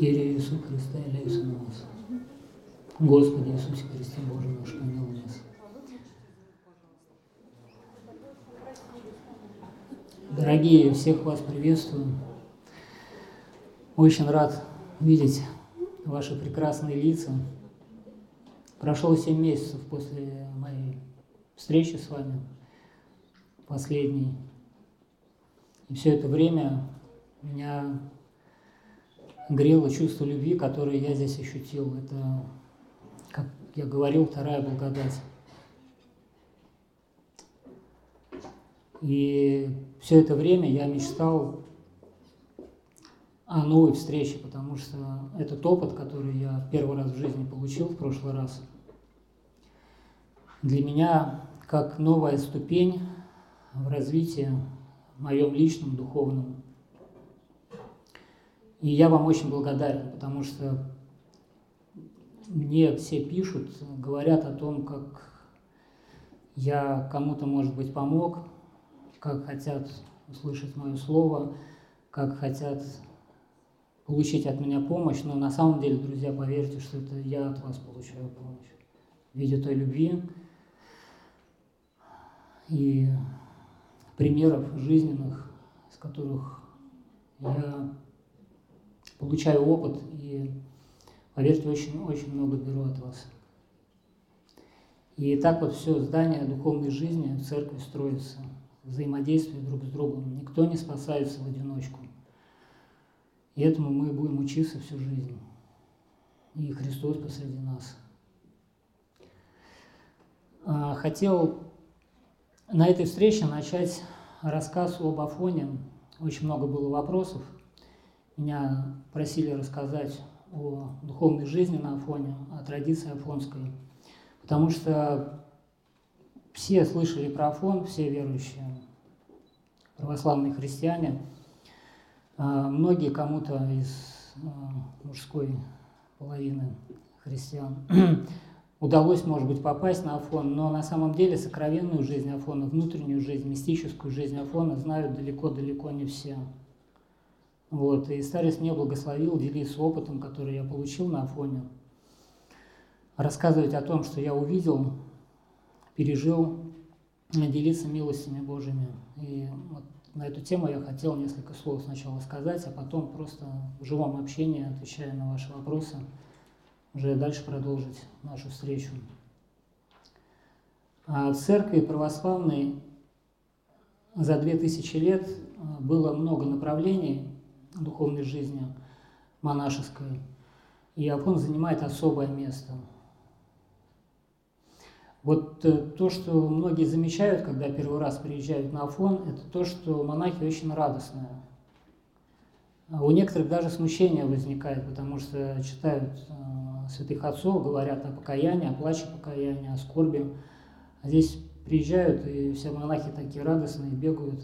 Кире Иисус Христе, Иисус нас. Господи Иисусе Христе, Боже наш, помилуй нас. Дорогие, всех вас приветствую. Очень рад видеть ваши прекрасные лица. Прошло 7 месяцев после моей встречи с вами, последней. И все это время меня грело чувство любви, которое я здесь ощутил. Это, как я говорил, вторая благодать. И все это время я мечтал о новой встрече, потому что этот опыт, который я первый раз в жизни получил в прошлый раз, для меня как новая ступень в развитии в моем личном духовном. И я вам очень благодарен, потому что мне все пишут, говорят о том, как я кому-то, может быть, помог, как хотят услышать мое слово, как хотят получить от меня помощь, но на самом деле, друзья, поверьте, что это я от вас получаю помощь в виде той любви и примеров жизненных, с которых я получаю опыт и, поверьте, очень, очень много беру от вас. И так вот все здание духовной жизни в церкви строится, взаимодействие друг с другом. Никто не спасается в одиночку. И этому мы будем учиться всю жизнь. И Христос посреди нас. А, хотел на этой встрече начать рассказ об Афоне. Очень много было вопросов. Меня просили рассказать о духовной жизни на Афоне, о традиции афонской. Потому что все слышали про Афон, все верующие православные христиане – а, многие кому-то из а, мужской половины христиан удалось, может быть, попасть на Афон, но на самом деле сокровенную жизнь Афона, внутреннюю жизнь, мистическую жизнь Афона знают далеко-далеко не все. Вот, и старец мне благословил делиться опытом, который я получил на Афоне, рассказывать о том, что я увидел, пережил, делиться милостями Божьими. И вот на эту тему я хотел несколько слов сначала сказать, а потом просто в живом общении, отвечая на ваши вопросы, уже дальше продолжить нашу встречу. А в церкви православной за две тысячи лет а, было много направлений духовной жизни монашеской, и Афон занимает особое место – вот э, то, что многие замечают, когда первый раз приезжают на Афон, это то, что монахи очень радостные. А у некоторых даже смущение возникает, потому что читают э, святых отцов, говорят о покаянии, о плаче покаяния, о скорби. А здесь приезжают, и все монахи такие радостные, бегают.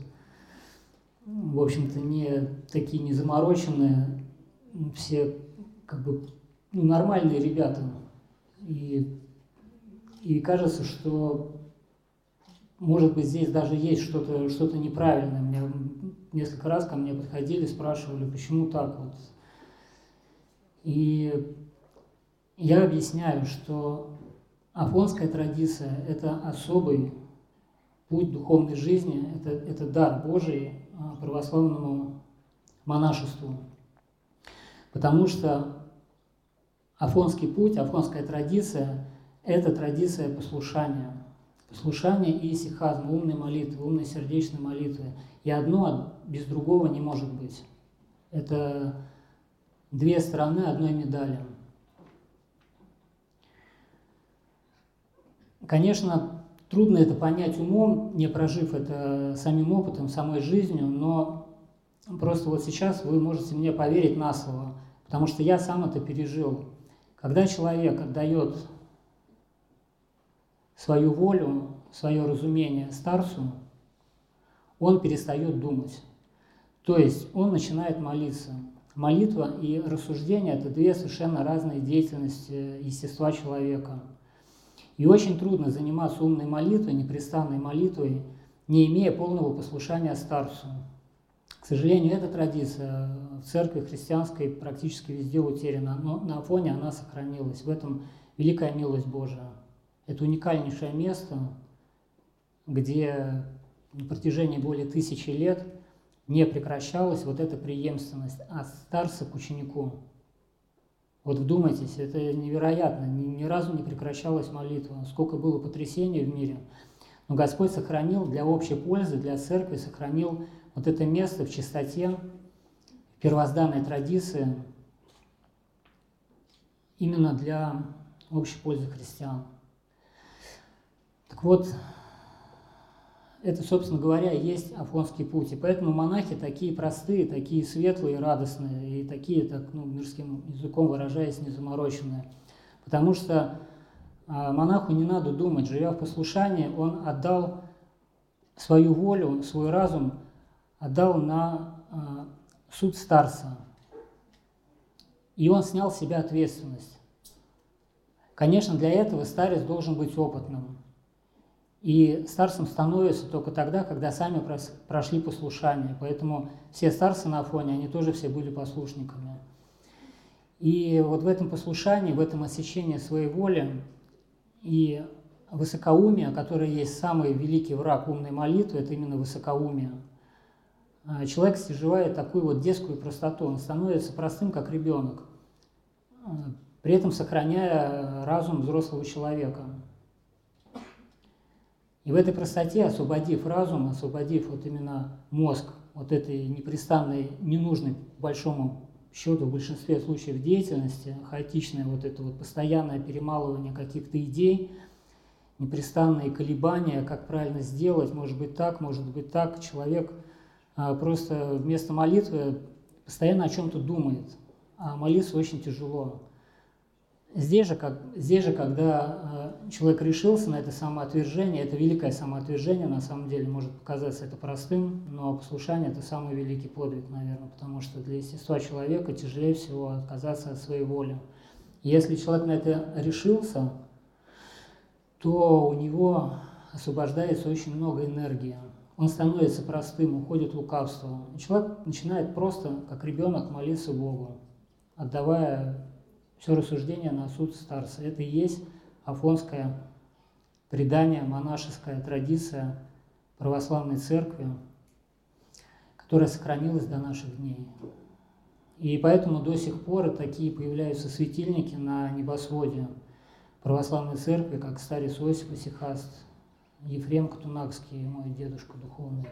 В общем-то, не такие не замороченные, все как бы ну, нормальные ребята. И и кажется, что, может быть, здесь даже есть что-то что, -то, неправильное. Мне несколько раз ко мне подходили, спрашивали, почему так вот. И я объясняю, что афонская традиция – это особый путь духовной жизни, это, это дар Божий православному монашеству. Потому что афонский путь, афонская традиция – это традиция послушания. Послушание и исихазм, умной молитвы, умной сердечной молитвы. И одно без другого не может быть. Это две стороны одной медали. Конечно, трудно это понять умом, не прожив это самим опытом, самой жизнью, но просто вот сейчас вы можете мне поверить на слово, потому что я сам это пережил. Когда человек отдает свою волю, свое разумение старцу, он перестает думать. То есть он начинает молиться. Молитва и рассуждение – это две совершенно разные деятельности естества человека. И очень трудно заниматься умной молитвой, непрестанной молитвой, не имея полного послушания старцу. К сожалению, эта традиция в церкви христианской практически везде утеряна, но на фоне она сохранилась. В этом великая милость Божия. Это уникальнейшее место, где на протяжении более тысячи лет не прекращалась вот эта преемственность от старца к ученику. Вот вдумайтесь, это невероятно, ни, ни разу не прекращалась молитва. Сколько было потрясений в мире. Но Господь сохранил для общей пользы, для церкви, сохранил вот это место в чистоте, в первозданной традиции, именно для общей пользы христиан. Так вот, это, собственно говоря, есть Афонский путь. И поэтому монахи такие простые, такие светлые, радостные, и такие, так, ну, мирским языком выражаясь, незамороченные. Потому что а, монаху не надо думать, живя в послушании, он отдал свою волю, свой разум, отдал на а, суд старца. И он снял с себя ответственность. Конечно, для этого старец должен быть опытным. И старцем становится только тогда, когда сами прошли послушание. Поэтому все старцы на Афоне, они тоже все были послушниками. И вот в этом послушании, в этом осечении своей воли и высокоумие, которое есть самый великий враг умной молитвы, это именно высокоумие. А человек стяживает такую вот детскую простоту, он становится простым, как ребенок, при этом сохраняя разум взрослого человека. И в этой простоте, освободив разум, освободив вот именно мозг вот этой непрестанной, ненужной большому счету в большинстве случаев деятельности, хаотичное вот это вот постоянное перемалывание каких-то идей, непрестанные колебания, как правильно сделать, может быть так, может быть так, человек а, просто вместо молитвы постоянно о чем-то думает, а молиться очень тяжело. Здесь же, как, здесь же, когда э, человек решился на это самоотвержение, это великое самоотвержение, на самом деле может показаться это простым, но послушание – это самый великий подвиг, наверное, потому что для естества человека тяжелее всего отказаться от своей воли. Если человек на это решился, то у него освобождается очень много энергии. Он становится простым, уходит в лукавство. Человек начинает просто, как ребенок, молиться Богу, отдавая все рассуждение на суд старца. Это и есть афонское предание, монашеская традиция православной церкви, которая сохранилась до наших дней. И поэтому до сих пор такие появляются светильники на небосводе православной церкви, как старец Осип Исихаст, Ефрем Катунакский, мой дедушка духовный,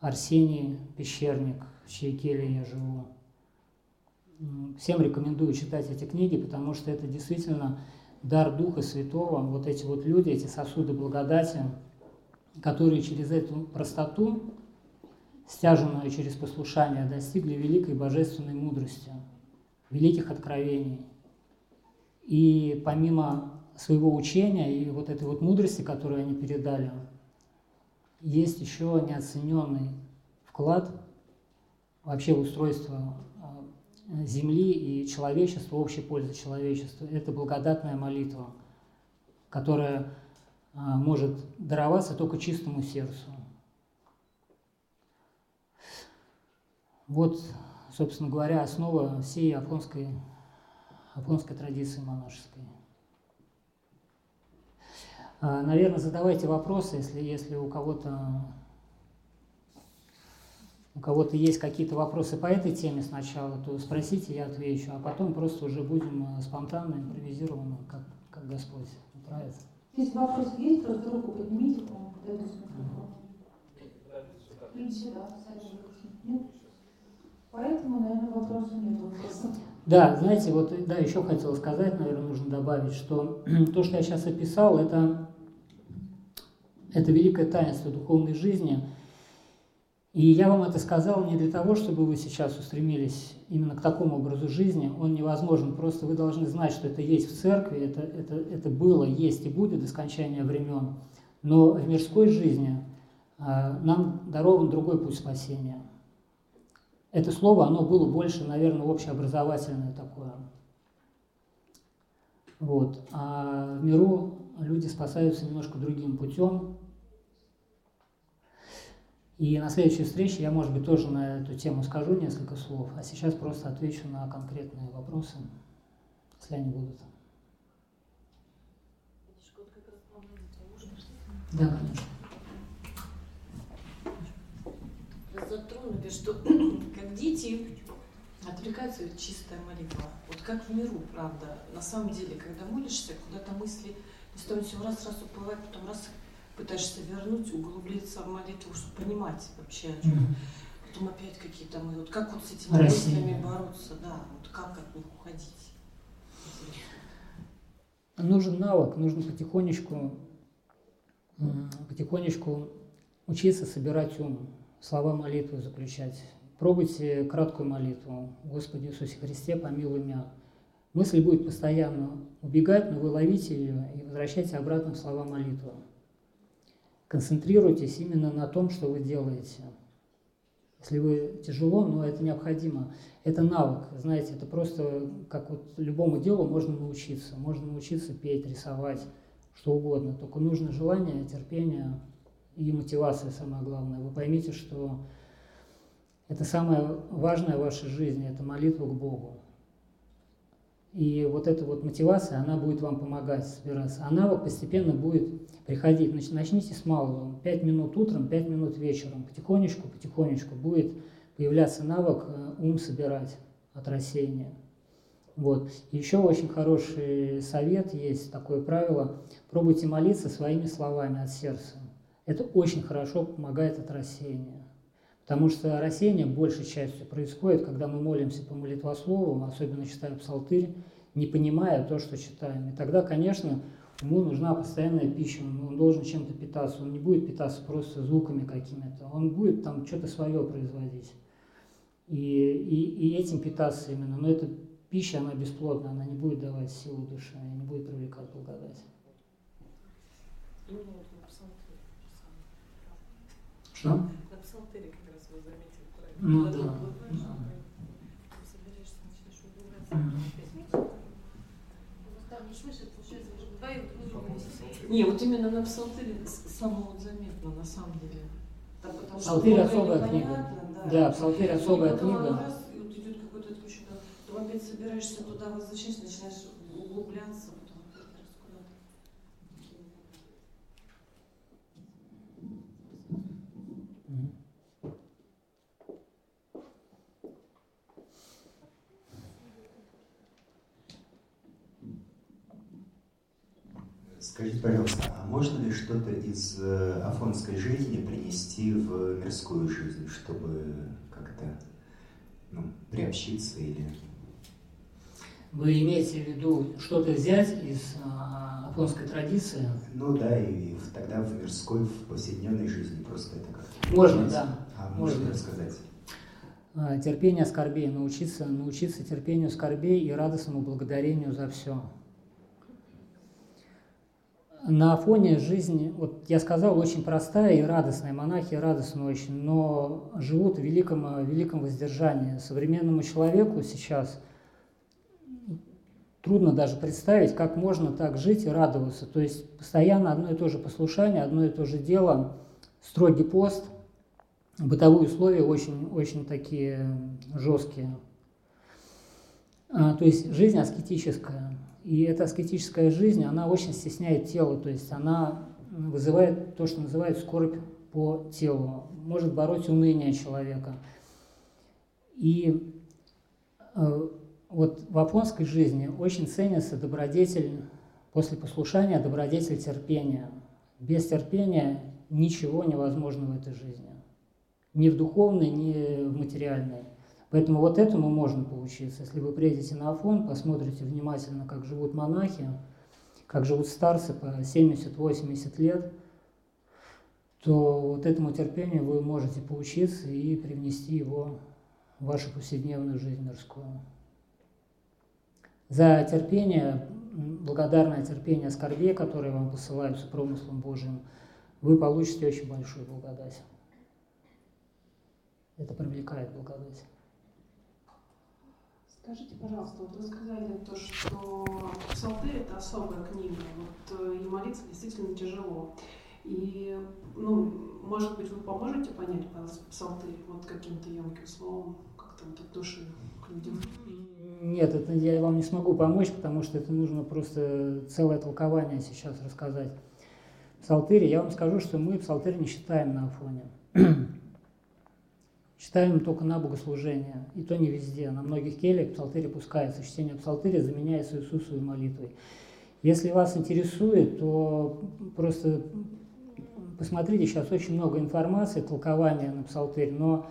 Арсений Пещерник, в чьей келье я живу, всем рекомендую читать эти книги, потому что это действительно дар Духа Святого, вот эти вот люди, эти сосуды благодати, которые через эту простоту, стяженную через послушание, достигли великой божественной мудрости, великих откровений. И помимо своего учения и вот этой вот мудрости, которую они передали, есть еще неоцененный вклад вообще в устройство земли и человечества, общей пользы человечества. Это благодатная молитва, которая а, может дароваться только чистому сердцу. Вот, собственно говоря, основа всей афонской, афонской традиции монашеской. А, наверное, задавайте вопросы, если, если у кого-то у кого-то есть какие-то вопросы по этой теме сначала, то спросите, я отвечу, а потом просто уже будем э, спонтанно, импровизированно, как, как Господь нравится. Если вопрос есть, просто руку поднимите, по-моему? Поэтому, наверное, вопроса нет. Да, знаете, вот да, еще хотел сказать, наверное, нужно добавить, что то, что я сейчас описал, это, это великое таинство духовной жизни – и я вам это сказал не для того, чтобы вы сейчас устремились именно к такому образу жизни. Он невозможен. Просто вы должны знать, что это есть в церкви, это, это, это было, есть и будет до скончания времен. Но в мирской жизни а, нам дарован другой путь спасения. Это слово, оно было больше, наверное, общеобразовательное такое. Вот. А в миру люди спасаются немножко другим путем, И на следующей встрече я, может быть, тоже на эту тему скажу несколько слов, а сейчас просто отвечу на конкретные вопросы, если они будут. Да, конечно. Затронули, что как дети отвлекаются чистая молитва. Вот как в миру, правда. На самом деле, когда молишься, куда-то мысли не стоит все раз, раз уплывать, потом раз пытаешься вернуть, углубиться в молитву, чтобы понимать вообще, о чем. Mm-hmm. Потом опять какие-то мы. Вот как вот с этими Россия. мыслями бороться, да, вот как от них уходить. Нужен навык, нужно потихонечку, потихонечку учиться собирать ум, слова молитвы заключать. Пробуйте краткую молитву. Господи Иисусе Христе, помилуй меня. Мысль будет постоянно убегать, но вы ловите ее и возвращайте обратно в слова молитвы. Концентрируйтесь именно на том, что вы делаете. Если вы тяжело, но это необходимо. Это навык, знаете, это просто как вот любому делу можно научиться. Можно научиться петь, рисовать, что угодно. Только нужно желание, терпение и мотивация самое главное. Вы поймите, что это самое важное в вашей жизни, это молитва к Богу. И вот эта вот мотивация, она будет вам помогать собираться. А навык постепенно будет приходить. Значит, начните с малого. Пять минут утром, пять минут вечером. Потихонечку, потихонечку будет появляться навык э, ум собирать от рассеяния. Вот. еще очень хороший совет есть, такое правило. Пробуйте молиться своими словами от сердца. Это очень хорошо помогает от рассеяния. Потому что рассеяние большей частью происходит, когда мы молимся по молитвослову, особенно читая псалтырь, не понимая то, что читаем. И тогда, конечно, ему нужна постоянная пища, он должен чем-то питаться, он не будет питаться просто звуками какими-то, он будет там что-то свое производить. И, и, и этим питаться именно. Но эта пища, она бесплодна, она не будет давать силу душе, не будет привлекать благодать. Что? На псалтыре как раз вы заметили правильно. Ну да. Не, вот именно на псалтыре самое вот заметно, на самом деле. Да, псалтырь особая книга. Да, да псалтырь особая и книга. Раз, и вот идет какой-то такой, то опять собираешься туда, возвращаешься, начинаешь углубляться, Скажите, пожалуйста, а можно ли что-то из э, афонской жизни принести в мирскую жизнь, чтобы как-то ну, приобщиться или... Вы имеете в виду что-то взять из а, афонской традиции? Ну да, и, тогда в мирской, в повседневной жизни просто это как-то... Можно, да. А можно можно рассказать? А, терпение скорбей, научиться, научиться терпению скорбей и радостному благодарению за все на фоне жизни, вот я сказал, очень простая и радостная, монахи радостны очень, но живут в великом, великом воздержании. Современному человеку сейчас трудно даже представить, как можно так жить и радоваться. То есть постоянно одно и то же послушание, одно и то же дело, строгий пост, бытовые условия очень, очень такие жесткие. А, то есть жизнь аскетическая. И эта аскетическая жизнь, она очень стесняет тело, то есть она вызывает то, что называют скорбь по телу, может бороть уныние человека. И э, вот в японской жизни очень ценится добродетель после послушания, добродетель терпения. Без терпения ничего невозможно в этой жизни. Ни в духовной, ни в материальной. Поэтому вот этому можно поучиться. Если вы приедете на Афон, посмотрите внимательно, как живут монахи, как живут старцы по 70-80 лет, то вот этому терпению вы можете поучиться и привнести его в вашу повседневную жизнь мирскую. За терпение, благодарное терпение скорбей, которые вам посылаются промыслом Божьим, вы получите очень большую благодать. Это привлекает благодать. Скажите, пожалуйста, вот вы сказали то, что Псалтырь – это особая книга, вот, э, и молиться действительно тяжело. И, ну, может быть, вы поможете понять псалтырь вот каким-то емким словом, как-то вот от души к людям? Нет, это я вам не смогу помочь, потому что это нужно просто целое толкование сейчас рассказать. Псалтырь, я вам скажу, что мы псалтырь не считаем на Афоне. Читаем только на богослужение, и то не везде. На многих келях псалтырь опускается. Чтение псалтыря заменяется Иисусовой молитвой. Если вас интересует, то просто посмотрите, сейчас очень много информации, толкования на псалтырь, но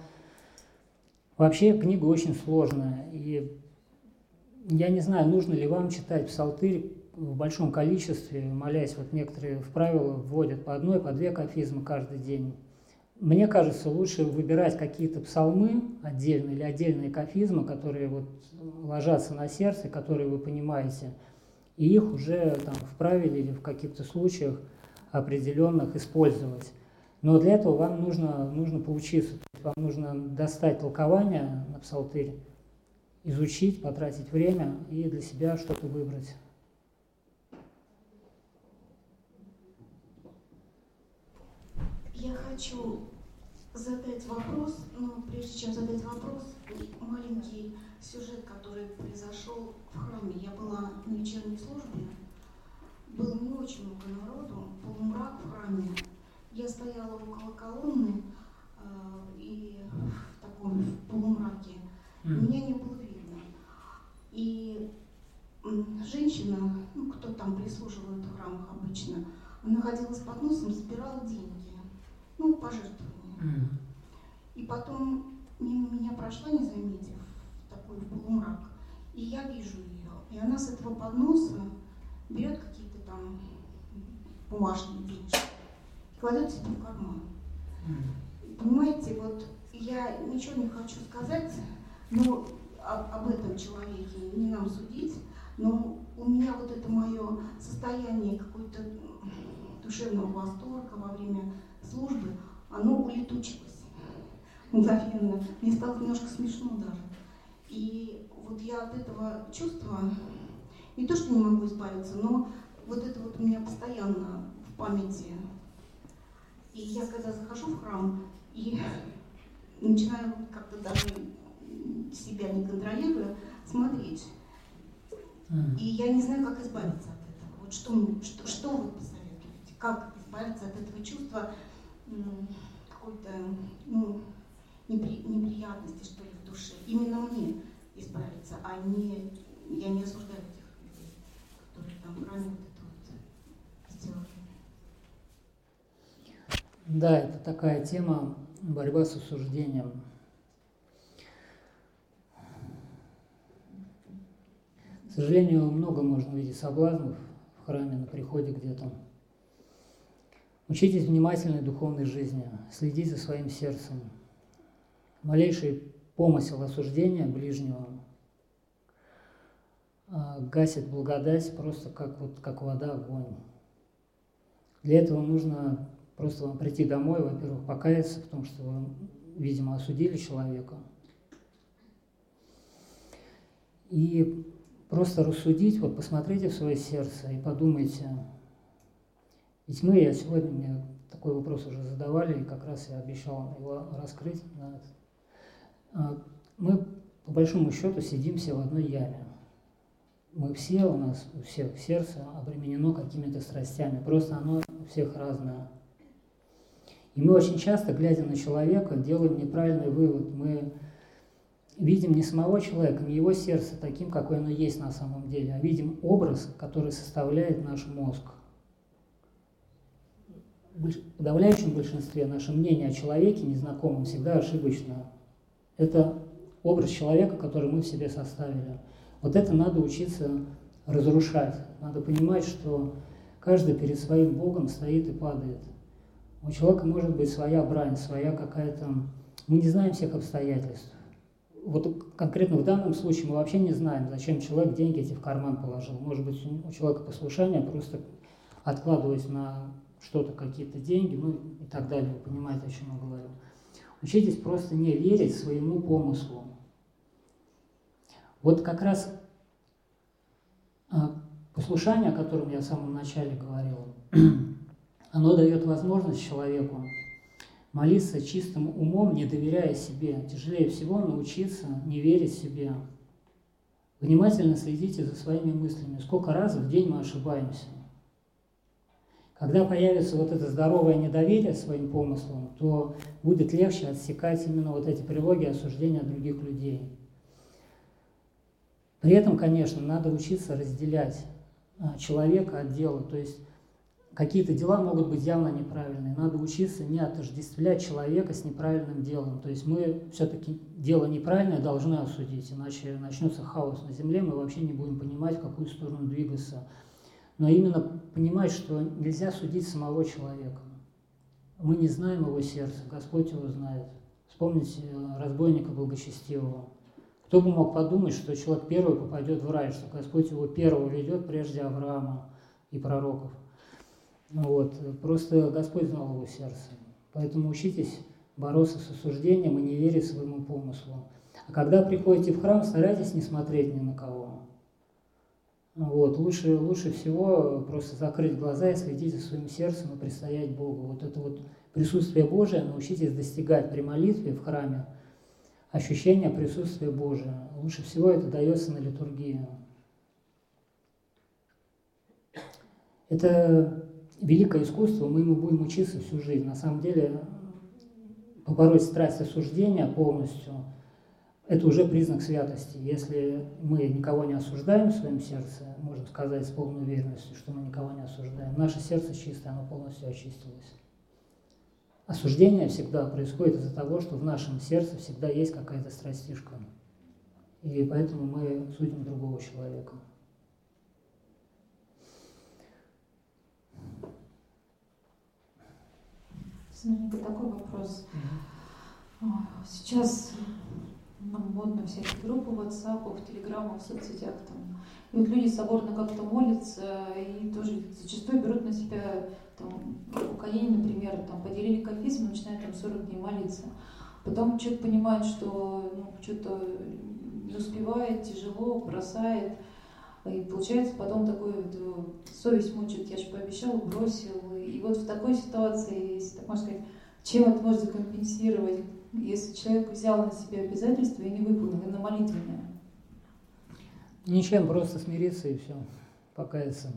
вообще книга очень сложная. И я не знаю, нужно ли вам читать псалтырь в большом количестве, молясь, вот некоторые в правила вводят по одной, по две кафизмы каждый день. Мне кажется, лучше выбирать какие-то псалмы отдельные или отдельные кафизмы, которые вот ложатся на сердце, которые вы понимаете, и их уже там в правиле или в каких-то случаях определенных использовать. Но для этого вам нужно, нужно поучиться, вам нужно достать толкование на псалтырь, изучить, потратить время и для себя что-то выбрать. Я хочу задать вопрос, но прежде чем задать вопрос, маленький сюжет, который произошел в храме. Я была на вечерней службе, было не очень много народу, полумрак в храме. Я стояла около колонны э, и в таком полумраке. Меня не было видно. И женщина, ну, кто там прислуживает в храмах обычно, она ходила с подносом, собирала деньги ну, пожертвования. Mm. И потом мимо меня прошла, не заметив, такой полумрак. И я вижу ее. И она с этого подноса берет какие-то там бумажные денежки, кладет себе в карман. Mm. Понимаете, вот я ничего не хочу сказать, но об, об этом человеке не нам судить, но у меня вот это мое состояние какой-то душевного восторга во время службы, оно улетучилось мгновенно. Мне стало немножко смешно даже. И вот я от этого чувства не то, что не могу избавиться, но вот это вот у меня постоянно в памяти. И я когда захожу в храм и начинаю как-то даже себя не контролируя, смотреть. И я не знаю, как избавиться от этого. Вот что, что, что вы посоветуете? Как избавиться от этого чувства какой-то ну, непри, неприятности, что ли, в душе. Именно мне избавиться, а не я не осуждаю этих людей, которые там ранее вот это вот сделали. Да, это такая тема борьба с осуждением. К сожалению, много можно увидеть соблазнов в храме, на приходе где-то. Учитесь внимательной духовной жизни, следите за своим сердцем. Малейший помысел осуждения ближнего а, гасит благодать просто как, вот, как вода огонь. Для этого нужно просто вам прийти домой, во-первых, покаяться, потому что вы, видимо, осудили человека. И просто рассудить, вот посмотрите в свое сердце и подумайте, ведь мы, я сегодня мне такой вопрос уже задавали, и как раз я обещал его раскрыть. А, мы, по большому счету, сидим все в одной яме. Мы все, у нас у всех сердце обременено какими-то страстями, просто оно у всех разное. И мы очень часто, глядя на человека, делаем неправильный вывод. Мы видим не самого человека, не его сердце таким, какое оно есть на самом деле, а видим образ, который составляет наш мозг в подавляющем большинстве наше мнение о человеке незнакомом всегда ошибочно. Это образ человека, который мы в себе составили. Вот это надо учиться разрушать. Надо понимать, что каждый перед своим Богом стоит и падает. У человека может быть своя брань, своя какая-то... Мы не знаем всех обстоятельств. Вот конкретно в данном случае мы вообще не знаем, зачем человек деньги эти в карман положил. Может быть, у человека послушание просто откладываясь на что-то, какие-то деньги, ну и так далее, вы понимаете, о чем я говорю. Учитесь просто не верить своему помыслу. Вот как раз а, послушание, о котором я в самом начале говорил, Оно дает возможность человеку молиться чистым умом, не доверяя себе. Тяжелее всего научиться не верить себе. Внимательно следите за своими мыслями. Сколько раз в день мы ошибаемся? Когда появится вот это здоровое недоверие своим помыслам, то будет легче отсекать именно вот эти тревоги осуждения других людей. При этом, конечно, надо учиться разделять а, человека от дела. То есть какие-то дела могут быть явно неправильные. Надо учиться не отождествлять человека с неправильным делом. То есть мы все-таки дело неправильное должны осудить, иначе начнется хаос на земле, мы вообще не будем понимать, в какую сторону двигаться но именно понимать, что нельзя судить самого человека. Мы не знаем его сердца, Господь его знает. Вспомните э, разбойника благочестивого. Кто бы мог подумать, что человек первый попадет в рай, что Господь его первого ведет прежде Авраама и пророков. Вот. Просто Господь знал его сердце. Поэтому учитесь бороться с осуждением и не верить своему помыслу. А когда приходите в храм, старайтесь не смотреть ни на кого. Вот, лучше, лучше всего просто закрыть глаза и следить за своим сердцем и предстоять Богу. Вот это вот присутствие Божие научитесь достигать при молитве в храме, ощущение присутствия Божия. Лучше всего это дается на литургии. Это великое искусство, мы ему будем учиться всю жизнь. На самом деле, побороть страсть осуждения полностью – это уже признак святости. Если мы никого не осуждаем в своем сердце, можно сказать с полной уверенностью, что мы никого не осуждаем, наше сердце чистое, оно полностью очистилось. Осуждение всегда происходит из-за того, что в нашем сердце всегда есть какая-то страстишка. И поэтому мы судим другого человека. Смотрите, такой вопрос. Сейчас нам модно всякие группы в WhatsApp, в Telegram, в соцсетях там. И вот люди соборно как-то молятся и тоже зачастую берут на себя, там, у например, там, поделили кафизм, начинают там 40 дней молиться. Потом человек понимает, что ну, что-то не успевает, тяжело, бросает. И получается потом такой вот э, совесть мучает, я же пообещал, бросил. И вот в такой ситуации, если так можно сказать, чем это можно компенсировать? Если человек взял на себя обязательства и не выполнил, именно молитвенное? Ничем, просто смириться и все, покаяться.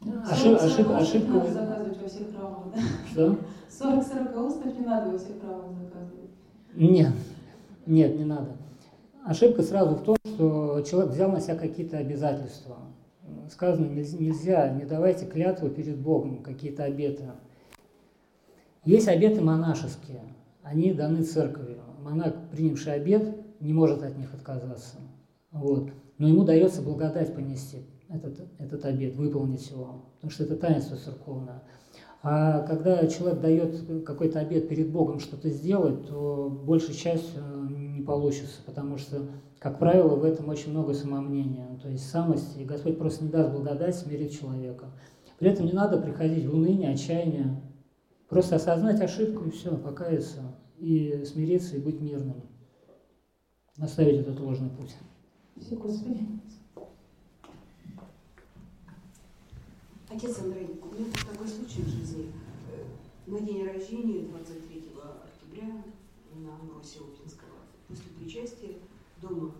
Ошиб, ошиб, ошибка. Не надо заказывать во всех храмах, да? Что? 40-40 устов не надо во всех храмах заказывать. Нет, нет, не надо. Ошибка сразу в том, что человек взял на себя какие-то обязательства. Сказано, нельзя, не давайте клятву перед Богом, какие-то обеты. Есть обеты монашеские, они даны церковью. Монах, принявший обет, не может от них отказаться. Вот. Но ему дается благодать понести этот, этот обет, выполнить его, потому что это таинство церковное. А когда человек дает какой-то обет перед Богом что-то сделать, то большая часть не получится, потому что, как правило, в этом очень много самомнения, то есть самости, и Господь просто не даст благодать смирить человека. При этом не надо приходить в уныние, отчаяние, Просто осознать ошибку и все, покаяться, и смириться, и быть мирным. Оставить этот ложный путь. Все, Господи. Отец Андрей, у меня такой случай в жизни. На день рождения, 23 октября, на Амбросе Опинского, после причастия дома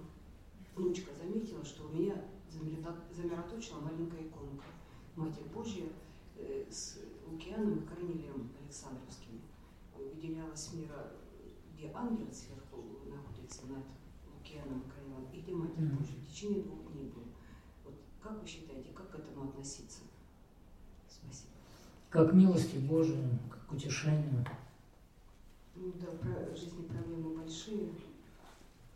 внучка заметила, что у меня замироточила маленькая иконка. Матерь Божья э, с Лукианом и Корнилием Александровским выделялась мира, где ангел сверху находится над Лукианом Корнилием, и где Матерь mm. Божья в течение двух дней был. Вот как вы считаете, как к этому относиться? Спасибо. Как милости Божии, как утешение. Ну да, про жизни проблемы большие.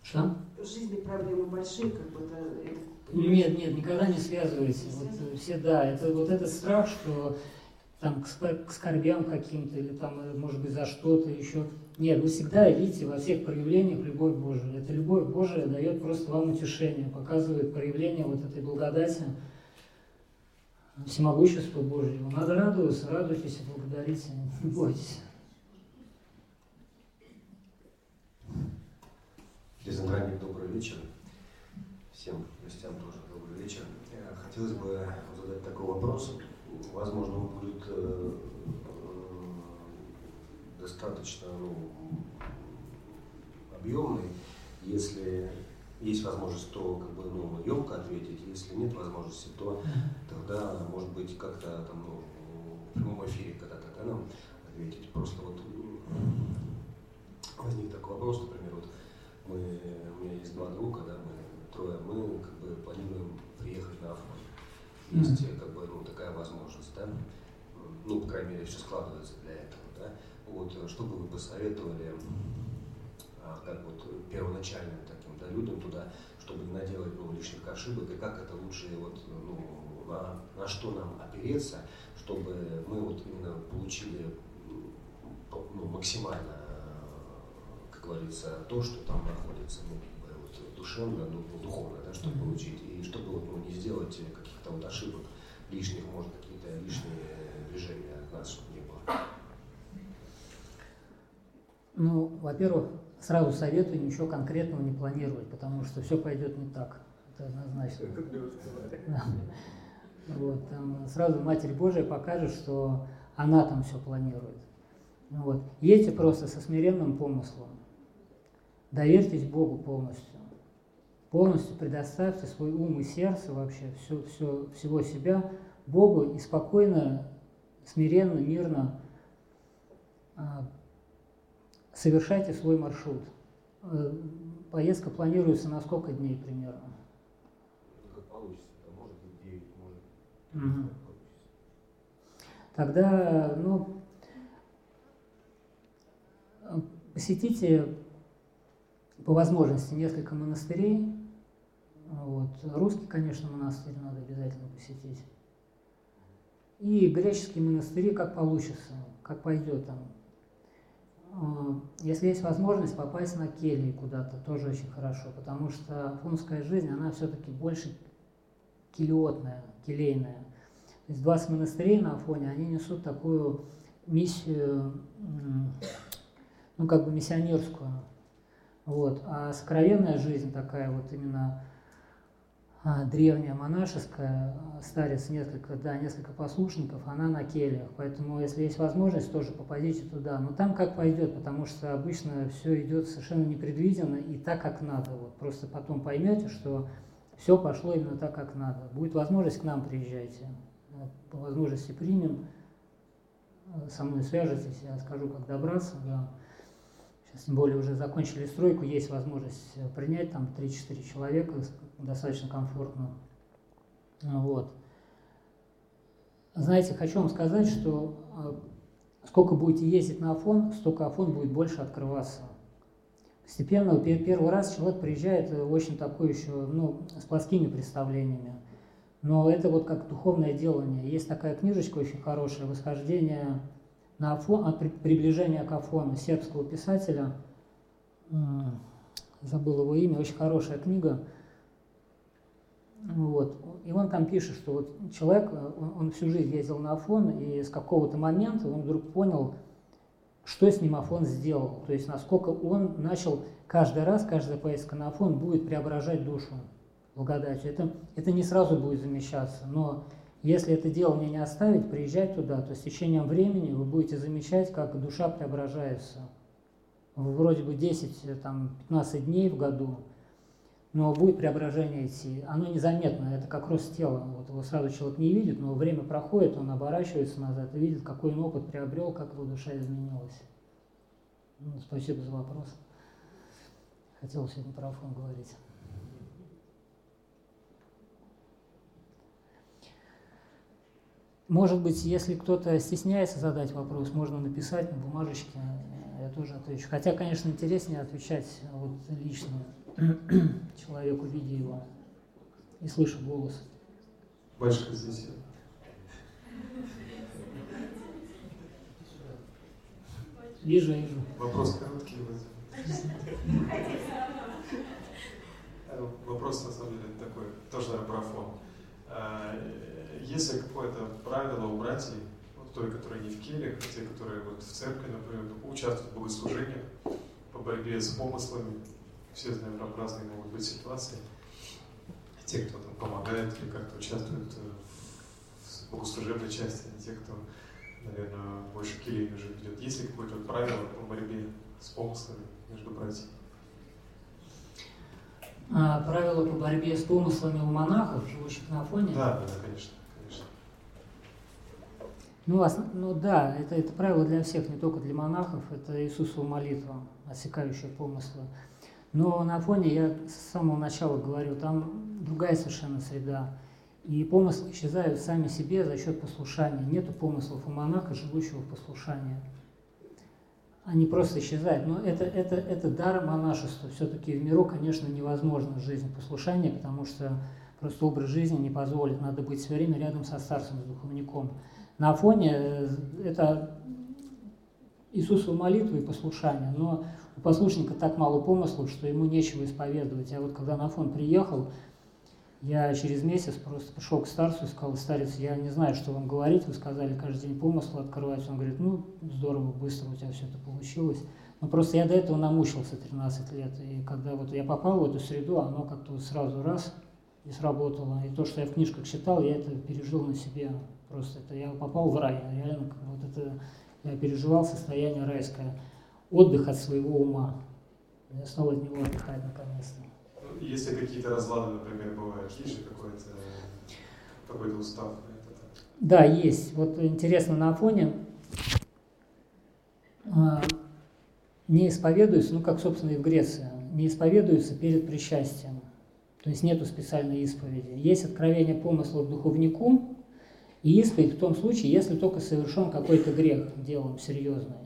Что? В жизни проблемы большие, как бы это, это нет, нет, никогда не связывайте. Вот, все, да, это вот этот страх, что там, к, к скорбям каким-то, или там, э, может быть, за что-то еще. Нет, вы всегда видите во всех проявлениях любовь Божию. Эта любовь Божия дает просто вам утешение, показывает проявление вот этой благодати, всемогущества Божьего. Надо радоваться, радуйтесь и благодарите, не бойтесь. Дизайнерник, добрый вечер. Всем гостям тоже добрый вечер. Хотелось бы задать такой вопрос возможно, он будет э, достаточно ну, объемный, если есть возможность, то как бы ну, емко ответить, если нет возможности, то тогда, может быть, как-то там ну, в прямом эфире когда-то да, нам ответить. Просто вот возник такой вопрос, например, вот мы, у меня есть два друга, да, мы трое, мы как бы планируем приехать на Афон. Есть как бы ну, такая возможность, да, ну, по крайней мере, все складывается для этого, да. Вот, что бы вы посоветовали, а, как вот первоначальным таким да, людям туда, чтобы не наделать ну, лишних ошибок, и как это лучше, вот, ну, на, на что нам опереться, чтобы мы вот именно получили ну, максимально, как говорится, то, что там находится, ну, вот, душевно, ну, духовно, да, чтобы получить, и чтобы вот, ну, не сделать каких-то вот ошибок лишних, может, какие-то лишние движения от нас, чтобы не было. Ну, во-первых, сразу советую ничего конкретного не планировать, потому что все пойдет не так. Это однозначно. Вот, там сразу Матерь Божия покажет, что она там все планирует. Вот. Едьте просто со смиренным помыслом. Доверьтесь Богу полностью. Полностью предоставьте свой ум и сердце вообще, все, все, всего себя Богу и спокойно, смиренно, мирно а, совершайте свой маршрут. Э, поездка планируется на сколько дней примерно? Как получится, может быть 9, может угу. Тогда, ну, посетите по возможности несколько монастырей. Вот. Русский, конечно, монастырь надо обязательно посетить. И греческие монастыри, как получится, как пойдет там. А, если есть возможность попасть на кельи куда-то, тоже очень хорошо, потому что афонская жизнь, она все-таки больше келиотная, келейная. То есть 20 монастырей на Афоне, они несут такую миссию, ну как бы миссионерскую. Вот. А сокровенная жизнь такая вот именно древняя монашеская, старец несколько, да, несколько послушников, она на кельях. Поэтому, если есть возможность, тоже попадите туда. Но там как пойдет, потому что обычно все идет совершенно непредвиденно и так, как надо. Вот просто потом поймете, что все пошло именно так, как надо. Будет возможность, к нам приезжайте. По возможности примем, со мной свяжетесь, я скажу, как добраться. Да. Тем более, уже закончили стройку, есть возможность принять там 3-4 человека достаточно комфортно. Вот. Знаете, хочу вам сказать, что а, сколько будете ездить на Афон, столько Афон будет больше открываться. Постепенно, первый раз человек приезжает э, очень такой еще, ну, с плоскими представлениями. Но это вот как духовное делание. Есть такая книжечка очень хорошая, «Восхождение на Афон», а, «Приближение к Афону» сербского писателя. Забыл его имя, очень хорошая книга. Вот. И он там пишет, что вот человек, он, всю жизнь ездил на Афон, и с какого-то момента он вдруг понял, что с ним Афон сделал. То есть насколько он начал каждый раз, каждая поездка на Афон будет преображать душу благодатью. Это, это не сразу будет замещаться, но если это дело мне не оставить, приезжать туда, то с течением времени вы будете замечать, как душа преображается. Вроде бы 10-15 дней в году – но будет преображение идти. Оно незаметно, это как рост тела. Вот его сразу человек не видит, но время проходит, он оборачивается назад и видит, какой он опыт приобрел, как его душа изменилась. Ну, спасибо за вопрос. Хотел сегодня про Афон говорить. Может быть, если кто-то стесняется задать вопрос, можно написать на бумажечке, я тоже отвечу. Хотя, конечно, интереснее отвечать вот лично. человеку, видя его и слыша голос. Большое здесь. Вижу, вижу. Вопрос короткий. Вопрос, на самом деле, такой, тоже, наверное, про фон. Э, есть ли какое-то правило у братьев, вот, той, которые не в келе, а те, которые вот в церкви, например, участвуют в богослужениях по борьбе с помыслами, все там разные могут быть ситуации. Те, кто там помогает или как-то участвует богослужебной части, а те, кто, наверное, больше келейную жизнь ведет. Есть ли какое-то правило по борьбе с помыслами между братьями? А, правила по борьбе с помыслами у монахов, живущих на Афоне? Да, да, конечно. Ну, ну да, это, это правило для всех, не только для монахов, это Иисусова молитва, отсекающая помыслы. Но на Афоне, я с самого начала говорю, там другая совершенно среда. И помыслы исчезают сами себе за счет послушания. Нету помыслов у монаха, живущего в послушании они просто исчезают. Но это, это, это дар монашества. Все-таки в миру, конечно, невозможно жизнь послушания, потому что просто образ жизни не позволит. Надо быть все время рядом со старцем, с духовником. На Афоне э, это Иисусова молитва и послушание, но у послушника так мало помыслов, что ему нечего исповедовать. А вот когда на Афон приехал, я через месяц просто пришел к старцу и сказал, старец, я не знаю, что вам говорить, вы сказали каждый день помыслы открывать. Он говорит, ну, здорово, быстро у тебя все это получилось. Но просто я до этого намучился 13 лет, и когда вот я попал в эту среду, оно как-то сразу раз и сработало. И то, что я в книжках читал, я это пережил на себе. Просто это я попал в рай, реально вот это я переживал состояние райское, отдых от своего ума. Я стал от него отдыхать наконец-то. Если какие-то разлады, например, бывают, есть же какой-то какой устав? Да, есть. Вот интересно, на Афоне а, не исповедуются, ну как, собственно, и в Греции, не исповедуются перед причастием. То есть нету специальной исповеди. Есть откровение помысла духовнику, и исповедь в том случае, если только совершен какой-то грех делом серьезный.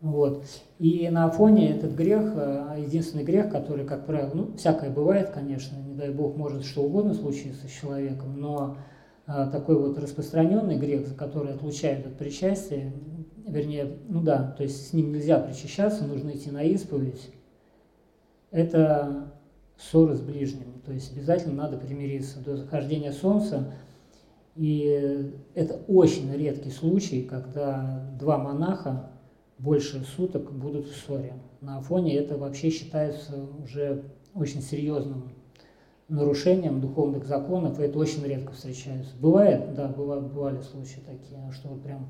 Вот. И на фоне этот грех, э, единственный грех, который, как правило, ну, всякое бывает, конечно, не дай бог, может что угодно случиться с человеком, но а, такой вот распространенный грех, за который отлучают от причастия, вернее, ну да, то есть с ним нельзя причащаться, нужно идти на исповедь, это ссоры с ближним, то есть обязательно надо примириться до захождения солнца, и это очень редкий случай, когда два монаха больше суток будут в ссоре. На Афоне это вообще считается уже очень серьезным нарушением духовных законов, и это очень редко встречается. Бывает, да, бывали, бывали случаи такие, что прям,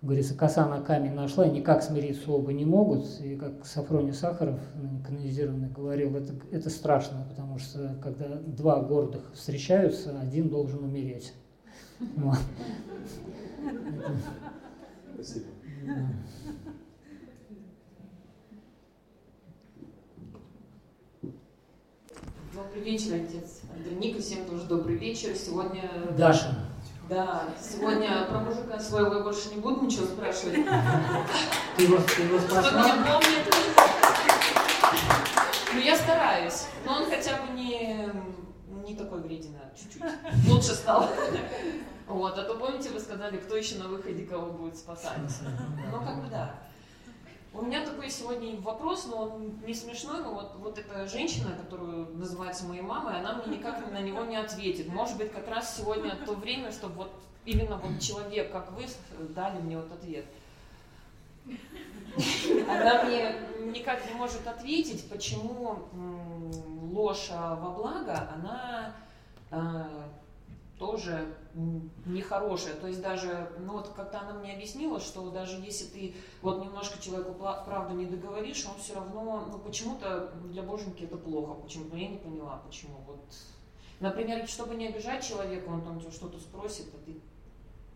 говорится, коса на камень нашла, и никак смириться оба не могут. И как Сафроний Сахаров, канонизированный, говорил, это, это страшно, потому что когда два гордых встречаются, один должен умереть. Спасибо. Добрый вечер, отец Андреник, всем тоже добрый вечер. Сегодня... Даша. Да, сегодня про мужика своего я больше не буду ничего спрашивать. Ты его, ты его Кто меня помнит? Ну, я стараюсь. Но он хотя бы не, не такой вредина, чуть-чуть. Лучше стал. Вот, а то помните, вы сказали, кто еще на выходе кого будет спасать. Ну, как бы да. У меня такой сегодня вопрос, но он не смешной, но вот, вот эта женщина, которую называется моей мамой, она мне никак на него не ответит. Может быть, как раз сегодня то время, чтобы вот именно вот человек, как вы, дали мне вот ответ. Она мне никак не может ответить, почему ложь во благо, она а, тоже нехорошее. То есть даже, ну вот как-то она мне объяснила, что даже если ты вот немножко человеку правду не договоришь, он все равно, ну почему-то для боженьки это плохо, почему-то, я не поняла, почему. Вот, например, чтобы не обижать человека, он там что-то спросит, а ты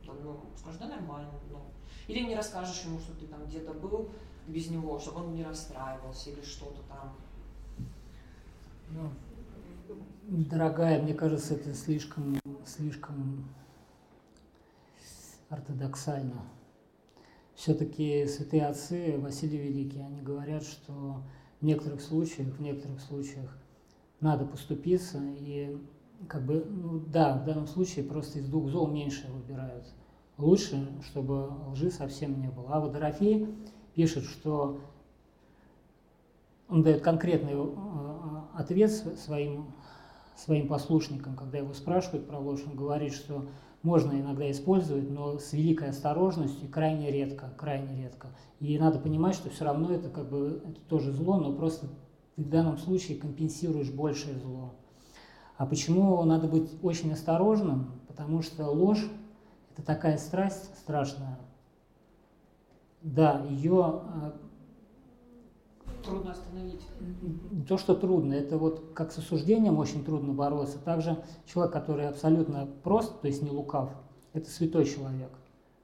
там, ну, скажешь, да нормально, ну. Или не расскажешь ему, что ты там где-то был без него, чтобы он не расстраивался или что-то там. Ну, дорогая, мне кажется, это слишком, слишком ортодоксально. Все-таки святые отцы, Василий Великий, они говорят, что в некоторых случаях, в некоторых случаях надо поступиться, и как бы, ну, да, в данном случае просто из двух зол меньше выбирают. Лучше, чтобы лжи совсем не было. А вот Дорофей пишет, что он дает конкретный э, ответ своим своим послушникам, когда его спрашивают про ложь, он говорит, что можно иногда использовать, но с великой осторожностью крайне редко, крайне редко. И надо понимать, что все равно это как бы это тоже зло, но просто ты в данном случае компенсируешь большее зло. А почему надо быть очень осторожным? Потому что ложь – это такая страсть страшная. Да, ее Трудно остановить. не то, что трудно, это вот как с осуждением очень трудно бороться. Также человек, который абсолютно прост, то есть не лукав, это святой человек.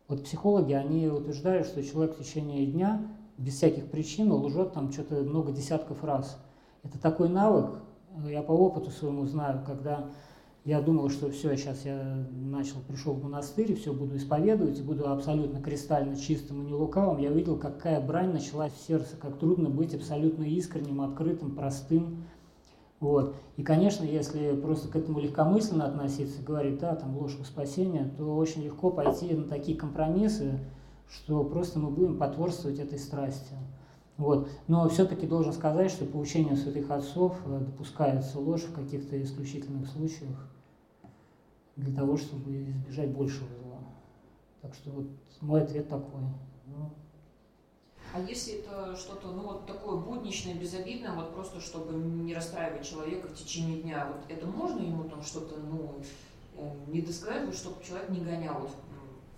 Вот психологи, они утверждают, что человек в течение дня без всяких причин лжет там что-то много десятков раз. Это такой навык, я по опыту своему знаю, когда я думал, что все, сейчас я начал, пришел в монастырь, все буду исповедовать, буду абсолютно кристально чистым и не лукавым, я увидел, какая брань началась в сердце, как трудно быть абсолютно искренним, открытым, простым. Вот. И, конечно, если просто к этому легкомысленно относиться, говорить, да, там ложь во спасение, то очень легко пойти на такие компромиссы, что просто мы будем потворствовать этой страсти. Вот. Но все-таки должен сказать, что по учению святых отцов э, допускается ложь в каких-то исключительных случаях для того, чтобы избежать большего зла. Так что вот мой ответ такой. Ну, А если это что-то, ну вот такое будничное, безобидное, вот просто чтобы не расстраивать человека в течение дня, вот это можно ему там что-то, ну, э, не досказать, вот, чтобы человек не гонял, вот,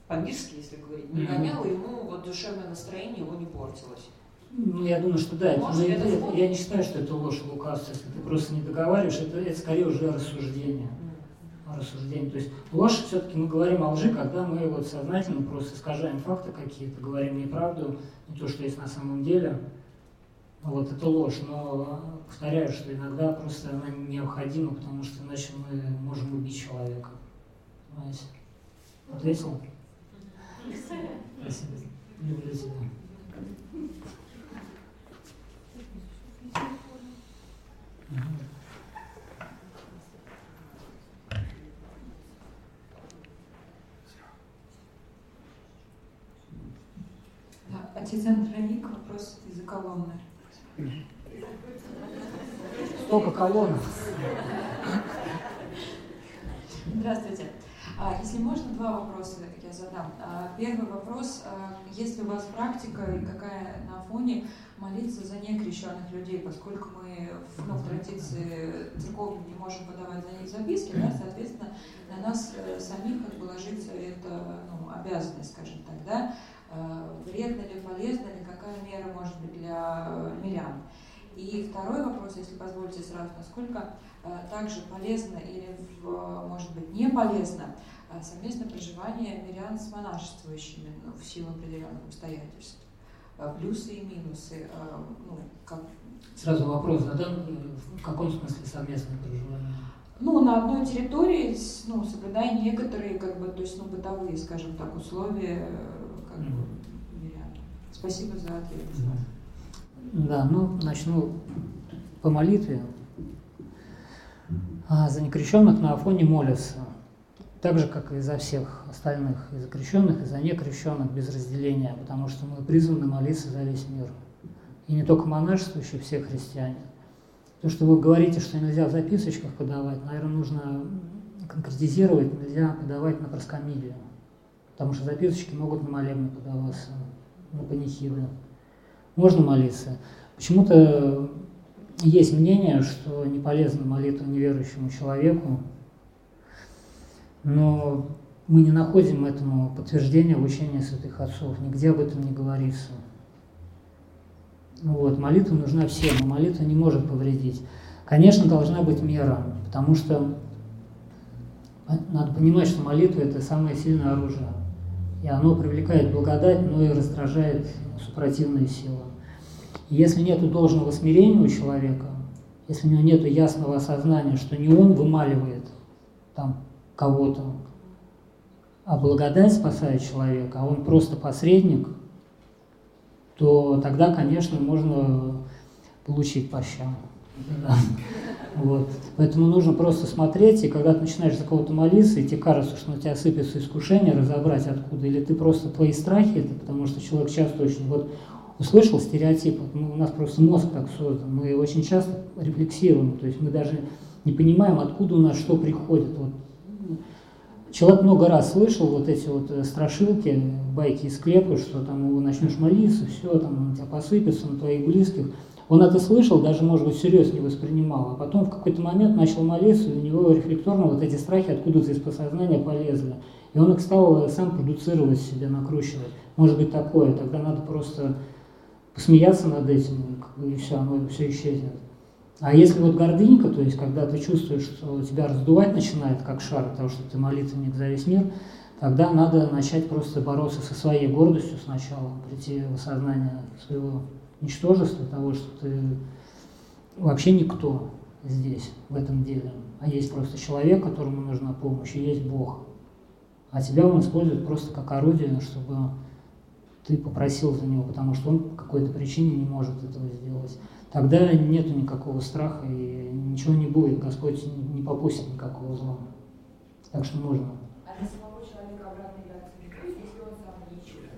по-мирски, если говорить, не гонял, и ему вот душевное настроение его не портилось. Ну, я думаю, что да. это- но это это- вспомнить? я не считаю, что это ложь и лукавство. Если ты просто не договариваешь, это, это скорее уже рассуждение. Рассуждение. То есть ложь, все-таки мы говорим о лжи, когда мы вот сознательно просто искажаем факты какие-то, говорим неправду, не то, что есть на самом деле. Вот это ложь, но повторяю, что иногда просто она необходима, потому что иначе мы можем убить человека. Понимаете? Ответил? Спасибо. Люблю тебя. Мгм. Отец Андроник, вопрос из-за колонны. Столько колонок. Здравствуйте. А, Если можно, два вопроса я задам. А, Первый вопрос. а, Есть ли у вас практика и какая на фоне молиться за некрещенных людей, поскольку мы в, ну, в традиции церковной не можем подавать за них записки, да, соответственно, на нас э, самих как бы ложится эта ну, обязанность, скажем так, да, вредно ли, полезно ли, какая мера может быть для э, мирян. И второй вопрос, если позволите сразу, насколько э, также полезно или, может быть, не полезно э, совместное проживание мирян с монашествующими ну, в силу определенных обстоятельств. Э, Плюсы и минусы. э, Ну, как, Сразу вопрос задан, э, в каком смысле совместное проживание? ну, на одной территории, ну, соблюдая некоторые, как бы, то есть, ну, бытовые, скажем так, условия, Спасибо за ответ. Да, ну, начну по молитве. А за некрещенных на Афоне молятся. Так же, как и за всех остальных, и за крещенных, и за некрещенных без разделения, потому что мы призваны молиться за весь мир. И не только монашествующие, все христиане. То, что вы говорите, что нельзя в записочках подавать, наверное, нужно конкретизировать, нельзя подавать на проскомидию. Потому что записочки могут на молебны подаваться, на панихиды. Можно молиться. Почему-то есть мнение, что не полезна молитва неверующему человеку, но мы не находим этому подтверждения в учении святых отцов, нигде об этом не говорится. Вот, молитва нужна всем, но молитва не может повредить. Конечно, должна быть мера, потому что надо понимать, что молитва – это самое сильное оружие. И оно привлекает благодать, но и раздражает супротивные силы. И если нет должного смирения у человека, если у него нет ясного осознания, что не он вымаливает там кого-то, а благодать спасает человека, а он просто посредник, то тогда, конечно, можно получить пощаду. Вот. Поэтому нужно просто смотреть, и когда ты начинаешь за кого-то молиться, и тебе кажется, что на тебя сыпется искушение, разобрать откуда, или ты просто твои страхи, это потому что человек часто очень, вот услышал стереотип, вот, ну, у нас просто мозг так создан, мы очень часто рефлексируем, то есть мы даже не понимаем, откуда у нас что приходит. Вот. Человек много раз слышал вот эти вот страшилки, байки из склепа, что там его начнешь молиться, все, там на тебя посыпется, на твоих близких. Он это слышал, даже, может быть, всерьез не воспринимал, а потом в какой-то момент начал молиться, и у него рефлекторно вот эти страхи откуда-то из подсознания полезли. И он их стал сам продуцировать себе, накручивать. Может быть такое, тогда надо просто посмеяться над этим, и все, оно все исчезнет. А если вот гордынька, то есть когда ты чувствуешь, что тебя раздувать начинает, как шар, потому что ты молитвенник за весь мир, тогда надо начать просто бороться со своей гордостью сначала, прийти в осознание своего ничтожества, того, что ты вообще никто здесь, в этом деле, а есть просто человек, которому нужна помощь, и есть Бог. А тебя он использует просто как орудие, чтобы ты попросил за него, потому что он по какой-то причине не может этого сделать. Тогда нету никакого страха и ничего не будет. Господь не попустит никакого зла. Так что можно. А для самого человека обратной реакции не будет, если он сам не чувствует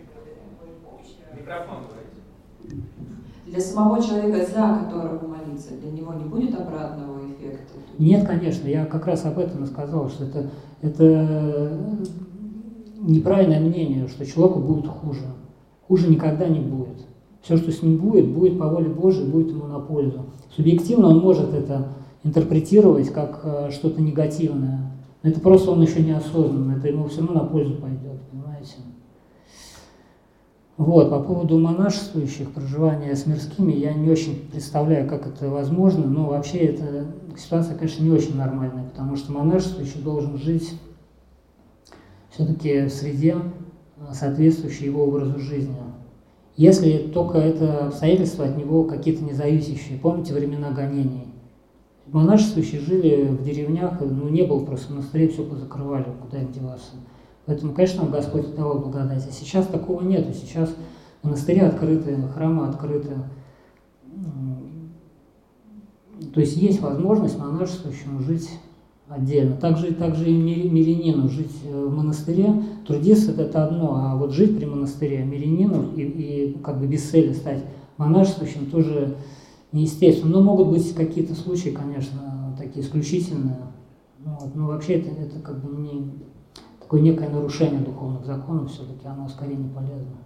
общее? Микрофон говорите. Для самого человека, за которого молиться, для него не будет обратного эффекта? Нет, конечно, я как раз об этом и сказал, что это, это неправильное мнение, что человеку будет хуже. Хуже никогда не будет. Все, что с ним будет, будет по воле Божией, будет ему на пользу. Субъективно он может это интерпретировать как э, что-то негативное. Но это просто он еще неосознанно, это ему все равно на пользу пойдет? Вот, по поводу монашествующих, проживания с мирскими, я не очень представляю, как это возможно, но вообще эта ситуация, конечно, не очень нормальная, потому что монашествующий должен жить все-таки в среде, э, соответствующей его образу жизни. Если только это обстоятельства от него какие-то независящие. Помните времена гонений? Монашествующие жили в деревнях, ну не было просто монастырей, все позакрывали, куда им деваться. Поэтому, конечно, Господь давал благодать. А сейчас такого нет. Сейчас монастыри открыты, храмы открыты. То есть есть возможность монашествующему жить отдельно. Также, также и мирянину жить э, в монастыре, трудиться это одно, а вот жить при монастыре мирянину и, и как бы без цели стать монашествующим тоже неестественно. Но могут быть какие-то случаи, конечно, такие исключительные. Вот, но вообще это, это как бы не такое некое нарушение духовных законов, все-таки оно скорее не полезно.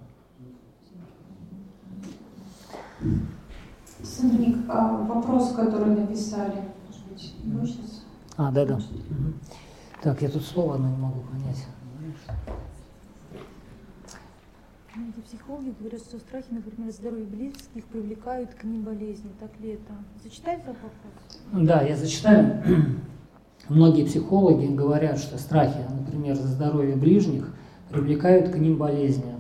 Сандроник, а вопрос, который написали, может быть, сейчас а, да, да. Так, я тут слово одно не могу понять. Эти психологи говорят, что страхи, например, здоровья близких привлекают к ним болезни. Так ли это? Зачитай про вопрос. Да, я зачитаю. Многие психологи говорят, что страхи, например, за здоровье ближних, привлекают к ним болезни.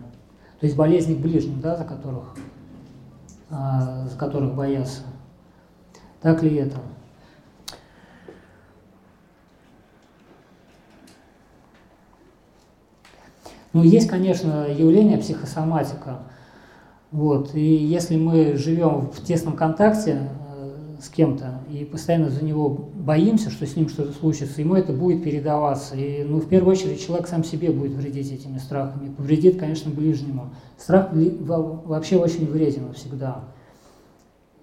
То есть болезни к ближним, да, за которых, а, за которых боятся. Так ли это? Ну, есть, конечно, явление психосоматика. Вот. И если мы живем в тесном контакте э, с кем-то и постоянно за него боимся, что с ним что-то случится, ему это будет передаваться. И, ну, в первую очередь, человек сам себе будет вредить этими страхами, повредит, конечно, ближнему. Страх вообще очень вреден всегда.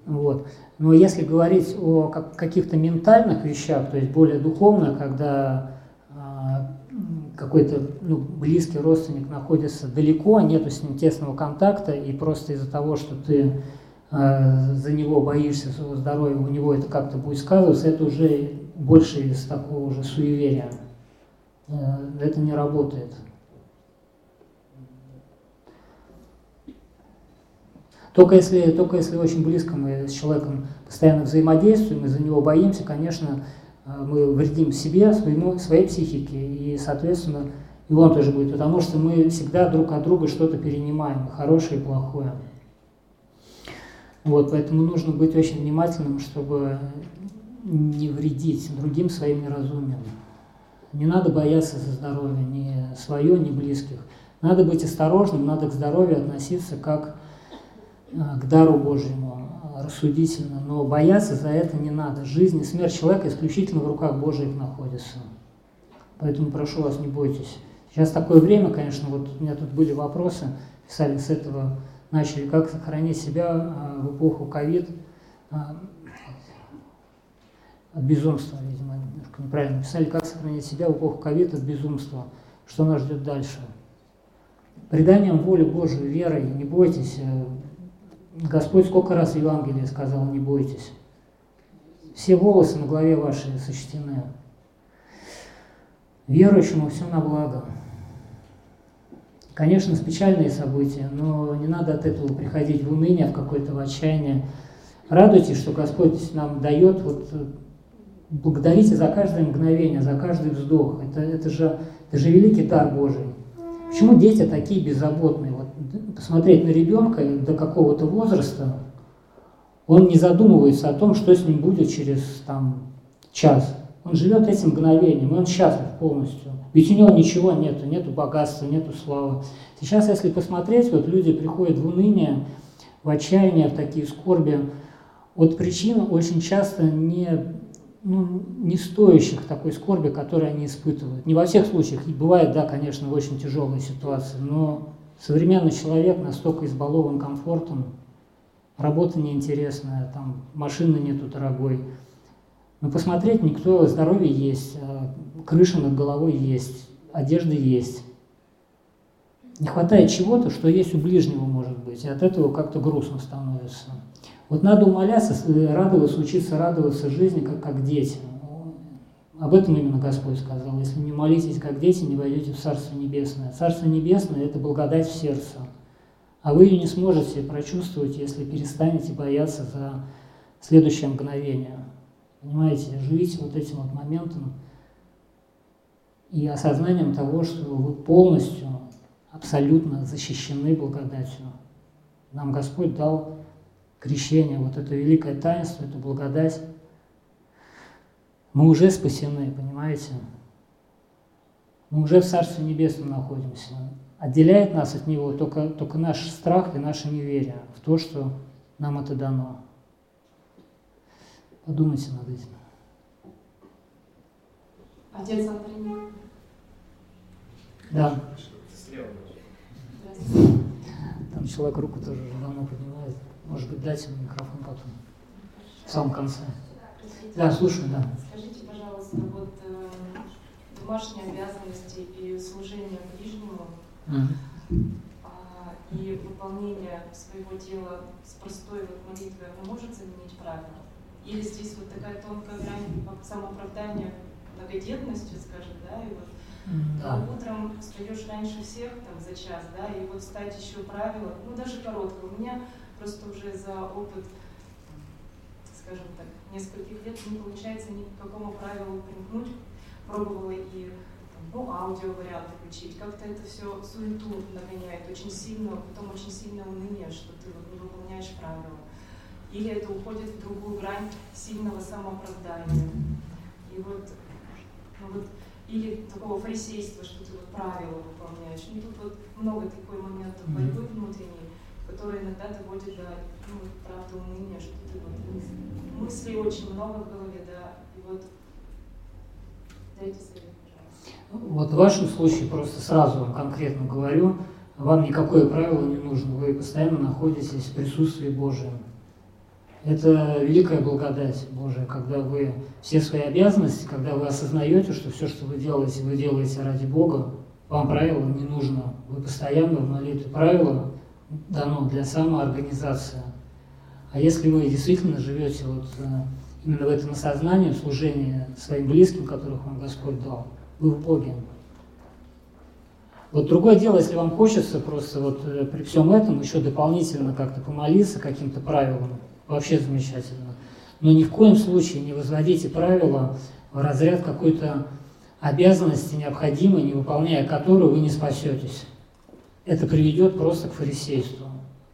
Вот. Но если говорить о каких-то ментальных вещах, то есть более духовно, когда какой-то ну, близкий родственник находится далеко, нету с ним тесного контакта, и просто из-за того, что ты за него боишься своего здоровья, у него это как-то будет сказываться, это уже больше из такого уже суеверия. Э, это не работает. Только если, только если очень близко мы с человеком постоянно взаимодействуем и за него боимся, конечно, а, мы вредим себе, своему, своей психике, и, соответственно, и он тоже будет, потому что мы всегда друг от друга что-то перенимаем, хорошее и плохое. Вот, поэтому нужно быть очень внимательным, чтобы не вредить другим своим неразумием. Не надо бояться за здоровье, ни свое, ни близких. Надо быть осторожным, надо к здоровью относиться как а, к дару Божьему рассудительно, но бояться за это не надо. Жизнь и смерть человека исключительно в руках Божьих находится. Поэтому прошу вас, не бойтесь. Сейчас такое время, конечно, вот у меня тут были вопросы, писали с этого, начали, как сохранить себя а, в эпоху ковид а, от безумства, видимо, немножко неправильно писали, как сохранить себя в эпоху ковид от безумства, что нас ждет дальше. Преданием воли Божию, верой, не бойтесь, Господь сколько раз в Евангелии сказал, не бойтесь. Все волосы на голове вашей сочтены. Верующему все на благо. Конечно, печальные события, но не надо от этого приходить в уныние, в какое-то отчаяние. Радуйтесь, что Господь нам дает, вот, благодарите за каждое мгновение, за каждый вздох. Это, это, же, это же великий дар Божий. Почему дети такие беззаботные? Вот, посмотреть на ребенка до какого-то возраста, он не задумывается о том, что с ним будет через там, час. Он живет этим мгновением, и он счастлив полностью. Ведь у него ничего нету, нету богатства, нету славы. Сейчас, если посмотреть, вот люди приходят в уныние, в отчаяние, в такие скорби. Вот причина очень часто не, ну, не стоящих такой скорби, которую они испытывают. Не во всех случаях. И бывает, да, конечно, очень тяжелые ситуации, но современный человек настолько избалован комфортом, работа неинтересная, там машины нету дорогой, но посмотреть никто, здоровье есть, а крыша над головой есть, одежда есть. Не хватает чего-то, что есть у ближнего, может быть, и от этого как-то грустно становится. Вот надо умоляться, радоваться, учиться радоваться жизни, как, как дети. Об этом именно Господь сказал. Если не молитесь, как дети, не войдете в Царство Небесное. Царство Небесное – это благодать в сердце. А вы ее не сможете прочувствовать, если перестанете бояться за следующее мгновение. Понимаете, живите вот этим вот моментом и осознанием того, что вы полностью, абсолютно защищены благодатью. Нам Господь дал крещение, вот это великое таинство, эту благодать. Мы уже спасены, понимаете? Мы уже в Царстве Небесном находимся. Отделяет нас от Него только, только наш страх и наше неверие в то, что нам это дано. Подумайте над этим. Отец Андрей. Да. Там человек руку тоже уже давно поднимает. Может быть, дать ему микрофон потом. В самом конце. Да, слушаю, да. Скажите, пожалуйста, вот э, домашние обязанности и служение ближнему mm-hmm. э, и выполнение своего дела с простой вот молитвой может заменить правила? Или здесь вот такая тонкая грань самооправдания многодетностью, скажем, да, и вот да. утром встаешь раньше всех, там, за час, да, и вот стать еще правило, ну, даже короткое. У меня просто уже за опыт, скажем так, нескольких лет не получается ни к какому правилу примкнуть. Пробовала и ну, аудио варианты включить. Как-то это все суету нагоняет очень сильно, потом очень сильное уныние, что ты вот не выполняешь правила или это уходит в другую грань сильного самооправдания. И вот, ну вот или такого фарисейства, что ты вот правила выполняешь. Ну тут вот много такой моментов борьбы внутренней, которые иногда доводят до, ну, правда, уныния, что ты вот мыслей очень много в голове, да, и вот дайте совет, пожалуйста. Вот в вашем случае просто сразу вам конкретно говорю, вам никакое правило не нужно, вы постоянно находитесь в присутствии Божьем. Это великая благодать Божия, когда вы все свои обязанности, когда вы осознаете, что все, что вы делаете, вы делаете ради Бога, вам правила не нужно. Вы постоянно в молитве. Правило дано для самоорганизации. А если вы действительно живете вот э, именно в этом осознании, в служении своим близким, которых вам Господь дал, вы в Боге. Вот другое дело, если вам хочется просто вот э, при всем этом еще дополнительно как-то помолиться каким-то правилам, вообще замечательно. Но ни в коем случае не возводите правила в разряд какой-то обязанности необходимой, не выполняя которую вы не спасетесь. Это приведет просто к фарисейству.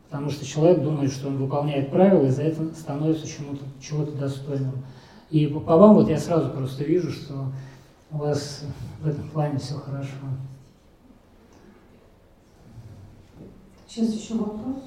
Потому что человек думает, что он выполняет правила, и за это становится чему-то, чего-то достойным. И по, вам вот я сразу просто вижу, что у вас в этом плане все хорошо. Сейчас еще вопрос.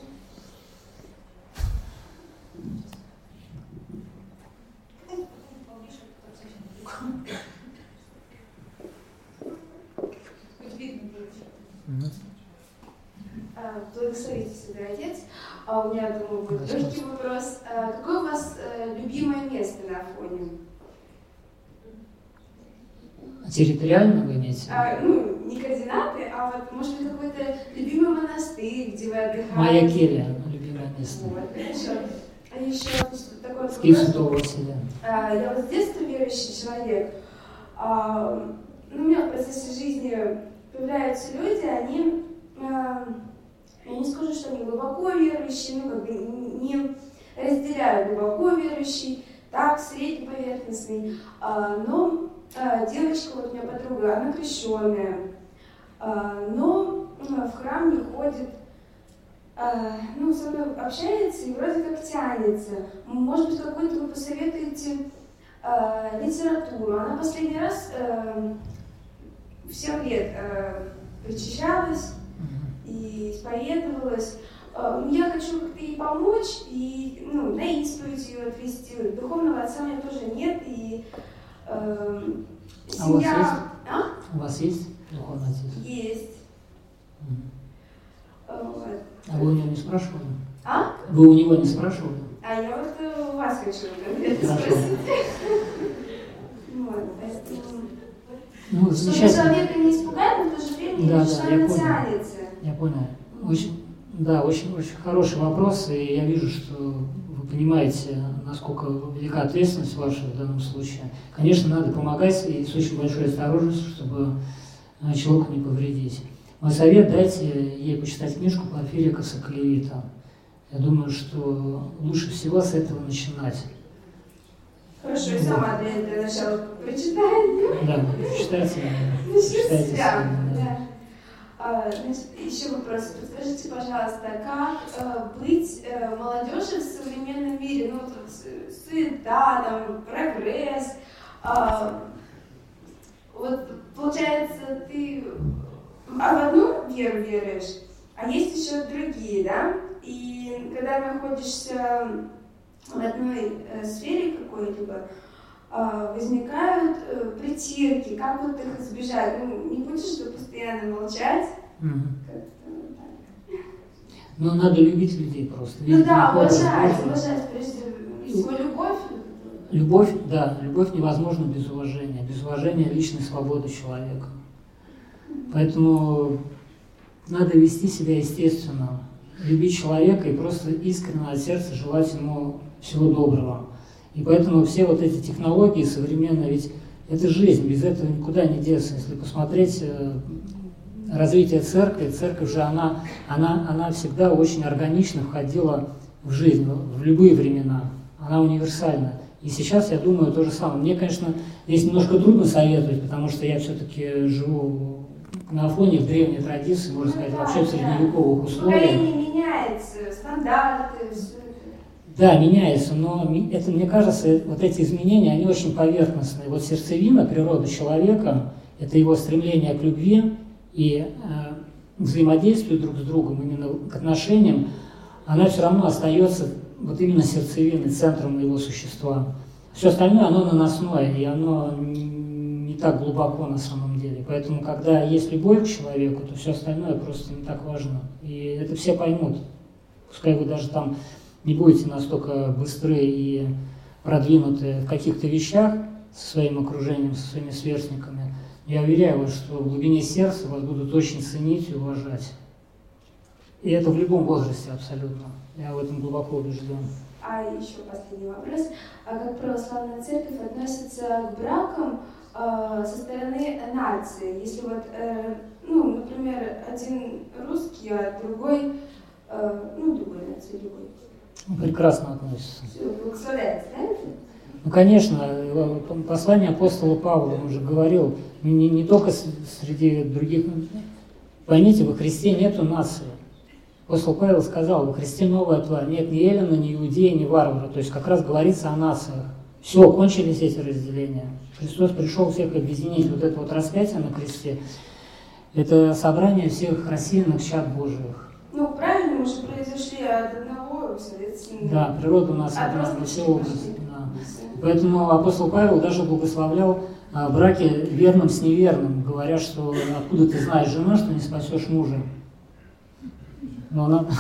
Благословите себя, Отец. А у меня, думаю, будет легкий вопрос. А, какое у вас э, любимое место на Афоне? Территориально вы имеете? А, ну, не координаты, а вот, может быть, какой-то любимый монастырь, где вы отдыхаете? Моя келья, любимое место. Вот, хорошо. А еще такой вопрос. Я вот с детства верующий человек. А, Ну, у меня в процессе жизни появляются люди, они, а, я не скажу, что они глубоко верующие, ну, как бы не разделяю глубоко верующий, так, средний поверхностный. А, Но а, девочка, вот у меня подруга, она крещенная, А, но а, в храм не ходит, ну, со мной общается и вроде как тянется. Может быть, какую-то вы посоветуете а, литературу. Она последний раз а, в 7 лет а, причащалась и исповедовалась. А, Я хочу как-то ей помочь и ну, на исповедь ее отвести. Духовного отца у меня тоже нет. И э, А у вас семья... есть? А? У вас есть духовный отец? Есть. Вот. А вы у него не спрашивали? А? Вы у него не спрашивали? А я вот э, у вас хочу Хорошо. спросить. Ну, Чтобы замечательно. человека не испугать, но в то же время Да, да, я понял. тянется. Я понял. Очень, да, очень, очень хороший вопрос, и я вижу, что вы понимаете, насколько велика ответственность ваша в данном случае. Конечно, надо помогать и с очень большой осторожностью, чтобы э, человеку не повредить. Мой совет – дайте ей почитать книжку Порфирия Соколевита. Я думаю, что лучше всего с этого начинать. Хорошо, и сама для этого начала прочитаю. Да, читайте, Начну с читайте себя. да. А, значит, еще вопрос. Подскажите, пожалуйста, как э, быть э, молодежи в современном мире? Ну, вот, вот, с- суета, там, прогресс. А, вот, получается, ты в одну веру веруешь, а есть еще другие, да? И когда находишься в одной э, сфере какой-либо, а, возникают э, притирки, как вот их избежать? Ну, не будешь же постоянно молчать? Так. Но надо любить людей просто. Ну да, уважать, уважать прежде всего любовь. Любовь, да, любовь невозможна без уважения, без уважения личной свободы человека. Поэтому надо вести себя естественно, любить человека и просто искренне от сердца желать ему всего доброго. И поэтому все вот эти технологии современные, ведь это жизнь, без этого никуда не деться. Если посмотреть э, развитие церкви, церковь же, она, она, она всегда очень органично входила в жизнь, в любые времена. Она универсальна. И сейчас я думаю то же самое. Мне, конечно, здесь немножко трудно советовать, потому что я все-таки живу на фоне в древней традиции, можно сказать, вообще в средневековых условиях. Меняется, стандарты, все. Да, меняется, но это, мне кажется, вот эти изменения, они очень поверхностные. Вот сердцевина природы человека – это его стремление к любви и э, к взаимодействию друг с другом, именно к отношениям, она все равно остается вот именно сердцевиной, центром его существа. Все остальное, оно наносное, и оно не так глубоко на самом деле. Поэтому, когда есть любовь к человеку, то все остальное просто не так важно. И это все поймут. Пускай вы даже там не будете настолько быстры и продвинуты в каких-то вещах со своим окружением, со своими сверстниками, я уверяю вас, что в глубине сердца вас будут очень ценить и уважать. И это в любом возрасте абсолютно. Я в этом глубоко убежден. А еще последний вопрос. А как православная церковь относится к бракам э, со стороны нации? Если вот, э, ну, например, один русский, а другой, э, ну, другой нации, другой. Ну, Прекрасно относится. Все, благословляется, да? Ну, конечно, послание апостола Павла, он уже говорил, не, не только среди других. Поймите, во Христе нету нации. Апостол Павел сказал, во Христе новая тварь, нет ни Эллина, ни Иудея, ни варвара. То есть как раз говорится о нациях. Все, кончились эти разделения. Христос пришел всех объединить. Вот это вот распятие на кресте, это собрание всех рассеянных чад Божьих. Ну, правильно, мы же произошли от одного, соответственно. Да, природа у нас от мы все образы. да. Поэтому апостол Павел даже благословлял а, браки верным с неверным, говоря, что откуда ты знаешь жена, что не спасешь мужа. Но она...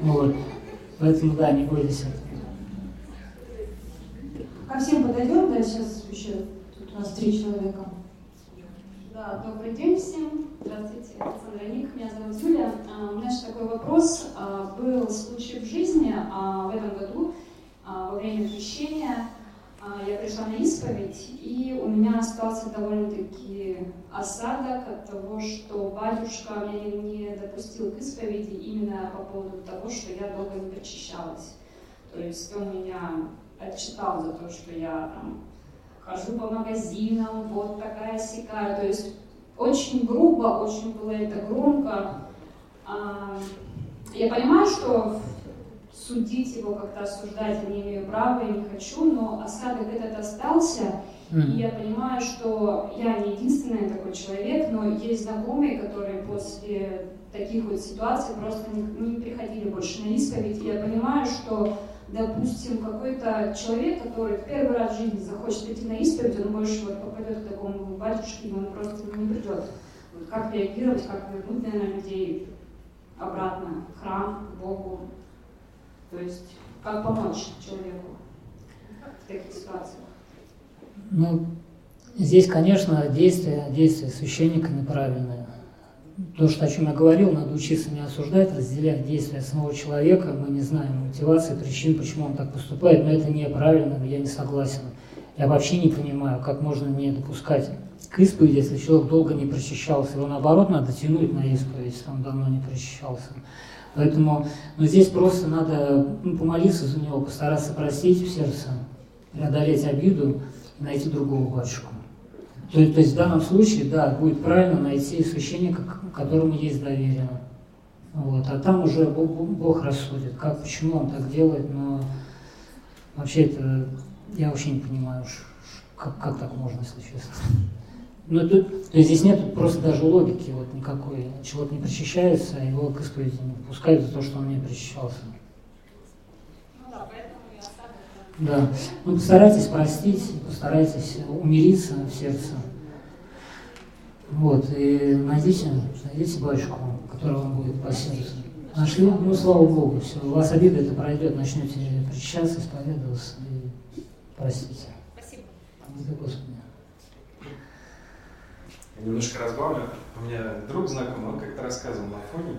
Вот. Поэтому, да, не бойтесь этого. Ко всем подойдем, да, сейчас еще тут у нас три человека. Да, добрый день всем. Здравствуйте, Александра Ник, меня зовут Юля. А, у меня же такой вопрос. А, был случай в жизни а, в этом году, во время крещения, я пришла на исповедь, и у меня остался довольно-таки осадок от того, что батюшка меня не допустил к исповеди именно по поводу того, что я долго не причащалась. То есть он меня отчитал за то, что я там хожу по магазинам, вот такая сякая. То есть очень грубо, очень было это громко. А, я понимаю, что судить его, как-то осуждать я не имею права и не хочу, но осадок этот остался. Mm-hmm. И я понимаю, что я не единственный такой человек, но есть знакомые, которые после таких вот ситуаций просто не, не приходили больше на исповедь. И я понимаю, что допустим, какой-то человек, который в первый раз в жизни захочет идти на исповедь, он больше вот попадет к такому батюшке, и он просто не придет. Вот как реагировать, как вернуть, наверное, людей обратно в храм, к Богу. То есть, как помочь человеку в таких ситуациях? Ну, здесь, конечно, действия, действия священника неправильные то, что, о чем я говорил, надо учиться не осуждать, разделять действия самого человека. Мы не знаем мотивации, причин, почему он так поступает, но это неправильно, я не согласен. Я вообще не понимаю, как можно не допускать к исповеди, если человек долго не причащался. Его наоборот надо тянуть на исповедь, если он давно не причащался. Поэтому ну, здесь просто надо ну, помолиться за него, постараться простить в сердце, преодолеть обиду и найти другого батюшку. То, то есть в данном случае, да, будет правильно найти священника, которому есть доверие. Вот. А там уже Бог, Бог рассудит, как, почему он так делает, но вообще это я вообще не понимаю, как, как так можно, если честно. Ну, тут, то есть здесь нет просто даже логики вот никакой. Человек не причащается, а его к исповеди не пускают за то, что он не причащался. Да. Ну, постарайтесь простить, постарайтесь умириться в сердце. Вот, и найдите, найдите батюшку, который вам будет по сердцу. Нашли? Ну, слава Богу, все. У вас обида это пройдет, начнете причащаться, исповедоваться и простите. Спасибо. Господи. Немножко разбавлю. У меня друг знакомый, он как-то рассказывал на фоне.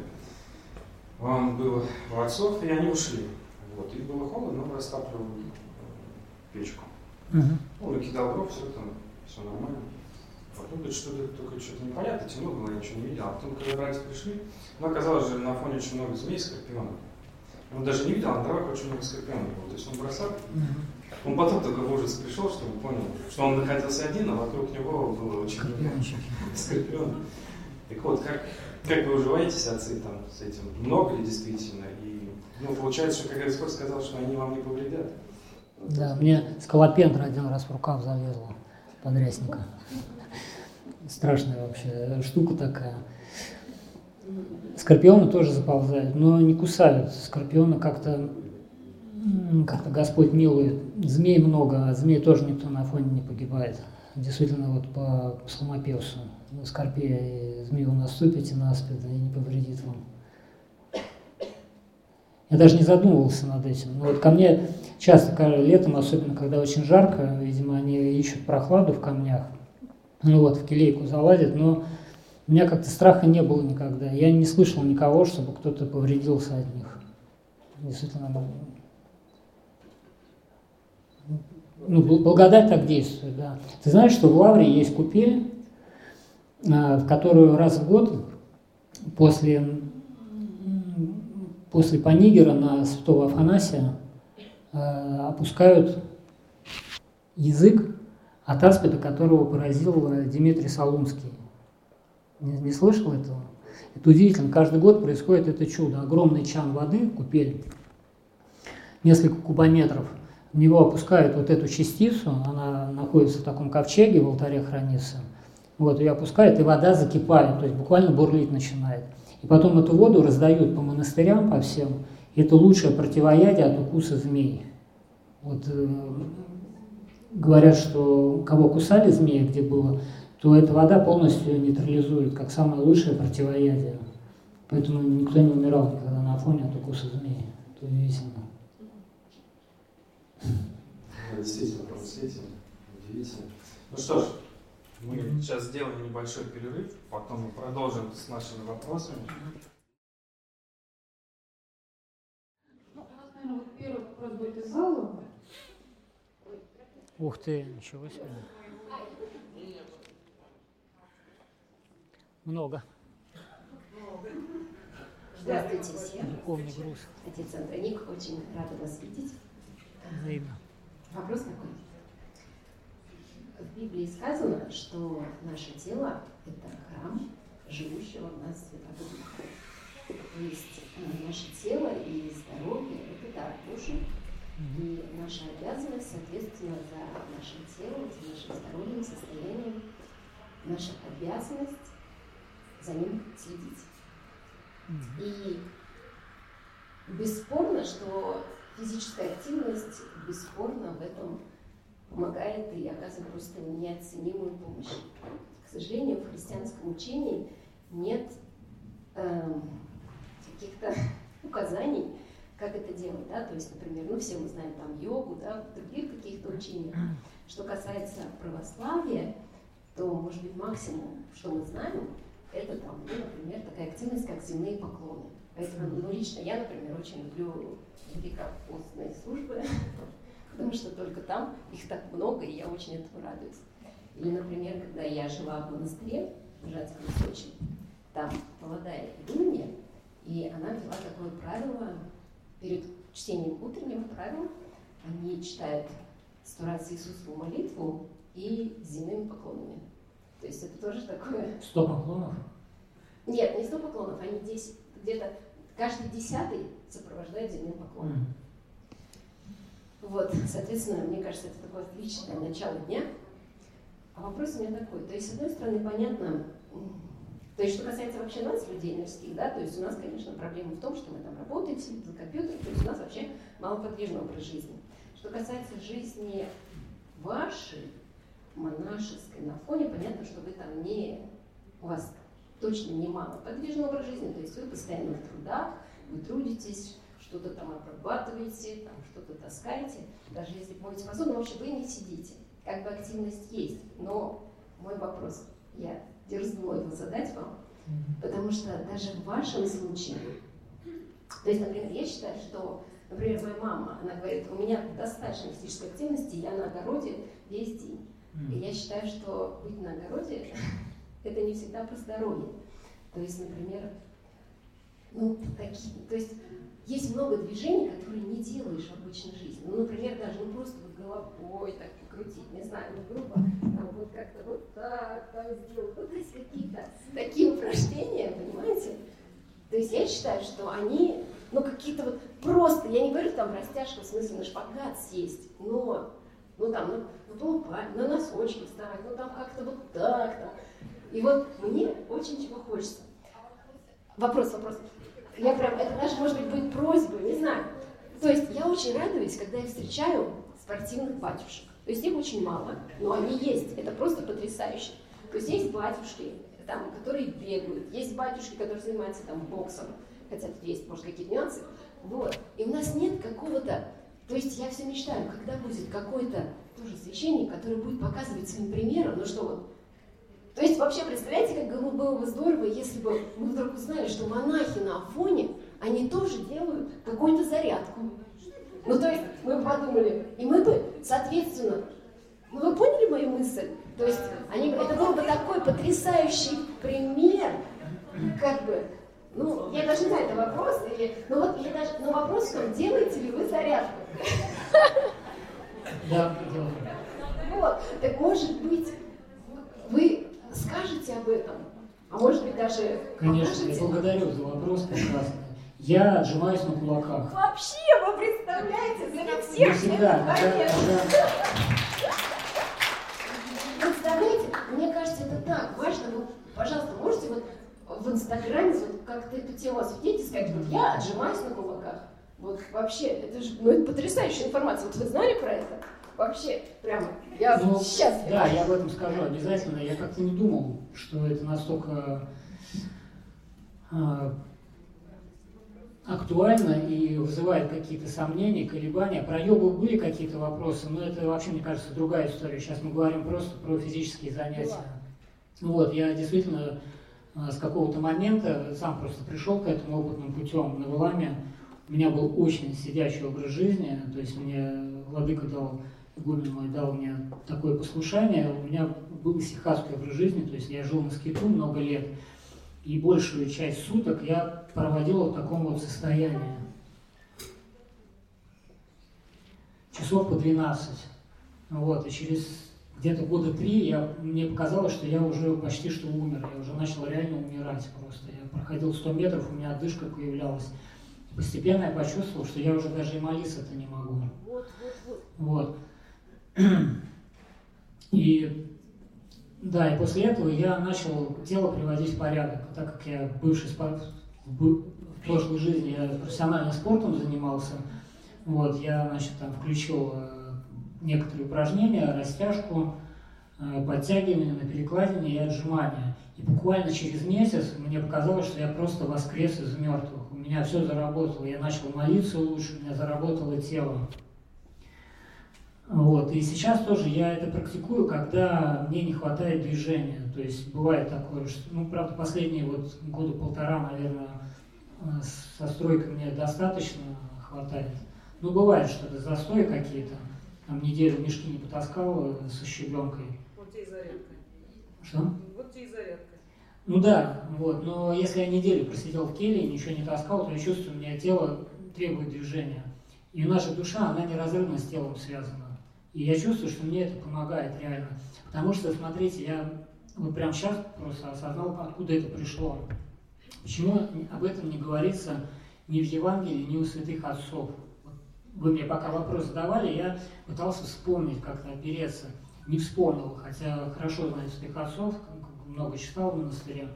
Он был у отцов, и они ушли. Вот, и было холодно, он растапливал печку. Угу. Он накидал дров, все там, все нормально. Потом говорит, что то только что-то непонятно, темно было, я ничего не видел. А потом, когда братья пришли, ну, оказалось же на фоне очень много змей, скорпионов. Он даже не видел, а на дровах очень много скорпионов было. То есть он бросал. Он потом только в ужас пришел, чтобы понял, что он находился один, а вокруг него было очень много скорпионов. Так вот, как, как вы уживаетесь, отцы, там, с этим? Много ли действительно? И, ну, получается, что, как Господь сказал, что они вам не повредят. Да, мне скалопендра один раз в рукав залезла подрясника. Страшная вообще штука такая. Скорпионы тоже заползают, но не кусают. Скорпионы как-то как-то Господь милует. Змей много, а змей тоже никто на фоне не погибает. Действительно, вот по псалмопевсу. Скорпея и змею наступите на спид и не повредит вам. Я даже не задумывался над этим. Но вот ко мне часто летом, особенно когда очень жарко, видимо, они ищут прохладу в камнях, ну вот, в келейку залазят, но у меня как-то страха не было никогда. Я не слышал никого, чтобы кто-то повредился от них. Действительно, ну, благодать так действует, да. Ты знаешь, что в Лавре есть купель, а, в которую раз в год после после Панигера на святого Афанасия опускают язык от аспида, которого поразил э, Дмитрий Солунский. Не, не слышал этого? Это удивительно. Каждый год происходит это чудо. Огромный чан воды, купель, несколько кубометров. В него опускают вот эту частицу, она находится в таком ковчеге, в алтаре хранится. Вот, ее опускают, и вода закипает, то есть буквально бурлить начинает. И потом эту воду раздают по монастырям, по всем. Это лучшее противоядие от укуса змей. Вот э, говорят, что кого кусали змеи, где было, то эта вода полностью нейтрализует, как самое лучшее противоядие. Поэтому никто не умирал никогда на фоне от укуса змеи. Это удивительно. Действительно, действительно удивительно. Ну что ж, мы сейчас сделаем небольшой перерыв, потом мы продолжим с нашими вопросами. Первый вопрос будет из зала. Ух ты, ничего себе. Много. Здравствуйте всем. Духовный груз. Отец Антоник, очень рада вас видеть. Взаимно. Вопрос такой. В Библии сказано, что наше тело – это храм живущего в нас Святого Духа. То есть э, наше тело и здоровье – дар Божий. И наша обязанность, соответственно, за нашим телом, за нашим здоровьем, состоянием, наша обязанность за ним следить. И бесспорно, что физическая активность бесспорно в этом помогает и оказывает просто неоценимую помощь. К сожалению, в христианском учении нет эм, каких-то указаний, как это делать, да, то есть, например, ну все мы знаем там йогу, да, других каких-то учениях. Что касается православия, то, может быть, максимум, что мы знаем, это там, ну, например, такая активность, как земные поклоны. Поэтому, ну, лично я, например, очень люблю великопостные службы, потому что только там их так много, и я очень этому радуюсь. Или, например, когда я жила в монастыре в Жатском Сочи, там молодая Дуня, и она ввела такое правило, перед чтением утреннего правила они читают сто раз Иисусову молитву и земными поклонами. То есть это тоже такое... Сто поклонов? Нет, не сто поклонов, они десять, где-то каждый десятый сопровождает земным поклоном. Mm. Вот, соответственно, мне кажется, это такое отличное начало дня. А вопрос у меня такой. То есть, с одной стороны, понятно, то есть, что касается вообще нас, людей мирских, да, то есть у нас, конечно, проблема в том, что мы там работаем, сидим за компьютером, то есть у нас вообще малоподвижный образ жизни. Что касается жизни вашей, монашеской, на фоне, понятно, что вы там не, у вас точно не малоподвижный образ жизни, то есть вы постоянно в трудах, вы трудитесь, что-то там обрабатываете, там что-то таскаете, даже если моете посуду, но вообще вы не сидите. Как бы активность есть, но мой вопрос, я дерзну его задать вам, потому что даже в вашем случае, то есть, например, я считаю, что, например, моя мама, она говорит, у меня достаточно физической активности, я на огороде весь день. И я считаю, что быть на огороде – это не всегда про здоровье. То есть, например, ну, такие, то есть есть много движений, которые не делаешь в обычной жизни. Ну, например, даже ну, просто вот головой так покрутить, не знаю, ну, грубо, там, вот как-то вот так, там сделать. Ну, то есть какие-то такие упражнения, понимаете? То есть я считаю, что они, ну, какие-то вот просто, я не говорю там растяжка, в смысле на шпагат сесть, но, ну, там, ну, на полупаль, на носочки вставать, ну, там как-то вот так, там. И вот мне очень чего хочется. Вопрос, вопрос. Я прям, это даже, может быть, будет просьбой, не знаю. То есть я очень радуюсь, когда я встречаю спортивных батюшек. То есть их очень мало, но они есть. Это просто потрясающе. То есть есть батюшки, там, которые бегают, есть батюшки, которые занимаются там боксом, хотя тут есть, может, какие-то нюансы. Вот. И у нас нет какого-то... То есть я все мечтаю, когда будет какой-то тоже священник, который будет показывать своим примером, ну что вот, то есть вообще представляете, как было бы здорово, если бы мы вдруг узнали, что монахи на Афоне, они тоже делают какую-то зарядку. Ну то есть мы подумали, и мы бы, соответственно, ну вы поняли мою мысль? То есть они, это был бы такой потрясающий пример, как бы, ну, я даже не знаю, это вопрос, или, ну вот, я даже, но вопрос в том, делаете ли вы зарядку? Да, делаю. Вот, так может быть, вы скажете об этом, а может быть даже Конечно, покажете? я благодарю за вопрос прекрасный. Я отжимаюсь на кулаках. Вообще, вы представляете, за всех Не всегда, когда, Представляете, мне кажется, это так важно. Вот, пожалуйста, можете вот в Инстаграме вот как-то эту тему осветить и сказать, вот я отжимаюсь на кулаках. Вот вообще, это же, ну это потрясающая информация. Вот вы знали про это? Вообще, прямо, я Ну, счастлива. Да, я об этом скажу обязательно. Я как-то не думал, что это настолько а, актуально и вызывает какие-то сомнения, колебания. Про йогу были какие-то вопросы, но это вообще, мне кажется, другая история. Сейчас мы говорим просто про физические занятия. Вот, я действительно э, с какого-то момента сам просто пришел к этому опытным путем на Валаме. У меня был очень сидящий образ жизни, то есть мне Владыка дал, игумен мой дал мне такое послушание. У меня был сихасский образ жизни, то есть я жил на скиту много лет, и большую часть суток я проводил в таком вот состоянии. Часов по 12. Вот, и через где-то года три я, мне показалось, что я уже почти что умер. Я уже начал реально умирать просто. Я проходил 100 метров, у меня отдышка появлялась. Постепенно я почувствовал, что я уже даже и молиться-то не могу. Вот, вот. Вот. И да, и после этого я начал тело приводить в порядок, так как я бывший спорт, в прошлой жизни я профессиональным спортом занимался, вот, я, значит, там включил э, некоторые упражнения, растяжку, э, подтягивание на перекладине и отжимания. И буквально через месяц мне показалось, что я просто воскрес из мертвых. У меня все заработало, я начал молиться лучше, у меня заработало тело. Вот. И сейчас тоже я это практикую, когда мне не хватает движения. То есть бывает такое, что, ну, правда, последние вот года полтора, наверное, э, со стройкой мне достаточно хватает. Ну, бывает что-то, застои какие-то. Там неделю мешки не потаскал э, со щебенкой. Вот тебе и зарядка. Что? Вот тебе и зарядка. Ну да, вот, но если я неделю просидел в келье и ничего не таскал, то я чувствую, у меня тело требует движения. И наша душа, она неразрывно с телом связана. И я чувствую, что мне это помогает реально. Потому что, смотрите, я вот прямо сейчас просто осознал, откуда это пришло. Почему об этом не говорится ни в Евангелии, ни у святых отцов. Вы мне пока вопрос задавали, я пытался вспомнить, как-то опереться. Не вспомнил, хотя хорошо знаю святых отцов, много читал в монастыре.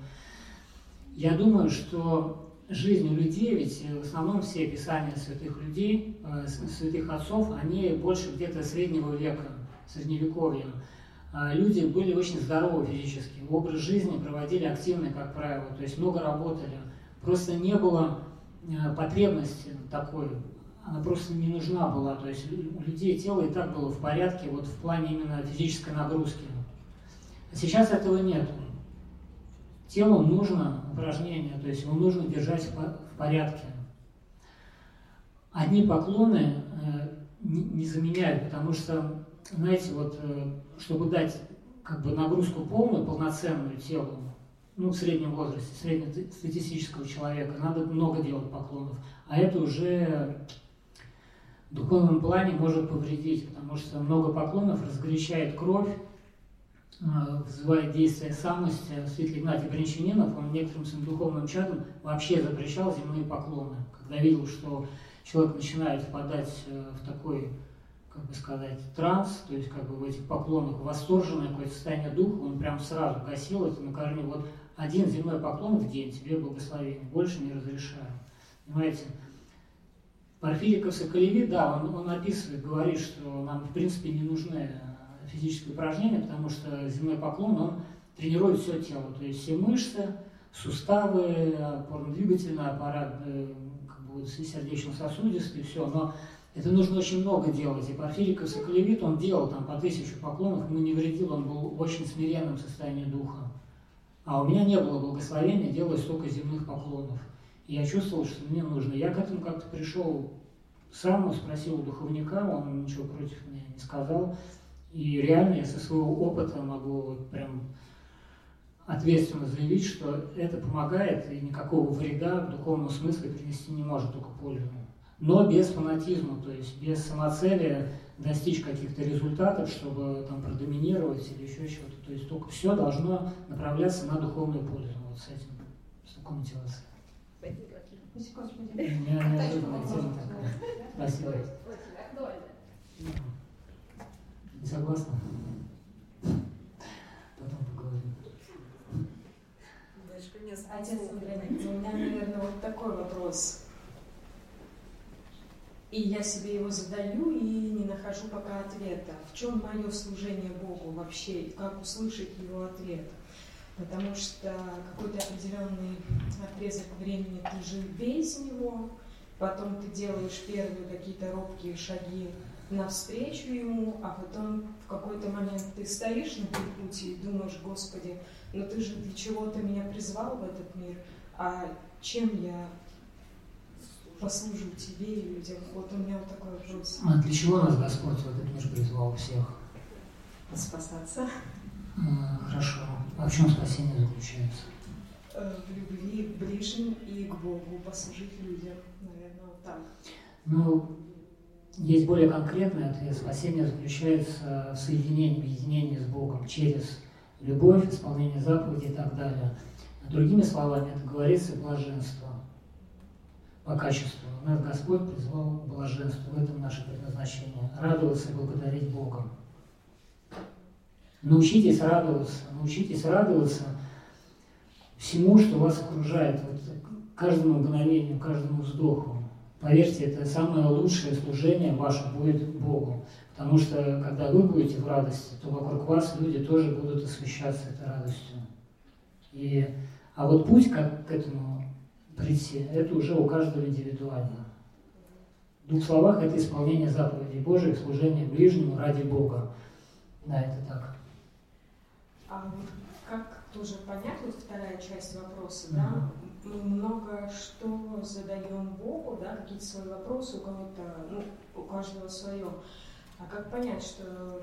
Я думаю, что жизнь у людей, ведь в основном все писания святых людей, э, святых отцов, они больше где-то среднего века, средневековья. А люди были очень здоровы физически, образ жизни проводили активный, как правило, то есть много работали. Просто не было э, потребности такой, она просто не нужна была. То есть у людей тело и так было в порядке вот в плане именно физической нагрузки. А сейчас этого нет. Телу нужно упражнение, то есть его нужно держать в порядке. Одни поклоны э, не заменяют, потому что, знаете, вот, э, чтобы дать как бы нагрузку полную, полноценную телу, ну, в среднем возрасте, среднестатистического человека, надо много делать поклонов. А это уже в духовном плане может повредить, потому что много поклонов разгорячает кровь, Э, вызывает действие самости, святитель Игнатий Бринчанинов, он некоторым своим духовным чадом вообще запрещал земные поклоны. Когда видел, что человек начинает впадать э, в такой, как бы сказать, транс, то есть как бы в этих поклонах восторженное какое-то состояние духа, он прям сразу гасил это на корню. Вот один земной поклон в день тебе благословение, больше не разрешаю. Понимаете? Порфириков Соколеви, да, он, он описывает, говорит, что нам в принципе не нужны физические упражнения, потому что земной поклон, он тренирует все тело, то есть все мышцы, суставы, опорно-двигательный аппарат, э, как бы сердечно-сосудистый, все, но это нужно очень много делать. И Порфириков Соколевит, он делал там по тысячу поклонов, ему не вредил, он был в очень смиренном состоянии духа. А у меня не было благословения делать столько земных поклонов. И я чувствовал, что мне нужно. Я к этому как-то пришел сам, спросил у духовника, он ничего против меня не сказал. И реально я со своего опыта могу вот прям ответственно заявить, что это помогает и никакого вреда в духовном смысле принести не может, только пользу. Но без фанатизма, то есть без самоцелия достичь каких-то результатов, чтобы там продоминировать или еще чего-то. То есть только все должно направляться на духовную пользу. Вот с этим, с такой мотивацией. У меня неожиданная тема такая. Спасибо. Не согласна? Потом поговорим. Отец Андрей, у меня, наверное, вот такой вопрос. И я себе его задаю и не нахожу пока ответа. В чем мое служение Богу вообще, и как услышать его ответ? Потому что какой-то определенный отрезок времени ты жил без него, потом ты делаешь первые какие-то робкие шаги навстречу ему, а потом в какой-то момент ты стоишь на перепутье и думаешь, Господи, но ты же для чего-то меня призвал в этот мир, а чем я послужу тебе и людям? Вот у меня вот такой вопрос. А для чего нас Господь в этот мир призвал всех? Спасаться. А, хорошо. А в чем спасение заключается? Э, в любви к ближним и к Богу, послужить людям, наверное, вот так. Ну, есть более конкретный ответ. Спасение заключается в соединении, в единении с Богом через любовь, исполнение заповедей и так далее. Другими словами, это говорится блаженство по качеству. Нас Господь призвал к блаженству. В этом наше предназначение. Радоваться и благодарить Бога. Научитесь радоваться, научитесь радоваться всему, что вас окружает, вот, каждому мгновению, каждому вздоху. Поверьте, это самое лучшее служение ваше будет Богу. Потому что, когда вы будете в радости, то вокруг вас люди тоже будут освещаться этой радостью. И, а вот путь, как к этому прийти, это уже у каждого индивидуально. В двух словах, это исполнение заповедей Божьих, служение ближнему ради Бога. Да, это так. А вот как тоже понять, вот вторая часть вопроса, mm-hmm. да, мы много что задаем Богу, да, какие-то свои вопросы, у кого-то, ну, у каждого свое. А как понять, что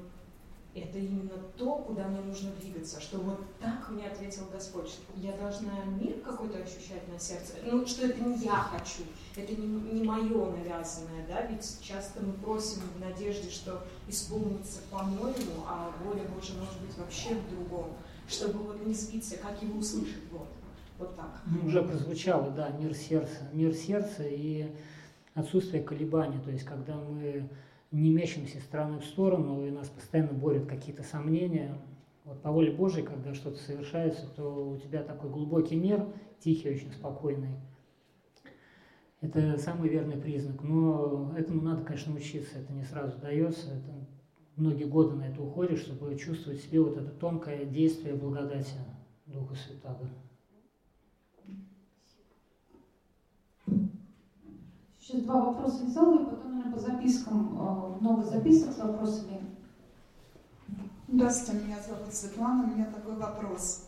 это именно то, куда мне нужно двигаться, что вот так мне ответил Господь, что я должна мир какой-то ощущать на сердце, ну, что это не я хочу, это не, не мое навязанное, да, ведь часто мы просим в надежде, что исполнится по-моему, а воля Божья может быть вообще в другом, чтобы вот не сбиться, как его услышать, вот, вот так. Ну, уже прозвучало, да, мир сердца, мир сердца и отсутствие колебаний, то есть когда мы не мечемся стороны в сторону, и нас постоянно борют какие-то сомнения. Вот по воле Божьей, когда что-то совершается, то у тебя такой глубокий мир, тихий, очень спокойный. Это самый верный признак. Но этому надо, конечно, учиться. Это не сразу дается. Это многие годы на это уходит, чтобы чувствовать в себе вот это тонкое действие благодати Духа Святого. Сейчас два вопроса и потом, наверное, по запискам, э, много записок с вопросами. Здравствуйте, меня зовут Светлана. У меня такой вопрос.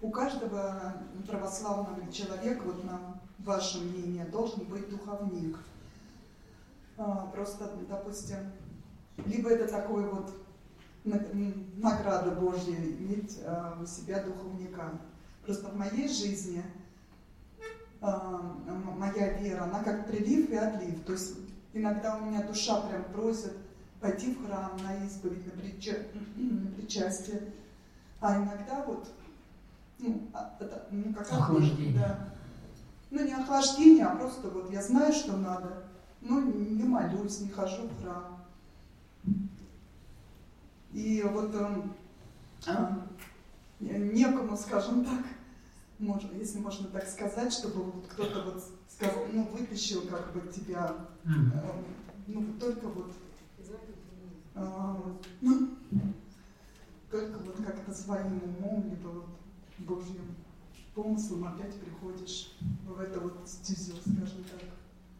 У каждого православного человека, вот на ваше мнение, должен быть духовник. А, просто, допустим, либо это такой вот награда Божья иметь а, у себя духовника. Просто в моей жизни – а, моя вера, она как прилив и отлив. То есть иногда у меня душа прям просит пойти в храм на исповедь, на, прича... на причастие. А иногда вот, ну, а, это, ну как охлаждение. Да. Ну не охлаждение, а просто вот я знаю, что надо. Ну не молюсь, не хожу в храм. И вот э, некому, скажем так, можно, если можно так сказать, чтобы вот кто-то вот сказал, ну, вытащил как бы тебя, э, ну, только вот, э, ну, только вот как-то своим умом, либо вот Божьим помыслом опять приходишь в это вот стезю, скажем так,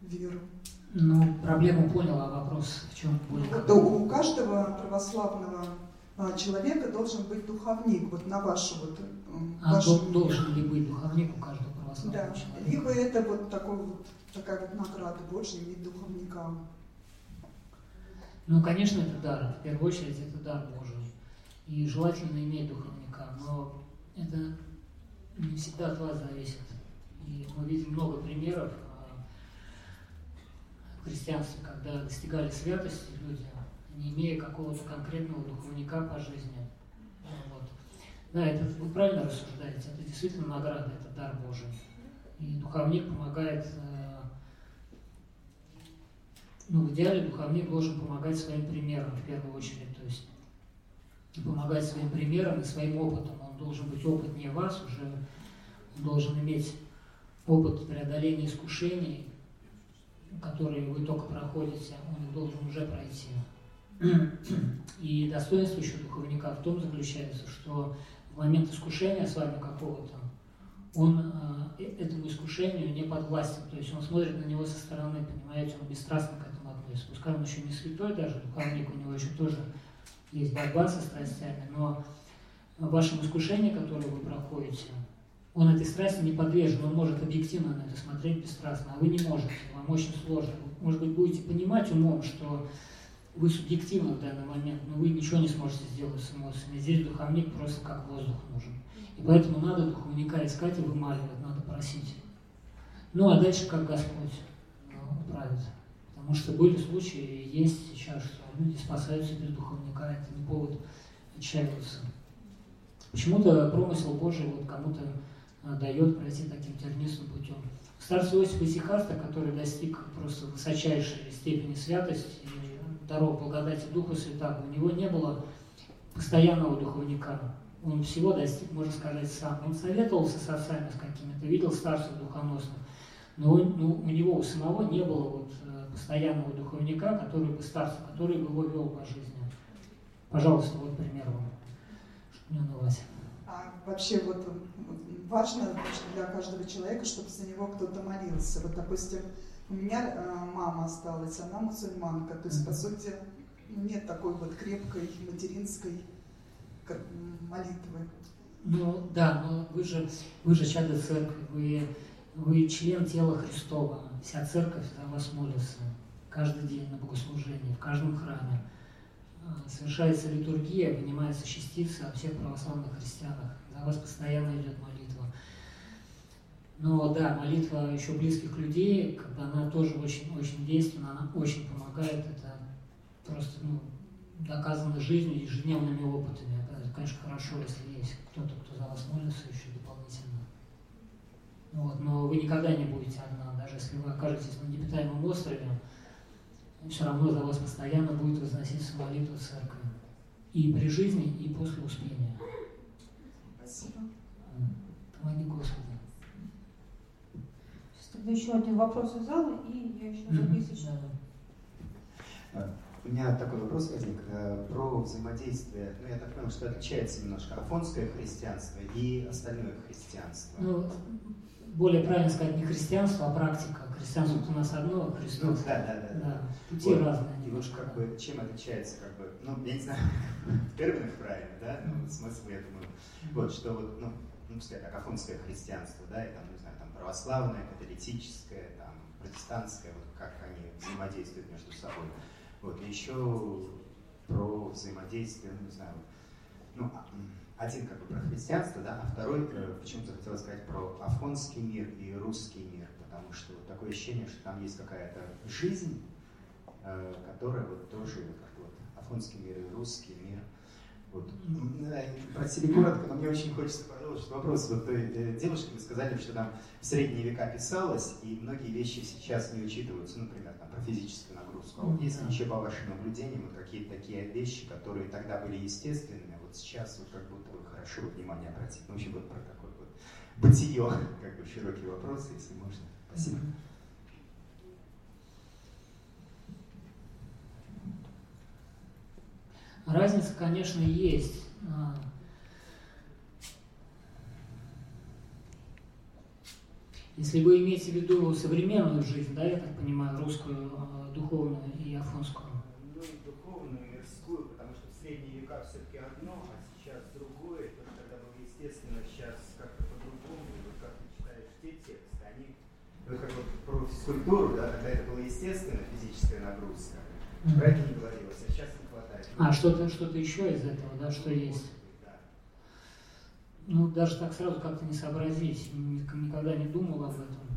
веру. Ну, проблему понял, а вопрос в чем? Вот у каждого православного человека должен быть духовник, вот на вашу вот... А вашу... должен ли быть духовник у каждого православного да. человека? Либо это вот, такой вот такая вот награда Божья иметь духовника. Ну, конечно, это дар. В первую очередь, это дар Божий. И желательно иметь духовника. Но это не всегда от вас зависит. И мы видим много примеров а, в христианстве, когда достигали святости люди, не имея какого-то конкретного духовника по жизни. Вот. Да, это вы правильно рассуждаете, это действительно награда, это дар Божий. И духовник помогает, э, ну, в идеале духовник должен помогать своим примером в первую очередь, то есть помогать своим примером и своим опытом. Он должен быть опытнее вас уже, он должен иметь опыт преодоления искушений, которые вы только проходите, он должен уже пройти. И достоинство еще духовника в том заключается, что в момент искушения с вами какого-то, он э, этому искушению не подвластен, то есть он смотрит на него со стороны, понимаете, он бесстрастно к этому относится. Пускай он еще не святой даже, духовник, у него еще тоже есть борьба со страстями, но в вашем искушении, которое вы проходите, он этой страсти не подвержен, он может объективно на это смотреть бесстрастно, а вы не можете, вам очень сложно. Может быть, будете понимать умом, что вы субъективны в данный момент, но вы ничего не сможете сделать с эмоциями. Здесь духовник просто как воздух нужен. И поэтому надо духовника искать и вымаливать, надо просить. Ну а дальше как Господь ну, правит. Потому что были случаи, и есть сейчас, что люди спасаются без духовника, это не повод отчаиваться. Почему-то промысел Божий вот кому-то а, дает пройти таким тернистым путем. Старец Иосиф Исихаста, который достиг просто высочайшей степени святости даров благодати Духа Святаго, у него не было постоянного духовника. Он всего достиг, можно сказать, сам. Он советовался с отцами с какими-то, видел старцев духоносных, но он, ну, у него у самого не было вот, э, постоянного духовника, который бы старца, который бы его вел по жизни. Пожалуйста, вот пример вам, чтобы не унывать. А вообще вот важно для каждого человека, чтобы за него кто-то молился. Вот, допустим, у меня э, мама осталась, она мусульманка, то есть, по сути, нет такой вот крепкой материнской молитвы. Ну да, но вы же, вы же чадо церкви, вы, вы член тела Христова. Вся церковь за вас молится каждый день на богослужении, в каждом храме. А, совершается литургия, вынимается частица о всех православных христианах. За вас постоянно идет молитва. Но да, молитва еще близких людей, когда она тоже очень, очень действенна, она очень помогает. Это просто ну, доказано жизнью, ежедневными опытами. Это, конечно, хорошо, если есть кто-то, кто за вас молится еще дополнительно. Вот, но вы никогда не будете одна, даже если вы окажетесь на непитаемом острове, все равно за вас постоянно будет возноситься молитва церкви. И при жизни, и после успения. Спасибо. Помоги Господи. Тогда еще один вопрос из зала, и я еще записочку. У меня такой вопрос возник э, про взаимодействие. Ну, я так понял, что отличается немножко афонское христианство и остальное христианство. Ну, более правильно сказать, не христианство, а практика. Христианство у нас одно, а Христос. Ну, да, да, да. да. Пути вот. разные. И вот как бы, чем отличается, как бы, ну, я не знаю, в терминах правильно, да, но смысл, я думаю, вот, что вот, ну, ну, пускай так, афонское христианство, да, и там, не знаю, там протестантское, вот как они взаимодействуют между собой. Вот, и еще про взаимодействие, ну, не знаю, ну, а, один как бы про христианство, да, а второй э, почему-то хотел сказать про афонский мир и русский мир, потому что вот такое ощущение, что там есть какая-то жизнь, э, которая вот тоже как вот афонский мир и русский мир. Вот. Просили коротко, но мне очень хочется продолжить вопрос. Вот той э, девушке вы сказали, что там в средние века писалось, и многие вещи сейчас не учитываются, например, там, про физическую нагрузку. А вот если еще по вашим наблюдениям, вот какие-то такие вещи, которые тогда были естественными, а вот сейчас вот как будто бы хорошо внимание обратить. Ну, в общем, вот про такое вот бытие, как бы широкий вопрос, если можно. Спасибо. Разница, конечно, есть. А, если вы имеете в виду современную жизнь, да, я так понимаю, русскую, а, духовную и афонскую. Ну, духовную, и мирскую, потому что в средние века все-таки одно, а сейчас другое. То, когда было естественно, сейчас как-то по-другому. Вот как ты читаешь те тексты, они, ну, как бы про физкультуру, да, когда это было естественно, физическая нагрузка, mm-hmm. про это не говорилось, а а что-то что еще из этого, да, что есть? Ну, даже так сразу как-то не сообразить, никогда не думал об этом.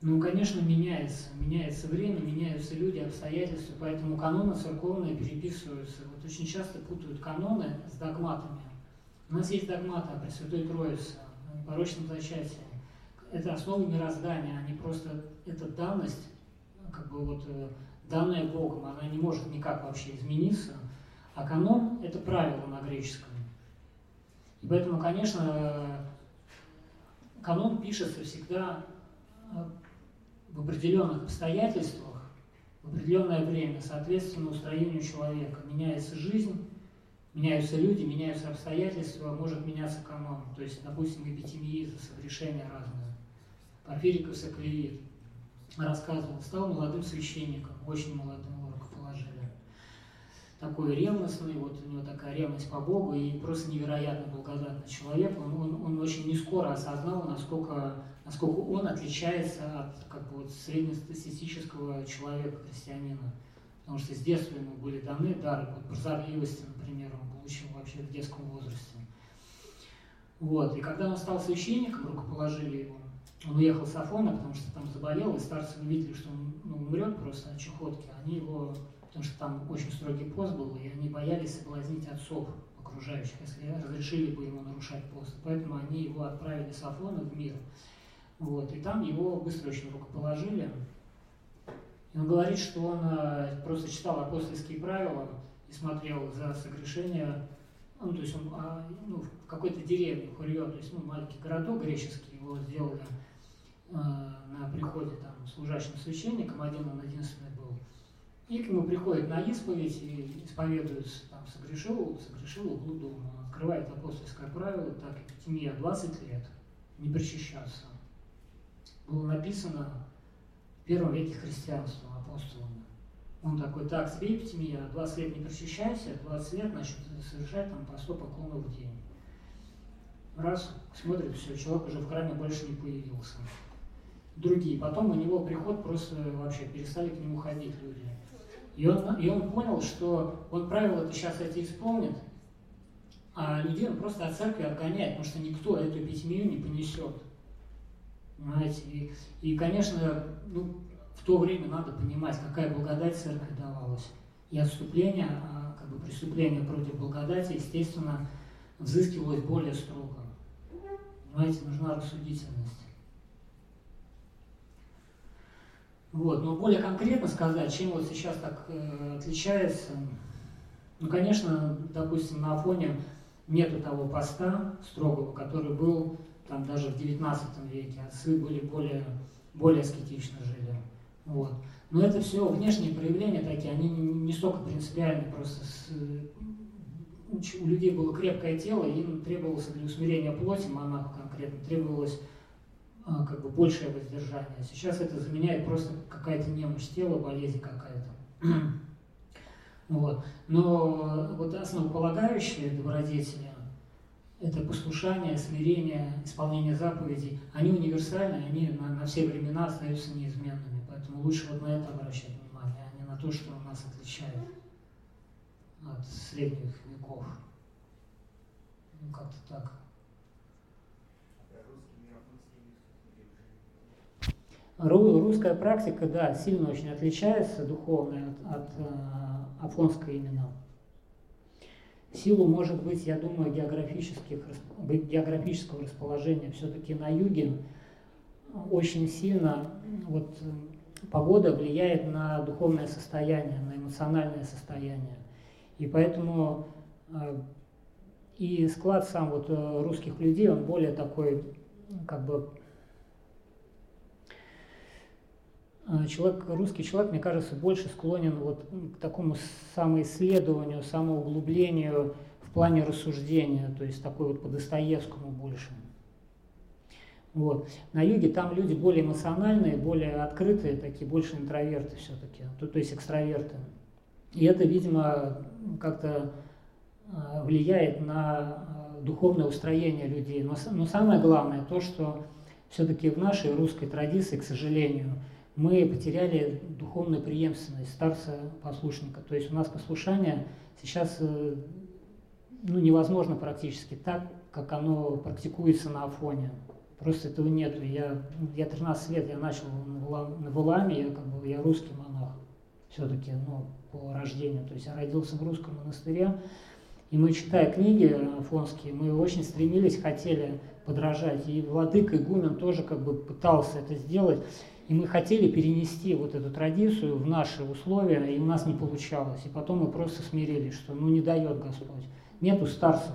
Ну, конечно, меняется. Меняется время, меняются люди, обстоятельства, поэтому каноны церковные переписываются. Вот очень часто путают каноны с догматами. У нас есть догматы о Пресвятой Троице, о порочном зачатии. Это основы мироздания, они просто, это данность, как бы вот э, данная Богом, она не может никак вообще измениться, а канон – это правило на греческом. И поэтому, конечно, канон пишется всегда э, в определенных обстоятельствах, в определенное время, соответственно устроению человека. Меняется жизнь, меняются люди, меняются обстоятельства, может меняться канон. То есть, допустим, эпитемиизы, согрешения разные. Порфириков, саклеид. Рассказывал, стал молодым священником, очень молодым его рукоположили. Такой ревностный, вот у него такая ревность по Богу и просто невероятно благодатный человек. Он, он, он очень не скоро осознал, насколько, насколько он отличается от как бы, вот, среднестатистического человека, христианина. Потому что с детства ему были даны дары вот, прозорливости, например, он получил вообще в детском возрасте. Вот. И когда он стал священником, рукоположили его, он уехал с Афона, потому что там заболел, и старцы увидели, что он ну, умрет просто от чехотки. Они его, потому что там очень строгий пост был, и они боялись соблазнить отцов окружающих, если разрешили бы ему нарушать пост. Поэтому они его отправили с Афона в мир. Вот. И там его быстро очень рукоположили. И он говорит, что он э, просто читал апостольские правила и смотрел за согрешение ну, то есть он а, ну, в какой-то деревне Хурье, то есть ну, маленький городок греческий, его сделали на приходе там служащим священником, один он единственный был. И к нему приходит на исповедь и исповедуется, там, согрешил, согрешил углу дома. Открывает апостольское правило, так, Тимия 20 лет, не причащаться. Было написано в первом веке христианства апостолами. Он такой, так, сбейте меня, 20 лет не причащайся, 20 лет, значит, совершать там по 100 поклонов в день. Раз, смотрит, все, человек уже в храме больше не появился. Другие. Потом у него приход просто вообще перестали к нему ходить люди. И он, и он понял, что он правила-то сейчас эти исполнит, а людей он просто от церкви отгоняет, потому что никто эту пятимию не понесет. Понимаете? И, и конечно, ну, в то время надо понимать, какая благодать церкви давалась. И отступление, а, как бы преступление против благодати, естественно, взыскивалось более строго. Понимаете, нужна рассудительность. Вот. Но более конкретно сказать, чем вот сейчас так э, отличается, ну, конечно, допустим, на Афоне нету того поста строгого, который был там даже в 19 веке. Отцы были более, более аскетично жили. Вот. Но это все внешние проявления такие, они не, не столько принципиальны, просто с, у людей было крепкое тело, им требовалось для усмирения плоти, монаху конкретно, требовалось как бы большее воздержание. Сейчас это заменяет просто какая-то немощь тела, болезнь какая-то. вот. Но вот основополагающие добродетели, это послушание, смирение, исполнение заповедей, они универсальны, они на, на все времена остаются неизменными. Поэтому лучше вот на это обращать внимание, а не на то, что нас отличает от средних веков. Ну, как-то так. Русская практика, да, сильно очень отличается духовная от, от э, афонской именно. Силу может быть, я думаю, географических, географического расположения все-таки на юге очень сильно вот, погода влияет на духовное состояние, на эмоциональное состояние. И поэтому э, и склад сам вот э, русских людей, он более такой, как бы, э, человек, русский человек, мне кажется, больше склонен вот к такому самоисследованию, самоуглублению в плане рассуждения, то есть такой вот по Достоевскому больше. Вот. На юге там люди более эмоциональные, более открытые, такие больше интроверты все-таки, то, то есть экстраверты. И это, видимо, как-то а, влияет на а, духовное устроение людей. Но, но самое главное то, что все-таки в нашей русской традиции, к сожалению, мы потеряли духовную преемственность старца-послушника. То есть у нас послушание сейчас э, ну, невозможно практически так, как оно практикуется на Афоне. Просто этого нет. Я, я 13 лет, я начал на Валаме, я, как бы, я русский монах все-таки, ну, по рождению. То есть я родился в русском монастыре, и мы, читая книги афонские, мы очень стремились, хотели подражать. И владыка Игумен тоже как бы пытался это сделать. И мы хотели перенести вот эту традицию в наши условия, и у нас не получалось. И потом мы просто смирились, что ну не дает Господь. Нету старцев.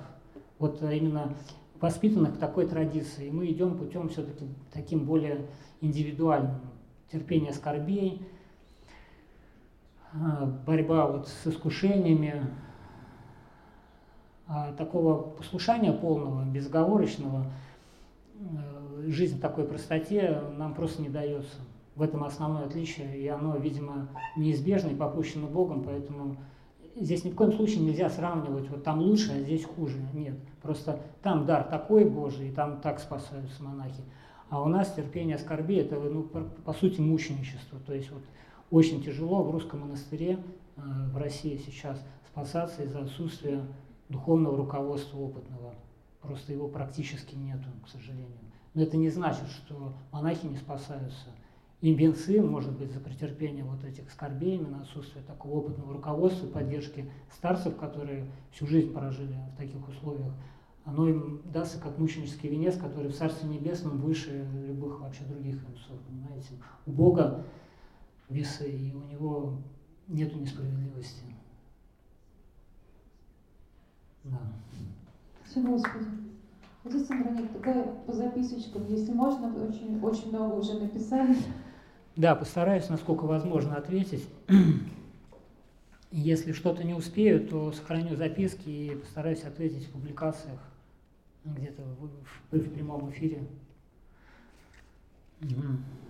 Вот именно воспитанных к такой традиции. И мы идем путем все-таки таким более индивидуальным. Терпение скорбей, а, борьба вот с искушениями, а такого послушания полного, безоговорочного, э, жизнь в такой простоте нам просто не дается. В этом основное отличие, и оно, видимо, неизбежно и попущено Богом, поэтому здесь ни в коем случае нельзя сравнивать, вот там лучше, а здесь хуже. Нет, просто там дар такой Божий, и там так спасаются монахи. А у нас терпение скорби – это, ну, по, сути, мученичество. То есть вот очень тяжело в русском монастыре э, в России сейчас спасаться из-за отсутствия духовного руководства опытного. Просто его практически нету, к сожалению. Но это не значит, что монахи не спасаются. И бенцы, может быть, за претерпение вот этих скорбей, именно отсутствие такого опытного руководства, поддержки старцев, которые всю жизнь прожили в таких условиях, оно им дастся как мученический венец, который в Царстве Небесном выше любых вообще других венцов, понимаете? У Бога весы, и у него нету несправедливости. Да. Спасибо, Господи. Здесь, Андроник, такая по записочкам, если можно, очень, очень много уже написали. Да, постараюсь, насколько возможно, ответить. Если что-то не успею, то сохраню записки и постараюсь ответить в публикациях где-то в, в, в прямом эфире. Угу.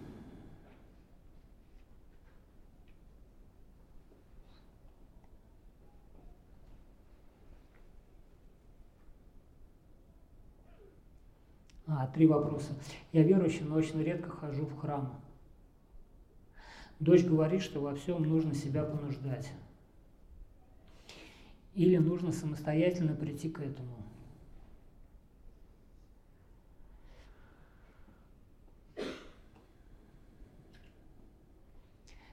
А, три вопроса. Я верующий, но очень редко хожу в храм. Дочь говорит, что во всем нужно себя понуждать. Или нужно самостоятельно прийти к этому.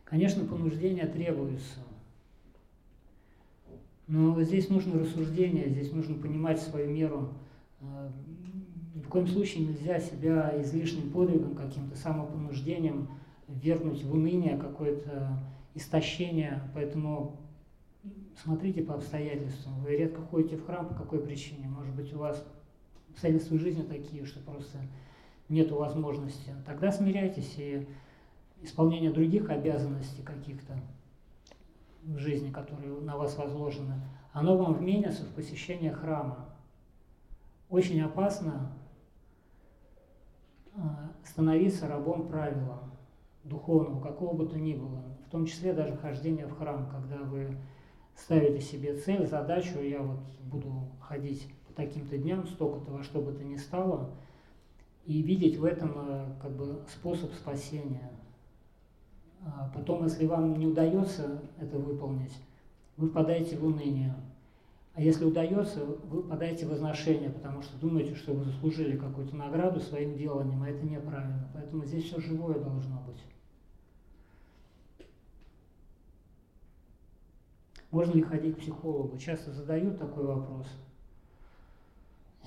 Конечно, понуждения требуются. Но здесь нужно рассуждение, здесь нужно понимать свою меру. Ни в коем случае нельзя себя излишним подвигом, каким-то самопонуждением ввергнуть в уныние, какое-то истощение. Поэтому смотрите по обстоятельствам. Вы редко ходите в храм, по какой причине? Может быть, у вас обстоятельства жизни такие, что просто нет возможности. Тогда смиряйтесь и исполнение других обязанностей каких-то в жизни, которые на вас возложены, оно вам вменится в посещение храма. Очень опасно становиться рабом правила духовного, какого бы то ни было, в том числе даже хождение в храм, когда вы ставите себе цель, задачу, я вот буду ходить по таким-то дням, столько-то во что бы то ни стало, и видеть в этом э, как бы способ спасения. А потом, если вам не удается это выполнить, вы впадаете в уныние. А если удается, вы подаете возношение, потому что думаете, что вы заслужили какую-то награду своим деланием, а это неправильно. Поэтому здесь все живое должно быть. Можно ли ходить к психологу? Часто задают такой вопрос.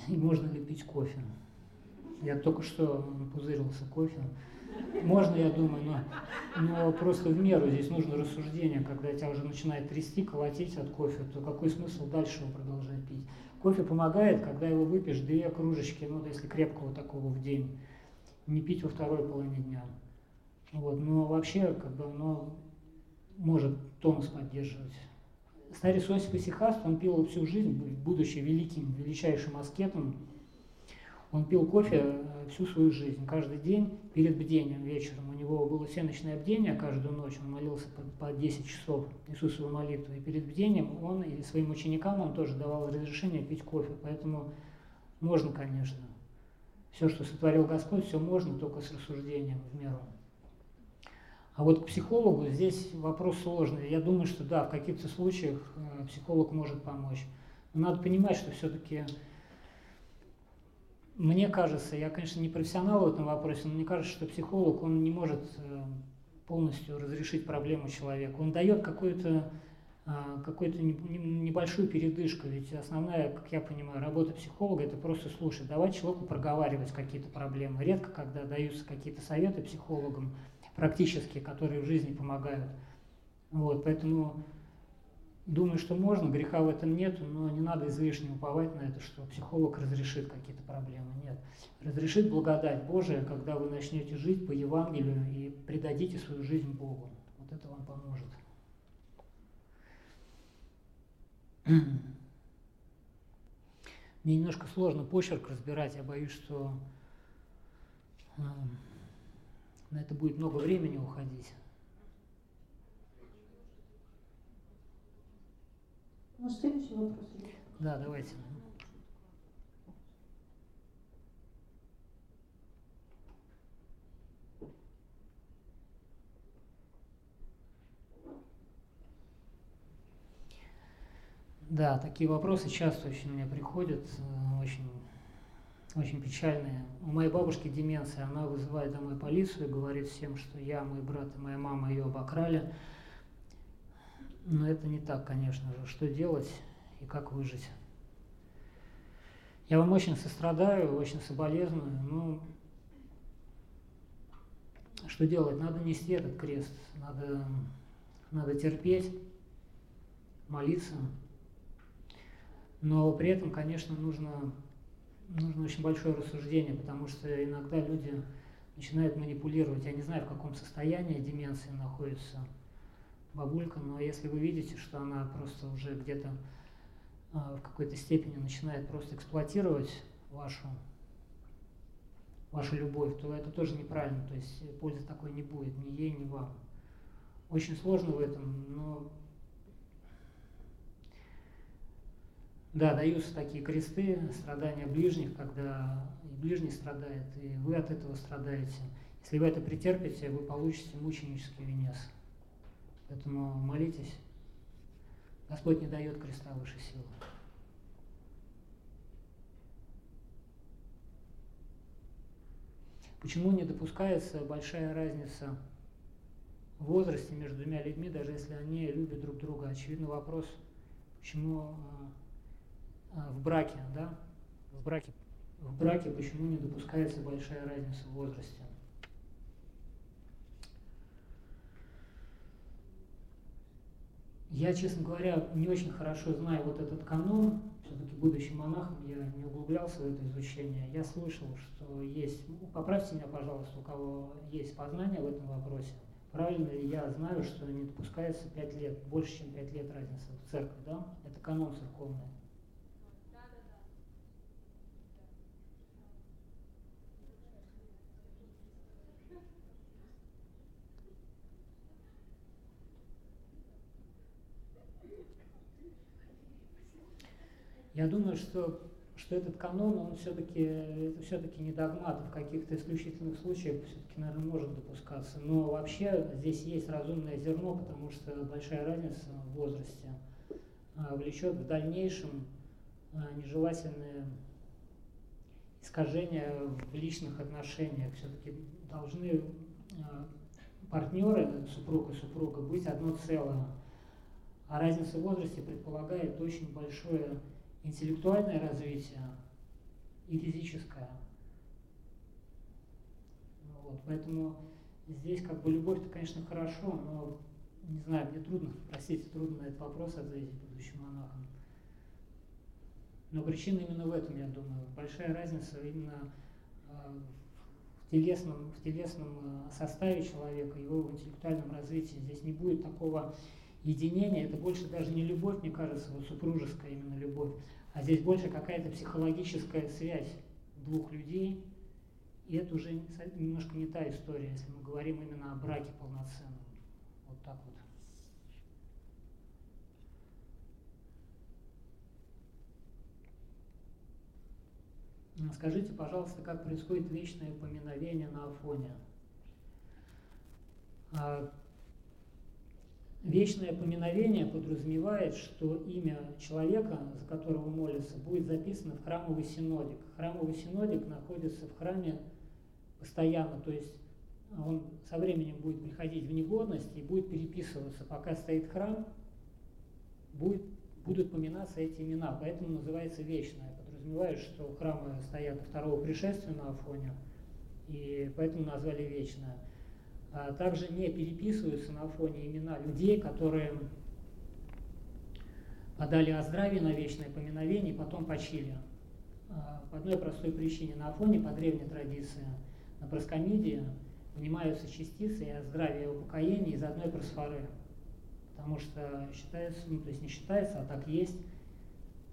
И можно ли пить кофе? Я только что пузырился кофе. Можно, я думаю, но, но просто в меру здесь нужно рассуждение, когда тебя уже начинает трясти, колотить от кофе, то какой смысл дальше его продолжать пить? Кофе помогает, когда его выпьешь две кружечки, ну, если крепкого такого в день, не пить во второй половине дня. Вот, но вообще, как бы, оно может тонус поддерживать. Старец Осип Исихаст, он пил всю жизнь, будучи великим, величайшим аскетом, он пил кофе э, всю свою жизнь, каждый день перед бдением вечером. У него было всеночное бдение каждую ночь, он молился по, по 10 часов Иисусову молитву. И перед бдением он и своим ученикам он тоже давал разрешение пить кофе. Поэтому можно, конечно. Все, что сотворил Господь, все можно, только с рассуждением в меру. А вот к психологу здесь вопрос сложный. Я думаю, что да, в каких-то случаях э, психолог может помочь. Но надо понимать, что все-таки мне кажется, я, конечно, не профессионал в этом вопросе, но мне кажется, что психолог, он не может э, полностью разрешить проблему человека. Он дает какую-то а, какую-то небольшую передышку, ведь основная, как я понимаю, работа психолога – это просто слушать, давать человеку проговаривать какие-то проблемы. Редко, когда даются какие-то советы психологам практические, которые в жизни помогают. Вот, поэтому Думаю, что можно, греха в этом нет, но не надо излишне уповать на это, что психолог разрешит какие-то проблемы. Нет. Разрешит благодать Божия, когда вы начнете жить по Евангелию и предадите свою жизнь Богу. Вот это вам поможет. Мне немножко сложно почерк разбирать, я боюсь, что на это будет много времени уходить. Может, следующий вопрос? Да, давайте. Да, такие вопросы часто очень мне приходят, э, очень, очень печальные. У моей бабушки деменция, она вызывает домой полицию и говорит всем, что я, мой брат и моя мама ее обокрали. Но это не так, конечно же. Что делать и как выжить? Я вам очень сострадаю, очень соболезную, но что делать? Надо нести этот крест, надо, надо терпеть, молиться. Но при этом, конечно, нужно, нужно очень большое рассуждение, потому что иногда люди начинают манипулировать. Я не знаю, в каком состоянии деменции находится бабулька, но если вы видите, что она просто уже где-то а, в какой-то степени начинает просто эксплуатировать вашу, вашу любовь, то это тоже неправильно, то есть пользы такой не будет ни ей, ни вам. Очень сложно в этом, но Да, даются такие кресты, страдания ближних, когда и ближний страдает, и вы от этого страдаете. Если вы это претерпите, вы получите мученический венец. Поэтому молитесь. Господь не дает креста выше силы. Почему не допускается большая разница в возрасте между двумя людьми, даже если они любят друг друга? Очевидно вопрос, почему а, а, в браке, да, в браке, в браке почему не допускается большая разница в возрасте. Я, честно говоря, не очень хорошо знаю вот этот канон, все-таки будучи монахом, я не углублялся в это изучение. Я слышал, что есть, ну, поправьте меня, пожалуйста, у кого есть познание в этом вопросе, правильно ли я знаю, что не допускается 5 лет, больше, чем 5 лет разница в церкви, да? Это канон церковный. Я думаю, что, что этот канон, он все-таки, это все-таки не догмат, в каких-то исключительных случаях все-таки, наверное, может допускаться. Но вообще здесь есть разумное зерно, потому что большая разница в возрасте а, влечет в дальнейшем а, нежелательные искажения в личных отношениях. Все-таки должны а, партнеры, супруг и супруга, быть одно целое. А разница в возрасте предполагает очень большое интеллектуальное развитие и физическое. Вот, поэтому здесь как бы любовь-то, конечно, хорошо, но не знаю, мне трудно, простите, трудно на этот вопрос ответить будущим монахам. Но причина именно в этом, я думаю. Большая разница именно э, в телесном, в телесном э, составе человека, его интеллектуальном развитии. Здесь не будет такого единение, это больше даже не любовь, мне кажется, вот супружеская именно любовь, а здесь больше какая-то психологическая связь двух людей, и это уже немножко не та история, если мы говорим именно о браке полноценном. Вот так вот. Скажите, пожалуйста, как происходит вечное поминовение на Афоне? Вечное поминовение подразумевает, что имя человека, за которого молится, будет записано в храмовый синодик. Храмовый синодик находится в храме постоянно, то есть он со временем будет приходить в негодность и будет переписываться. Пока стоит храм, будет, будут поминаться эти имена, поэтому называется вечное. Подразумевает, что храмы стоят второго пришествия на Афоне, и поэтому назвали вечное. А также не переписываются на фоне имена людей, которые подали о здравии на вечное поминовение и потом почили. А, по одной простой причине. На фоне по древней традиции, на проскомидии внимаются частицы и о здравии и упокоении из одной просфоры. Потому что считается, ну то есть не считается, а так есть,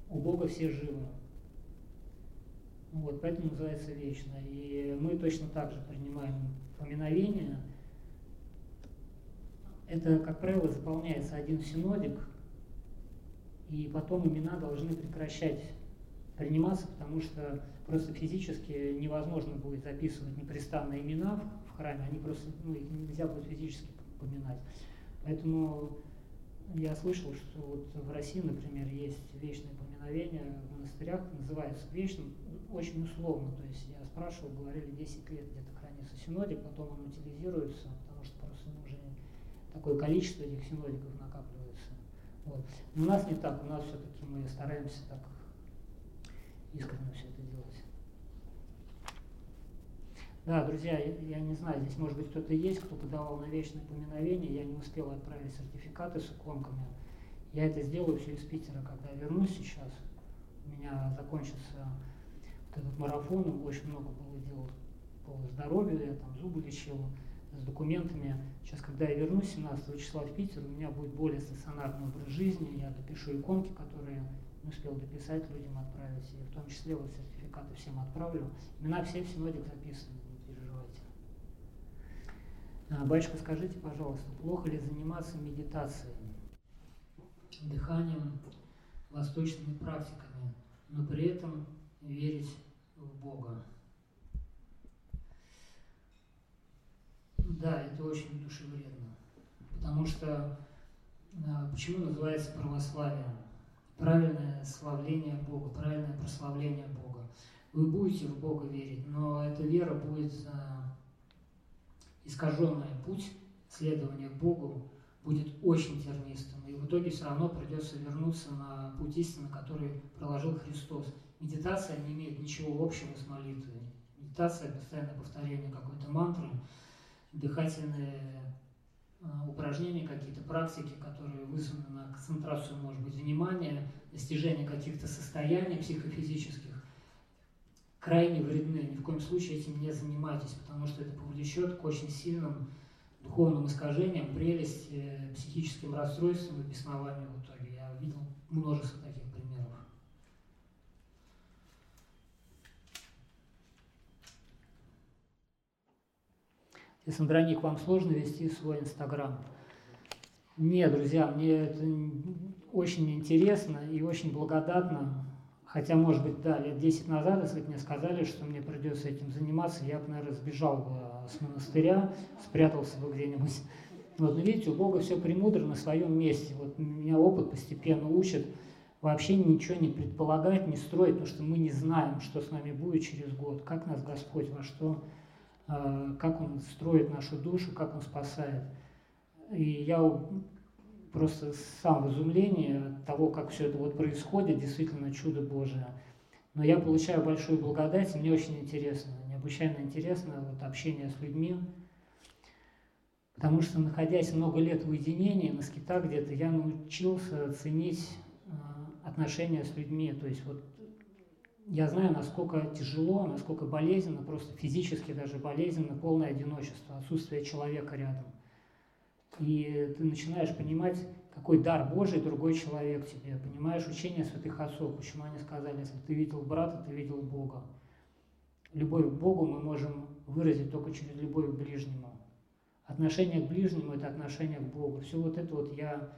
у Бога все живы. Вот, поэтому называется вечно. И мы точно так же принимаем поминовение. Это, как правило, заполняется один синодик, и потом имена должны прекращать приниматься, потому что просто физически невозможно будет записывать непрестанные имена в храме, они просто, ну, их нельзя будет физически поминать. Поэтому я слышал, что вот в России, например, есть вечное поминовение в монастырях, называется вечным, очень условно. То есть я спрашивал, говорили, 10 лет где-то хранится синодик, потом он утилизируется, потому что просто ну, уже такое количество этих синодиков накапливается. Вот. Но у нас не так, у нас все-таки мы стараемся так искренне все это делать. Да, друзья, я, я не знаю, здесь может быть кто-то есть, кто подавал на вечное поминовение, я не успел отправить сертификаты с иконками. Я это сделаю все из Питера, когда вернусь сейчас. У меня закончится вот этот марафон, очень много было дел по здоровью, я там зубы лечил, с документами. Сейчас, когда я вернусь 17 числа в Питер, у меня будет более стационарный образ жизни, я допишу иконки, которые не успел дописать людям отправить, и в том числе вот сертификаты всем отправлю. Имена все в синодик записаны. А, батюшка, скажите, пожалуйста, плохо ли заниматься медитацией, дыханием, восточными практиками, но при этом верить в Бога? Да, это очень душевредно, потому что а, почему называется православие? Правильное славление Бога, правильное прославление Бога. Вы будете в Бога верить, но эта вера будет а, искаженный путь следования Богу будет очень тернистым, и в итоге все равно придется вернуться на путь истины, который проложил Христос. Медитация не имеет ничего общего с молитвой. Медитация – постоянное повторение какой-то мантры, дыхательные а, упражнения, какие-то практики, которые вызваны на концентрацию, может быть, внимания, достижение каких-то состояний психофизических, крайне вредны. Ни в коем случае этим не занимайтесь, потому что это повлечет к очень сильным духовным искажениям, прелести, психическим расстройствам и беснованию в итоге. Я видел множество таких примеров. Если, Андроник, вам сложно вести свой Инстаграм? Нет, друзья, мне это очень интересно и очень благодатно Хотя, может быть, да, лет 10 назад, если бы мне сказали, что мне придется этим заниматься, я бы, наверное, сбежал бы с монастыря, спрятался бы где-нибудь. Вот, но видите, у Бога все премудро на своем месте. Вот меня опыт постепенно учит вообще ничего не предполагать, не строить, потому что мы не знаем, что с нами будет через год, как нас Господь во что, как Он строит нашу душу, как Он спасает. И я просто сам в изумлении от того, как все это вот происходит, действительно чудо Божие. Но я получаю большую благодать, и мне очень интересно, необычайно интересно вот общение с людьми, потому что, находясь много лет в уединении, на скитах где-то, я научился ценить а, отношения с людьми. То есть вот я знаю, насколько тяжело, насколько болезненно, просто физически даже болезненно полное одиночество, отсутствие человека рядом – и ты начинаешь понимать, какой дар Божий другой человек тебе. Понимаешь учение святых отцов, почему они сказали, если ты видел брата, ты видел Бога. Любовь к Богу мы можем выразить только через любовь к ближнему. Отношение к ближнему – это отношение к Богу. Все вот это вот я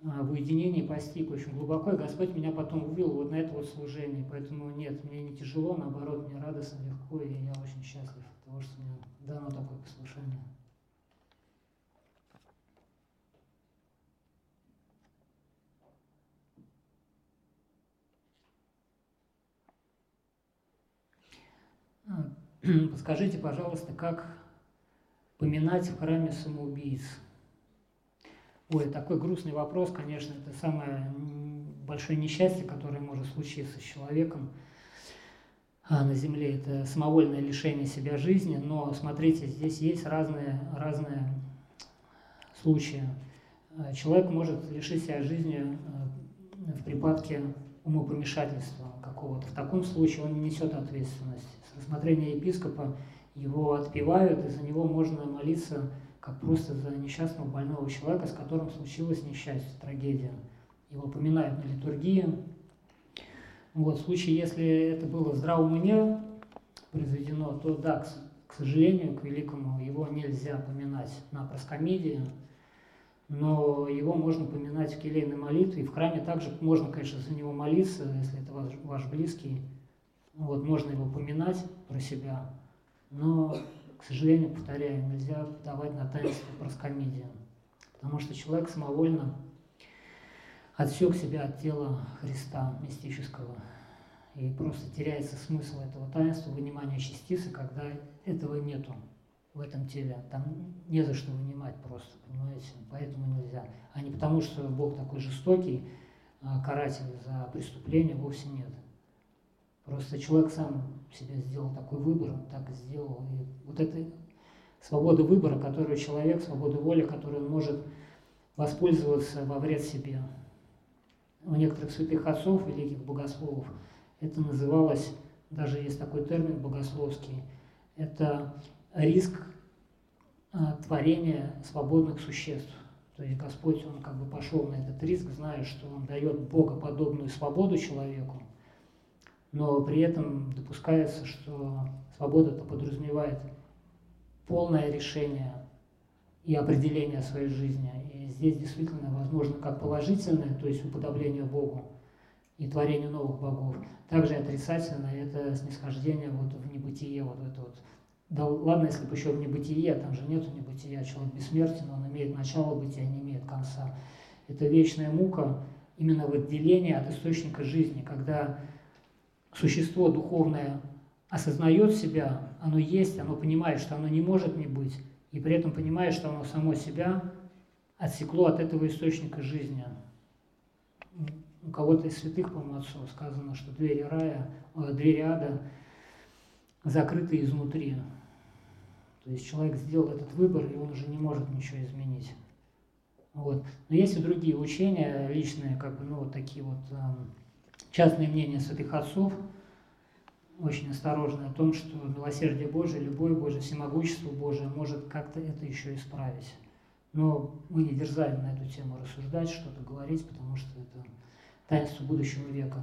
в уединении постиг очень глубоко, и Господь меня потом вывел вот на это вот служение. Поэтому нет, мне не тяжело, наоборот, мне радостно, легко, и я очень счастлив от того, что мне дано такое послушание. Подскажите, пожалуйста, как поминать в храме самоубийц? Ой, такой грустный вопрос, конечно, это самое большое несчастье, которое может случиться с человеком а, на земле. Это самовольное лишение себя жизни, но смотрите, здесь есть разные, разные случаи. А, человек может лишить себя жизни а, в припадке умопомешательства какого-то. В таком случае он не несет ответственность рассмотрения епископа его отпевают, и за него можно молиться как просто за несчастного больного человека, с которым случилось несчастье, трагедия. Его поминают на литургии. Вот, в случае, если это было в здравом уме произведено, то да, к, к сожалению, к великому, его нельзя поминать на проскомедии, но его можно поминать в келейной молитве, и в храме также можно, конечно, за него молиться, если это ваш, ваш близкий, вот, можно его поминать про себя, но, к сожалению, повторяю, нельзя давать на таинство проскомедия, потому что человек самовольно отсек себя от тела Христа мистического. И просто теряется смысл этого таинства, вынимания частицы, когда этого нету в этом теле. Там не за что вынимать просто, понимаете? Поэтому нельзя. А не потому, что Бог такой жестокий, а каратель за преступление, вовсе нет. Просто человек сам себе сделал такой выбор, так сделал. И вот эта свобода выбора, которую человек, свобода воли, которую он может воспользоваться во вред себе. У некоторых святых отцов, великих богословов, это называлось, даже есть такой термин богословский, это риск а, творения свободных существ. То есть Господь, Он как бы пошел на этот риск, зная, что Он дает богоподобную свободу человеку, но при этом допускается, что свобода это подразумевает полное решение и определение своей жизни. И здесь действительно возможно как положительное, то есть уподобление Богу и творению новых богов, также отрицательное – это снисхождение вот в небытие, вот это вот. Да ладно, если бы еще в небытие, там же нету небытия, человек бессмертен, он имеет начало бытия, не имеет конца. Это вечная мука именно в отделении от источника жизни, когда существо духовное осознает себя, оно есть, оно понимает, что оно не может не быть, и при этом понимает, что оно само себя отсекло от этого источника жизни. У кого-то из святых, по-моему, отцов сказано, что двери рая, э, двери ада закрыты изнутри. То есть человек сделал этот выбор, и он уже не может ничего изменить. Вот. Но есть и другие учения личные, как бы, ну, вот такие вот частные мнения святых отцов, очень осторожны о том, что милосердие Божие, любовь Божия, всемогущество Божие может как-то это еще исправить. Но мы не дерзаем на эту тему рассуждать, что-то говорить, потому что это таинство будущего века.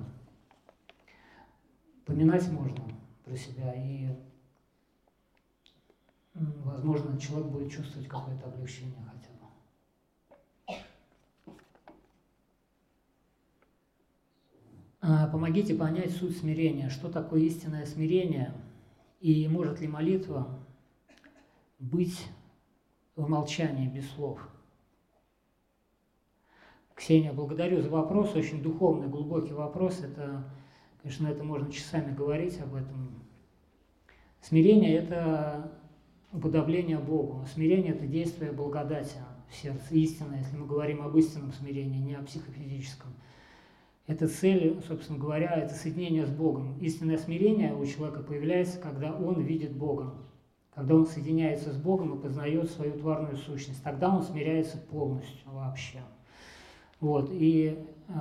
Поминать можно про себя, и, возможно, человек будет чувствовать какое-то облегчение хотя бы. А, помогите понять суть смирения, что такое истинное смирение, и может ли молитва быть в молчании без слов – Ксения, благодарю за вопрос, очень духовный, глубокий вопрос. Это, конечно, это можно часами говорить об этом. Смирение – это уподобление Богу. Смирение – это действие благодати в сердце, истина, если мы говорим об истинном смирении, не о психофизическом. Это цель, собственно говоря, это соединение с Богом. Истинное смирение у человека появляется, когда он видит Бога, когда он соединяется с Богом и познает свою тварную сущность. Тогда он смиряется полностью вообще. Вот, и э,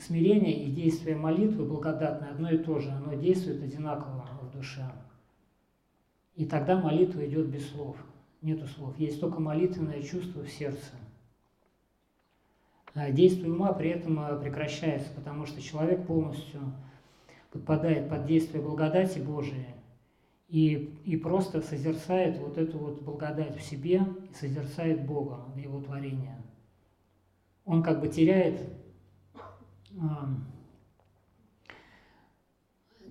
смирение и действие молитвы благодатное одно и то же, оно действует одинаково в душе. И тогда молитва идет без слов, нету слов, есть только молитвенное чувство в сердце. А действие ума при этом э, прекращается, потому что человек полностью подпадает под действие благодати Божией и, и просто созерцает вот эту вот благодать в себе созерцает Бога его творении он как бы теряет,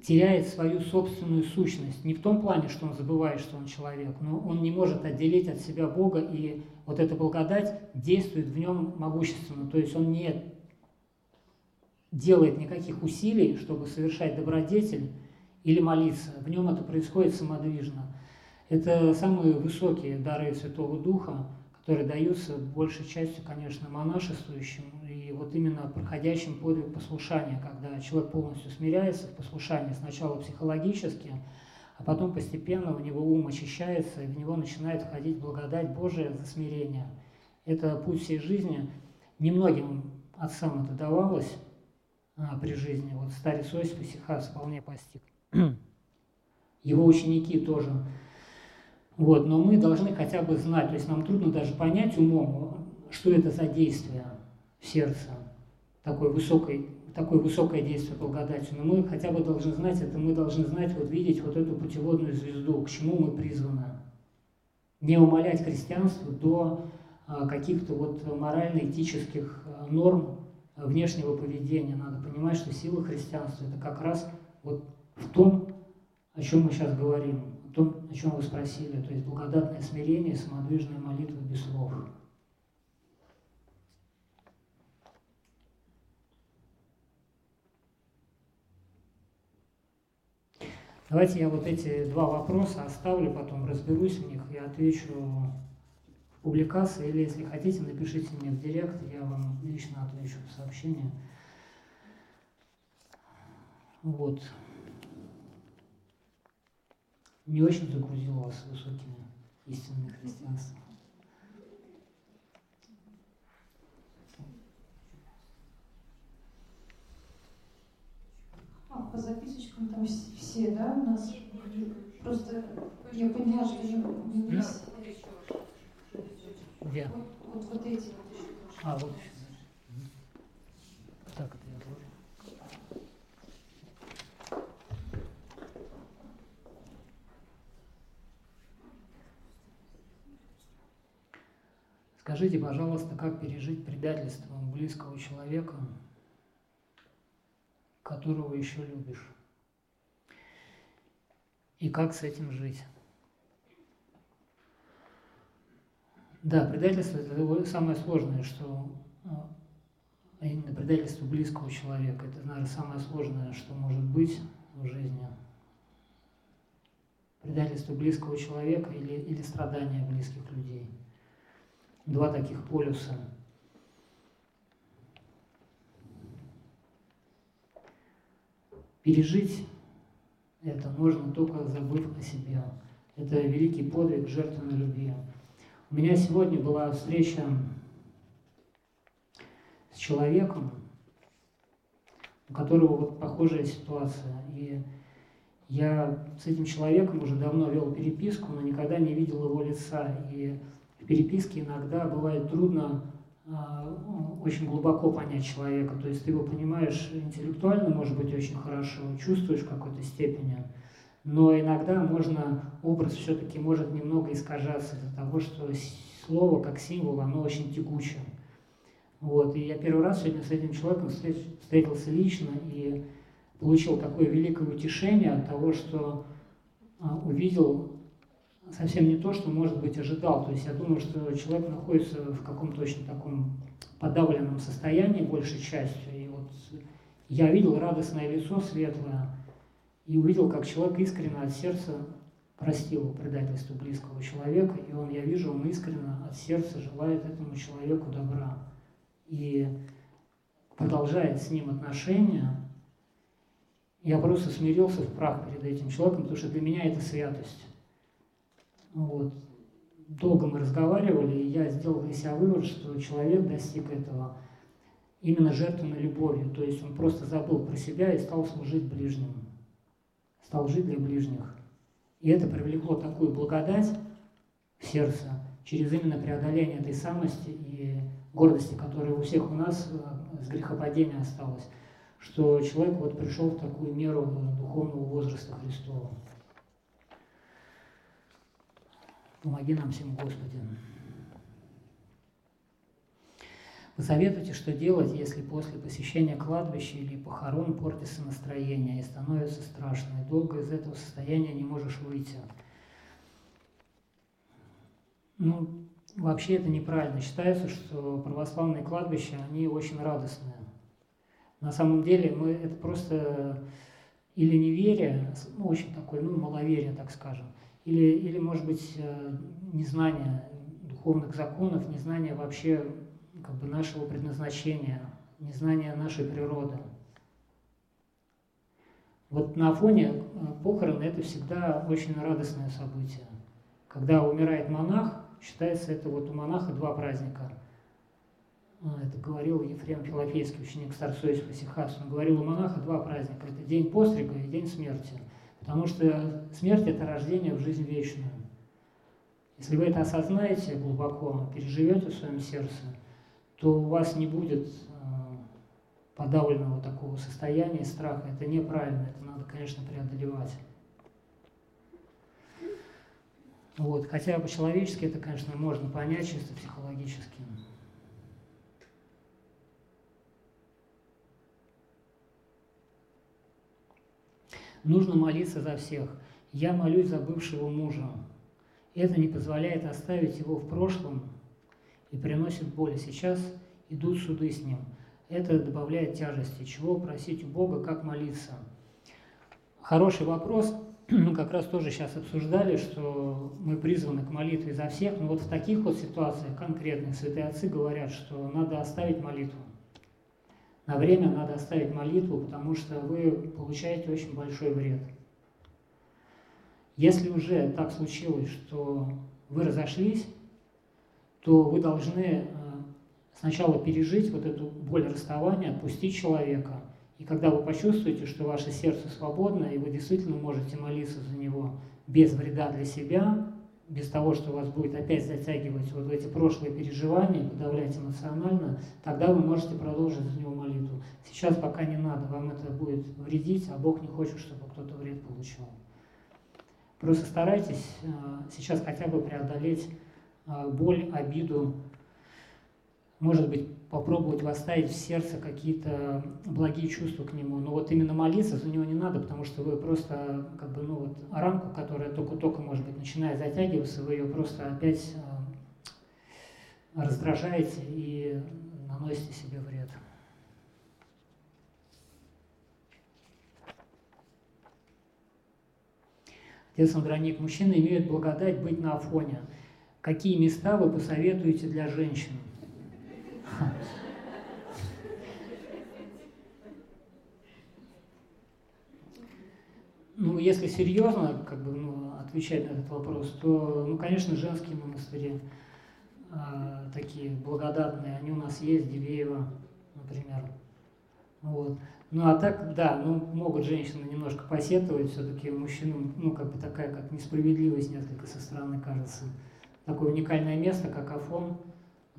теряет свою собственную сущность. Не в том плане, что он забывает, что он человек, но он не может отделить от себя Бога, и вот эта благодать действует в нем могущественно. То есть он не делает никаких усилий, чтобы совершать добродетель или молиться. В нем это происходит самодвижно. Это самые высокие дары Святого Духа, которые даются большей частью, конечно, монашествующим и вот именно проходящим подвиг послушания, когда человек полностью смиряется в послушании, сначала психологически, а потом постепенно у него ум очищается, и в него начинает входить благодать Божия за смирение. Это путь всей жизни. Немногим отцам это давалось а, при жизни. Вот старец Осип Исихас вполне постиг. Его ученики тоже вот, но мы должны хотя бы знать, то есть нам трудно даже понять умом, что это за действие в сердце. такой высокой, такое высокое действие благодати, но мы хотя бы должны знать это, мы должны знать, вот видеть вот эту путеводную звезду, к чему мы призваны. Не умолять христианство до а, каких-то вот морально-этических а, норм внешнего поведения. Надо понимать, что сила христианства – это как раз вот в том, о чем мы сейчас говорим, о том, о чем вы спросили, то есть благодатное смирение, самодвижная молитва без слов. Давайте я вот эти два вопроса оставлю, потом разберусь в них и отвечу в публикации, или если хотите, напишите мне в директ, я вам лично отвечу в сообщение. Вот. Не очень загрузил вас высокими истинными христианством. А, по записочкам там все, да, у нас? Просто я поняла, что я не Где? Вот, вот, вот эти вот еще. А, вот еще. Так, это я отложу. Скажите, пожалуйста, как пережить предательство близкого человека, которого еще любишь? И как с этим жить? Да, предательство – это самое сложное, что а, а именно предательство близкого человека. Это, наверное, самое сложное, что может быть в жизни. Предательство близкого человека или, или страдания близких людей. Два таких полюса. Пережить это можно только забыв о себе. Это великий подвиг жертвы на любви. У меня сегодня была встреча с человеком, у которого вот похожая ситуация. И я с этим человеком уже давно вел переписку, но никогда не видел его лица. И в переписке иногда бывает трудно очень глубоко понять человека. То есть ты его понимаешь интеллектуально, может быть, очень хорошо, чувствуешь в какой-то степени, но иногда можно, образ все-таки может немного искажаться из-за того, что слово как символ, оно очень тягучее. Вот. И я первый раз сегодня с этим человеком встретился лично и получил такое великое утешение от того, что а, увидел совсем не то, что, может быть, ожидал. То есть я думаю, что человек находится в каком-то очень таком подавленном состоянии большей частью. И вот я видел радостное лицо светлое и увидел, как человек искренне от сердца простил предательство близкого человека, и он, я вижу, он искренне от сердца желает этому человеку добра. И продолжает с ним отношения, я просто смирился в прах перед этим человеком, потому что для меня это святость. Вот. Долго мы разговаривали, и я сделал для себя вывод, что человек достиг этого именно жертвенной любовью. То есть он просто забыл про себя и стал служить ближним. Стал жить для ближних. И это привлекло такую благодать в сердце через именно преодоление этой самости и гордости, которая у всех у нас э, с грехопадения осталась, что человек вот пришел в такую меру духовного возраста Христова. Помоги нам всем, Господи. Посоветуйте, что делать, если после посещения кладбища или похорон портится настроение и становится страшно, и долго из этого состояния не можешь выйти. Ну, вообще это неправильно. Считается, что православные кладбища, они очень радостные. На самом деле мы это просто или неверие, ну, очень такое, ну, маловерие, так скажем – или, или может быть, э, незнание духовных законов, незнание вообще как бы нашего предназначения, незнание нашей природы. Вот на фоне э, похорон это всегда очень радостное событие. Когда умирает монах, считается это вот у монаха два праздника. А, это говорил Ефрем Филофейский, ученик старца Иосифа. Он говорил, у монаха два праздника. Это день пострига и день смерти. Потому что смерть – это рождение в жизнь вечную. Если вы это осознаете глубоко, переживете в своем сердце, то у вас не будет э, подавленного такого состояния страха. Это неправильно, это надо, конечно, преодолевать. Вот. Хотя по-человечески это, конечно, можно понять чисто психологически. Нужно молиться за всех. Я молюсь за бывшего мужа. Это не позволяет оставить его в прошлом и приносит боль. Сейчас идут суды с ним. Это добавляет тяжести. Чего просить у Бога, как молиться? Хороший вопрос. Мы как раз тоже сейчас обсуждали, что мы призваны к молитве за всех. Но вот в таких вот ситуациях конкретных святые отцы говорят, что надо оставить молитву. На время надо оставить молитву, потому что вы получаете очень большой вред. Если уже так случилось, что вы разошлись, то вы должны э, сначала пережить вот эту боль расставания, отпустить человека. И когда вы почувствуете, что ваше сердце свободно, и вы действительно можете молиться за него без вреда для себя, без того, что вас будет опять затягивать вот в эти прошлые переживания, подавлять эмоционально, тогда вы можете продолжить за него молитву. Сейчас пока не надо, вам это будет вредить, а Бог не хочет, чтобы кто-то вред получил. Просто старайтесь э, сейчас хотя бы преодолеть э, боль, обиду, может быть, попробовать восставить в сердце какие-то благие чувства к нему. Но вот именно молиться за него не надо, потому что вы просто, как бы, ну вот, рамку, которая только-только, может быть, начинает затягиваться, вы ее просто опять э, раздражаете и наносите себе вред. Отец Андроник, мужчины имеют благодать быть на Афоне. Какие места вы посоветуете для женщин? Ну, если серьезно как бы, ну, отвечать на этот вопрос, то, ну, конечно, женские монастыри э, такие благодатные, они у нас есть, Дивеево, например. Вот. Ну, а так, да, ну, могут женщины немножко посетовать, все-таки мужчинам, ну, как бы такая, как несправедливость несколько со стороны кажется. Такое уникальное место, как Афон,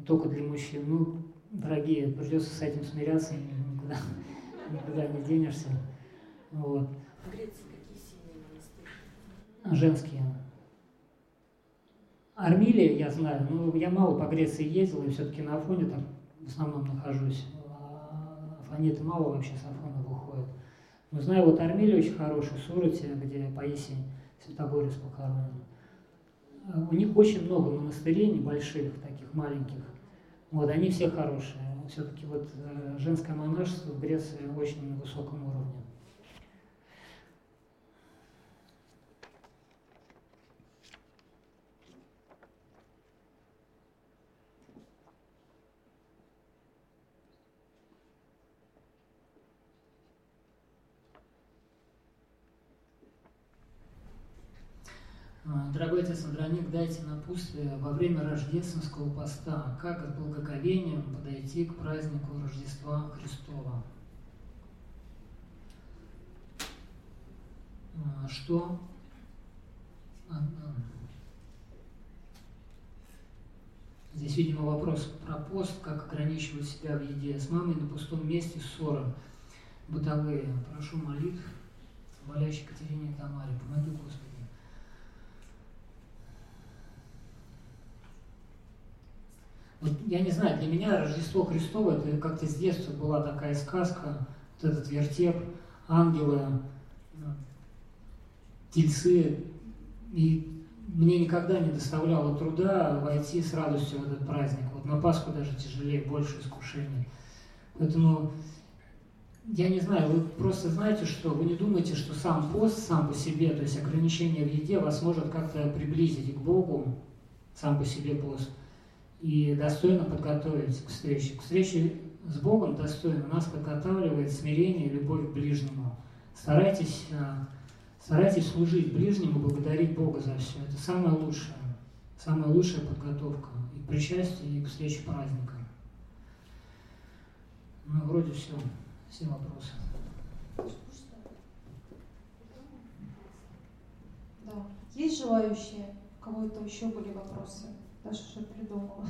только для мужчин. Ну, дорогие, придется с этим смиряться, никуда, никуда не денешься. Вот. В Греции какие сильные монастыри? Женские. Армилия, я знаю, но я мало по Греции ездил, и все-таки на Афоне там в основном нахожусь. А Афониты мало вообще с Афона выходят. Но знаю, вот Армилия очень хорошая, Сурате, где Паисий Святогорец похоронен. У них очень много монастырей небольших, таких маленьких. Вот, они все хорошие. Все-таки вот э, женское монашество в Греции очень на высоком уровне. А, дорогой отец Андроник, дайте напутствие во время рождественского поста, как с благоговением подойти к празднику Рождества Христова. А, что? А, Здесь, видимо, вопрос про пост, как ограничивать себя в еде. С мамой на пустом месте ссоры бытовые. Прошу молитв, болящей Катерине Тамаре. Помоги, Господи. Вот, я не знаю, для меня Рождество Христово это как-то с детства была такая сказка, вот этот вертеп, ангелы, тельцы. И мне никогда не доставляло труда войти с радостью в этот праздник. Вот на Пасху даже тяжелее, больше искушений. Поэтому я не знаю, вы просто знаете, что вы не думаете, что сам пост сам по себе, то есть ограничение в еде вас может как-то приблизить к Богу, сам по себе пост – и достойно подготовить к встрече. К встрече с Богом достойно нас подготавливает смирение и любовь к ближнему. Старайтесь, э, старайтесь служить ближнему, благодарить Бога за все. Это самое лучшее, самая лучшая подготовка и к причастию, и к встрече праздника. Ну, вроде все, все вопросы. Да. Есть желающие? У кого-то еще были вопросы? Даша уже придумала.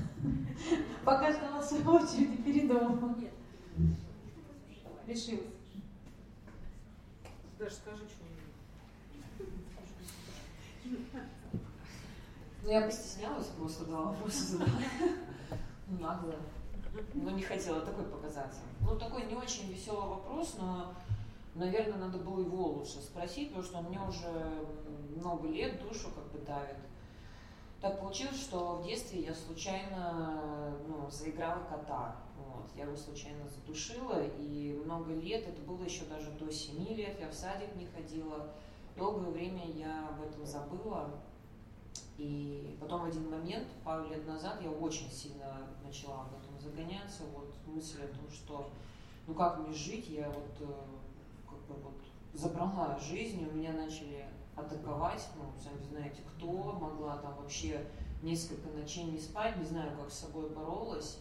Пока ждала своей очереди передумала. решился. Даже скажи что-нибудь. Ну, я постеснялась просто два вопроса задавать. Нагло. Но не хотела такой показаться. Ну, такой не очень веселый вопрос, но, наверное, надо было его лучше спросить, потому что он мне уже много лет душу как бы давит. Так получилось, что в детстве я случайно ну, заиграла кота. Вот. Я его случайно задушила, и много лет, это было еще даже до 7 лет, я в садик не ходила. Долгое время я об этом забыла. И потом в один момент, пару лет назад, я очень сильно начала об этом загоняться. Вот мысль о том, что ну как мне жить, я вот э, как бы вот забрала жизнь, у меня начали атаковать, ну, сами знаете, кто, могла там вообще несколько ночей не спать, не знаю, как с собой боролась.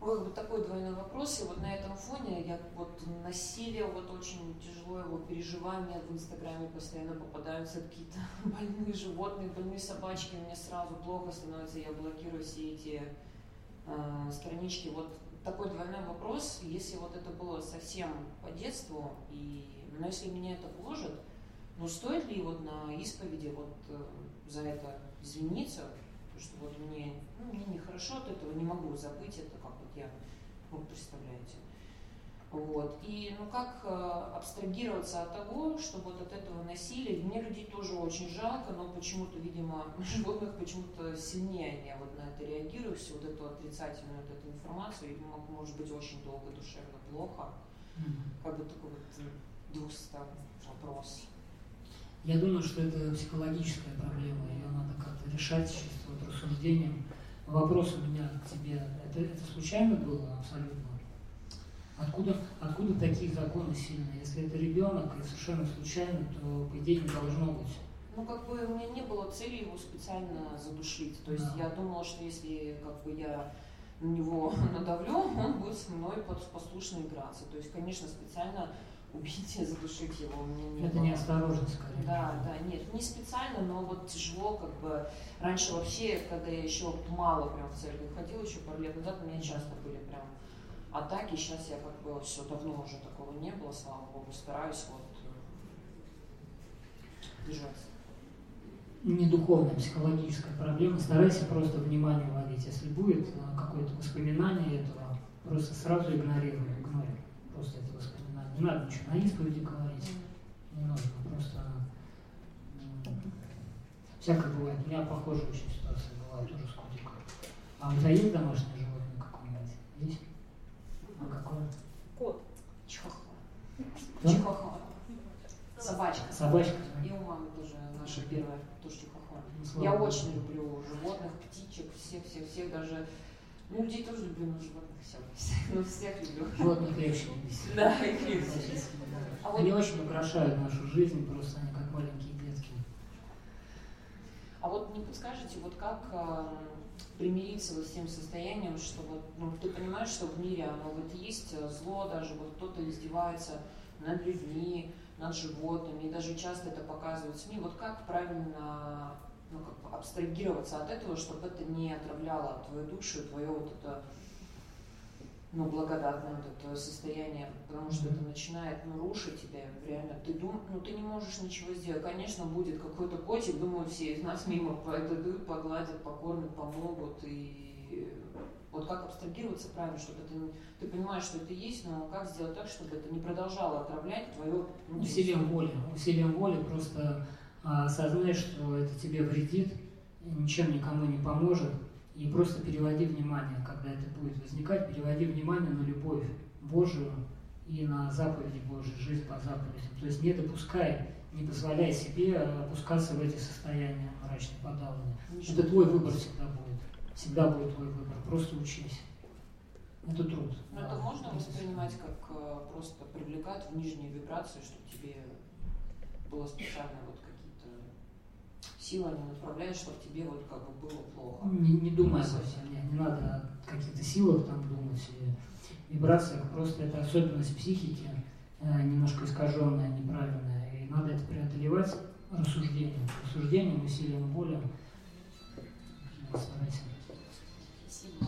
Ой, вот такой двойной вопрос, и вот на этом фоне я вот насилие, вот очень тяжело его переживание, в Инстаграме постоянно попадаются какие-то больные животные, больные собачки, мне сразу плохо становится, я блокирую все эти э, странички. Вот такой двойной вопрос, если вот это было совсем по детству, и, но если меня это гложет, ну стоит ли вот на исповеди вот э, за это извиниться, потому что вот мне, ну, мне нехорошо от этого, не могу забыть это, как вот я, вы представляете. Вот. И ну как э, абстрагироваться от того, что вот от этого насилия, мне людей тоже очень жалко, но почему-то, видимо, животных почему-то сильнее я вот на это реагирую, всю вот эту отрицательную вот эту информацию, и может быть очень долго душевно плохо. Как бы такой вот двухсторонний вопрос. Я думаю, что это психологическая проблема, ее надо как-то решать чисто вот рассуждением. Вопрос у меня к тебе, это, это случайно было абсолютно? Откуда, откуда такие законы сильные? Если это ребенок и совершенно случайно, то по идее не должно быть. Ну, как бы у меня не было цели его специально задушить. То есть да. я думала, что если как бы я на него надавлю, он будет со мной послушно играться. То есть, конечно, специально убить и задушить его меня не Это было. неосторожность, скорее. Да, да, нет, не специально, но вот тяжело, как бы, раньше вообще, когда я еще мало прям в церковь ходила, еще пару лет назад, у меня часто были прям атаки, сейчас я как бы все давно уже такого не было, слава богу, стараюсь вот э, держаться. Не духовная, психологическая проблема. Старайся просто внимание вводить. Если будет э, какое-то воспоминание этого, просто сразу игнорируй, игнорируй просто это воспоминание не надо ничего на исповеди говорить, не нужно, просто всякое бывает. У меня похожая очень ситуация бывает тоже с котиком. А у тебя есть домашнее животное какое-нибудь? Есть? А какое? Кот. Чихуахуа. Чихуахуа. Собачка. Собачка. И у мамы тоже наша первая тоже чихуахуа. Ну, Я очень люблю животных, птичек, всех-всех-всех, даже ну, людей тоже люблю, но животных все. Ну, всех люблю. Животных легче любить. Да, их легче. А они очень украшают нашу жизнь, просто они как маленькие детки. А вот не подскажете, вот как э, примириться вот с тем состоянием, что вот, ну, ты понимаешь, что в мире оно вот есть э, зло, даже вот кто-то издевается над людьми, над животными, и даже часто это показывают СМИ. Вот как правильно ну, как бы абстрагироваться от этого, чтобы это не отравляло твою душу, твое вот это ну, благодатное вот это состояние, потому что это начинает ну, рушить тебя, реально, ты дум, ну, ты не можешь ничего сделать. Конечно, будет какой-то котик, думаю, все из нас мимо подойдут, погладят, покормят, помогут, и вот как абстрагироваться правильно, чтобы это, ты понимаешь, что это есть, но как сделать так, чтобы это не продолжало отравлять твое... Ну, усилием воли, усилием воли просто осознай, что это тебе вредит, ничем никому не поможет, и просто переводи внимание, когда это будет возникать, переводи внимание на любовь Божию и на заповеди Божьей, жизнь по заповедям. То есть не допускай, не позволяй себе опускаться в эти состояния мрачной подавленные. Это твой выбор всегда будет. Всегда будет твой выбор. Просто учись. Это труд. Но да, это можно воспринимать как э, просто привлекать в нижние вибрации, чтобы тебе было специально вот сила не направляет, чтобы тебе вот как бы было плохо. Не, не думай совсем, не, не надо о каких-то силах там думать. Вибрация просто это особенность психики, э, немножко искаженная, неправильная. И надо это преодолевать рассуждением. Рассуждением, усилием воли. Старайся. Спасибо.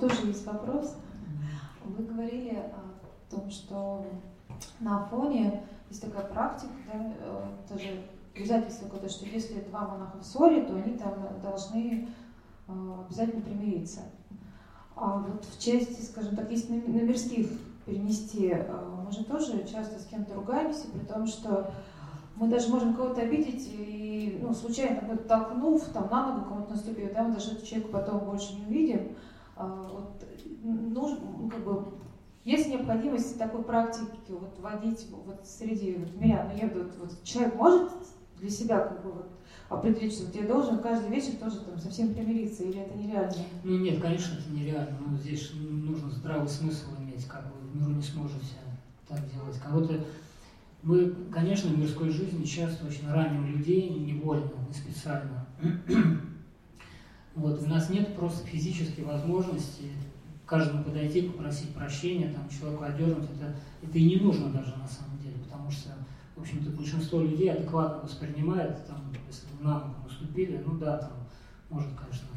Тоже есть вопрос. Вы говорили о том, что на фоне есть такая практика, да, э, тоже обязательство какое-то, что если два монаха в ссоре, то они там должны э, обязательно примириться. А вот в части, скажем так, если на мирских перенести, э, мы же тоже часто с кем-то ругаемся, при том, что мы даже можем кого-то обидеть и ну, случайно толкнув, там на ногу кому-то наступив, да, мы даже этого человека потом больше не увидим. А, вот, нужно, ну, как бы, есть необходимость такой практики вот, вводить вот, среди вот, мирян. Ну, я, вот, вот, человек может для себя как бы, вот, определить, что ты должен каждый вечер тоже там совсем примириться, или это нереально? Ну нет, конечно, это нереально. Но здесь нужно здравый смысл иметь, как вы в миру не сможете так делать. Кого-то мы, конечно, в мирской жизни часто очень раним людей невольно, не специально. Вот, у нас нет просто физической возможности каждому подойти, попросить прощения, там, человеку одернуть. Это, это и не нужно даже на самом деле, потому что, в общем-то, большинство людей адекватно воспринимает, там, если нам наступили, ну да, там, может, конечно,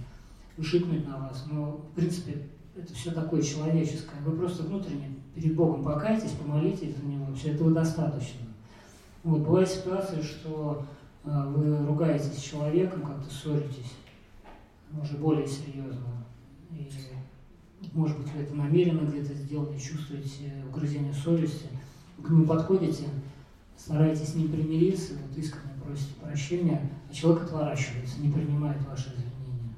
ушикнуть на вас, но, в принципе, это все такое человеческое. Вы просто внутренне перед Богом покайтесь, помолитесь за Него, все этого достаточно. Вот, бывает ситуация, что э, вы ругаетесь с человеком, как-то ссоритесь, уже более серьезно. И, может быть, вы это намеренно где-то сделали, чувствуете угрызение совести. К нему подходите, стараетесь ним примириться, вот искренне просите прощения, а человек отворачивается, не принимает ваши извинения.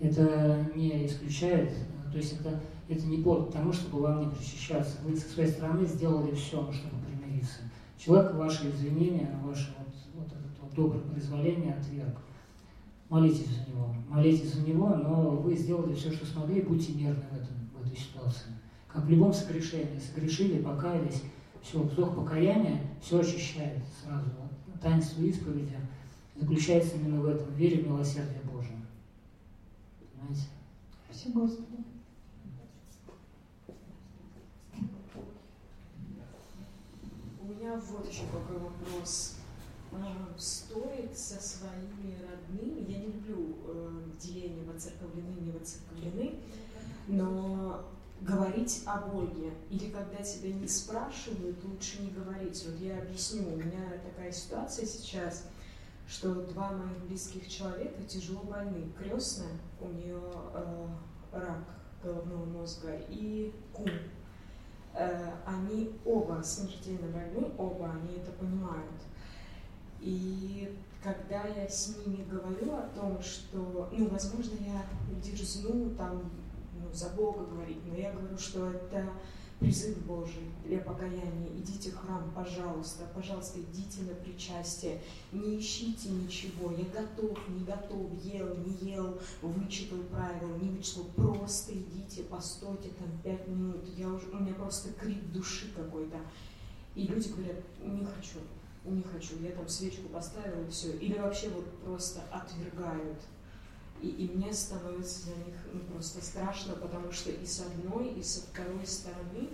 Это не исключает, то есть это, это не повод к тому, чтобы вам не причащаться. Вы со своей стороны сделали все, чтобы примириться. Человек ваши извинения, ваше вот, вот это вот доброе произволение отверг молитесь за него, молитесь за него, но вы сделали все, что смогли, будьте мерны в, этом, в этой ситуации. Как в любом согрешении, согрешили, покаялись, все, вздох покаяния все очищает сразу. Вот, таинство исповеди заключается именно в этом, вере в милосердие Божие. Понимаете? Спасибо, Господи. У меня вот еще какой вопрос стоит со своими родными, я не люблю э, деление воцерковлены, не воцерковлены, но говорить о Боге. Или когда тебя не спрашивают, лучше не говорить. Вот я объясню, у меня такая ситуация сейчас, что два моих близких человека тяжело больны. Крестная, у нее э, рак головного мозга, и кум. Э, они оба смертельно больны, оба они это понимают. И когда я с ними говорю о том, что, ну, возможно, я дерзну там ну, за Бога говорить, но я говорю, что это призыв Божий для покаяния. Идите в храм, пожалуйста, пожалуйста, идите на причастие. Не ищите ничего. Я готов, не готов, ел, не ел, вычитал правила, не вычитал. Просто идите, постойте там пять минут. Я уже, у меня просто крик души какой-то. И люди говорят, не хочу не хочу, я там свечку поставила и все. Или вообще вот просто отвергают. И, и мне становится за них ну, просто страшно, потому что и с одной, и со второй стороны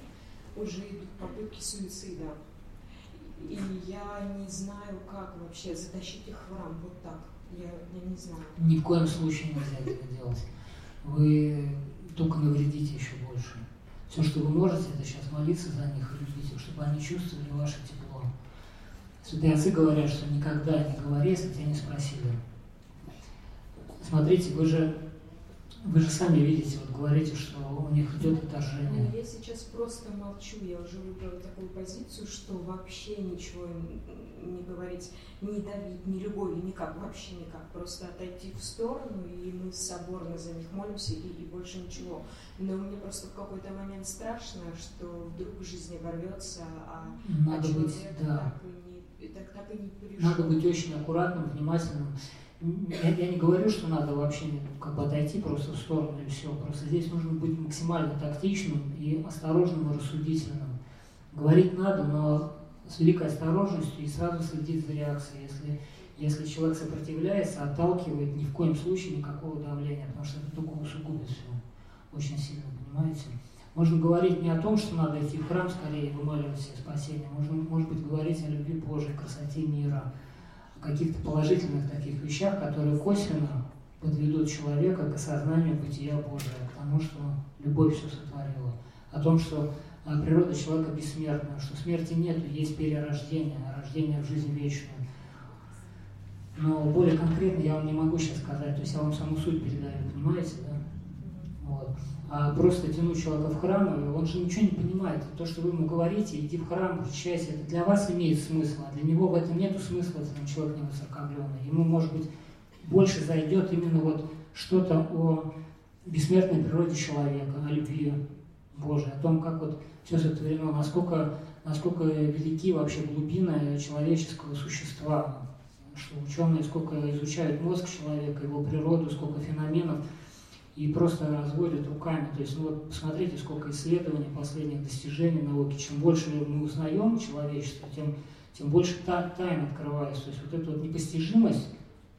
уже идут попытки суицида. И я не знаю, как вообще затащить их в храм вот так. Я, я не знаю. Ни в коем случае нельзя этого делать. Вы только навредите еще больше. Все, что вы можете, это сейчас молиться за них и любить чтобы они чувствовали ваше тепло Святые отцы говорят, что никогда не говори, если тебя не спросили. Смотрите, вы же, вы же сами видите, вот говорите, что у них идет отторжение. Ну, я сейчас просто молчу, я уже выбрала такую позицию, что вообще ничего не говорить, не давить, не любовью, никак, вообще никак. Просто отойти в сторону, и мы соборно за них молимся, и, и больше ничего. Но мне просто в какой-то момент страшно, что вдруг в жизни ворвется, а, Надо а человек быть, да. так и и так и не пришел. Надо быть очень аккуратным, внимательным. Я, я не говорю, что надо вообще как бы отойти просто в сторону и все. Просто здесь нужно быть максимально тактичным и осторожным и рассудительным. Говорить надо, но с великой осторожностью и сразу следить за реакцией. Если, если человек сопротивляется, отталкивает, ни в коем случае никакого давления, потому что это только усугубит все очень сильно, понимаете? Можно говорить не о том, что надо идти в храм скорее вымаливать себе спасение. Можно, может быть, говорить о любви Божией, красоте мира, о каких-то положительных таких вещах, которые косвенно подведут человека к осознанию бытия Божия, к тому, что любовь все сотворила, о том, что а, природа человека бессмертна, что смерти нет, есть перерождение, рождение в жизнь вечную. Но более конкретно я вам не могу сейчас сказать, то есть я вам саму суть передаю, понимаете, да? Вот. А просто тянуть человека в храм, он же ничего не понимает. То, что вы ему говорите, иди в храм, причащайся, это для вас имеет смысл, а для него в этом нет смысла, если человек не высокомленный. Ему, может быть, больше зайдет именно вот что-то о бессмертной природе человека, о любви Божией, о том, как вот все сотворено, насколько, насколько велики вообще глубины человеческого существа, что ученые сколько изучают мозг человека, его природу, сколько феноменов, и просто разводят руками. То есть, ну вот посмотрите, сколько исследований, последних достижений науки. Чем больше мы узнаем человечество, тем, тем больше та, тайн открывается. То есть вот эта вот непостижимость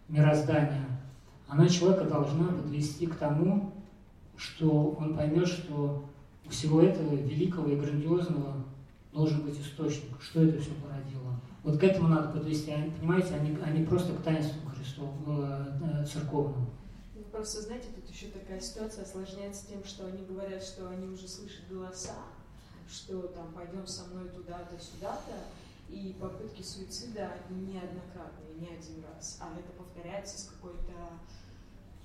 мироздания, она человека должна подвести к тому, что он поймет, что у всего этого великого и грандиозного должен быть источник, что это все породило. Вот к этому надо подвести, понимаете, а не, а не просто к таинству Христову, э, церковному. Ну, просто, знаете, тут еще такая ситуация осложняется тем, что они говорят, что они уже слышат голоса, что там пойдем со мной туда-то, сюда-то, и попытки суицида неоднократные, не один раз, а это повторяется с какой-то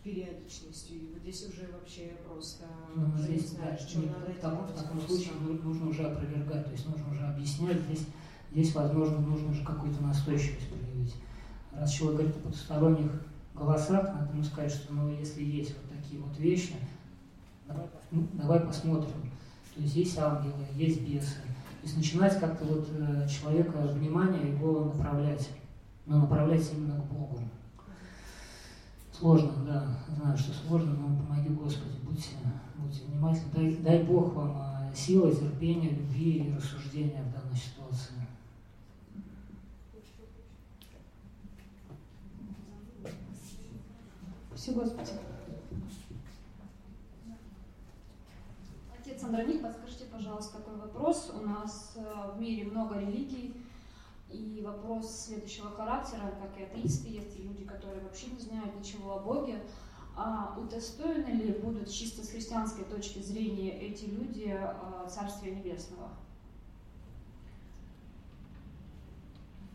периодичностью. И вот здесь уже вообще просто ну, здесь, да, что надо в таком, в таком случае нужно уже опровергать, то есть нужно уже объяснять, здесь, здесь возможно, нужно уже какую-то настойчивость проявить. Раз человек говорит о потусторонних голосах, надо ему сказать, что ну, если есть вот такие вот вещи, давай, ну, давай посмотрим. То есть есть ангелы, есть бесы. То есть начинать как-то вот э, человека внимание его направлять, но направлять именно к Богу. Сложно, да, знаю, что сложно, но помоги Господи, будьте, будьте внимательны. Дай, дай Бог вам а, силы, терпения, любви и рассуждения в данной ситуации. Спасибо, Господи. Отец Андроник, подскажите, пожалуйста, такой вопрос. У нас э, в мире много религий, и вопрос следующего характера, как и атеисты, есть и люди, которые вообще не знают ничего о Боге. А удостоены ли будут чисто с христианской точки зрения эти люди а, Царствия Небесного?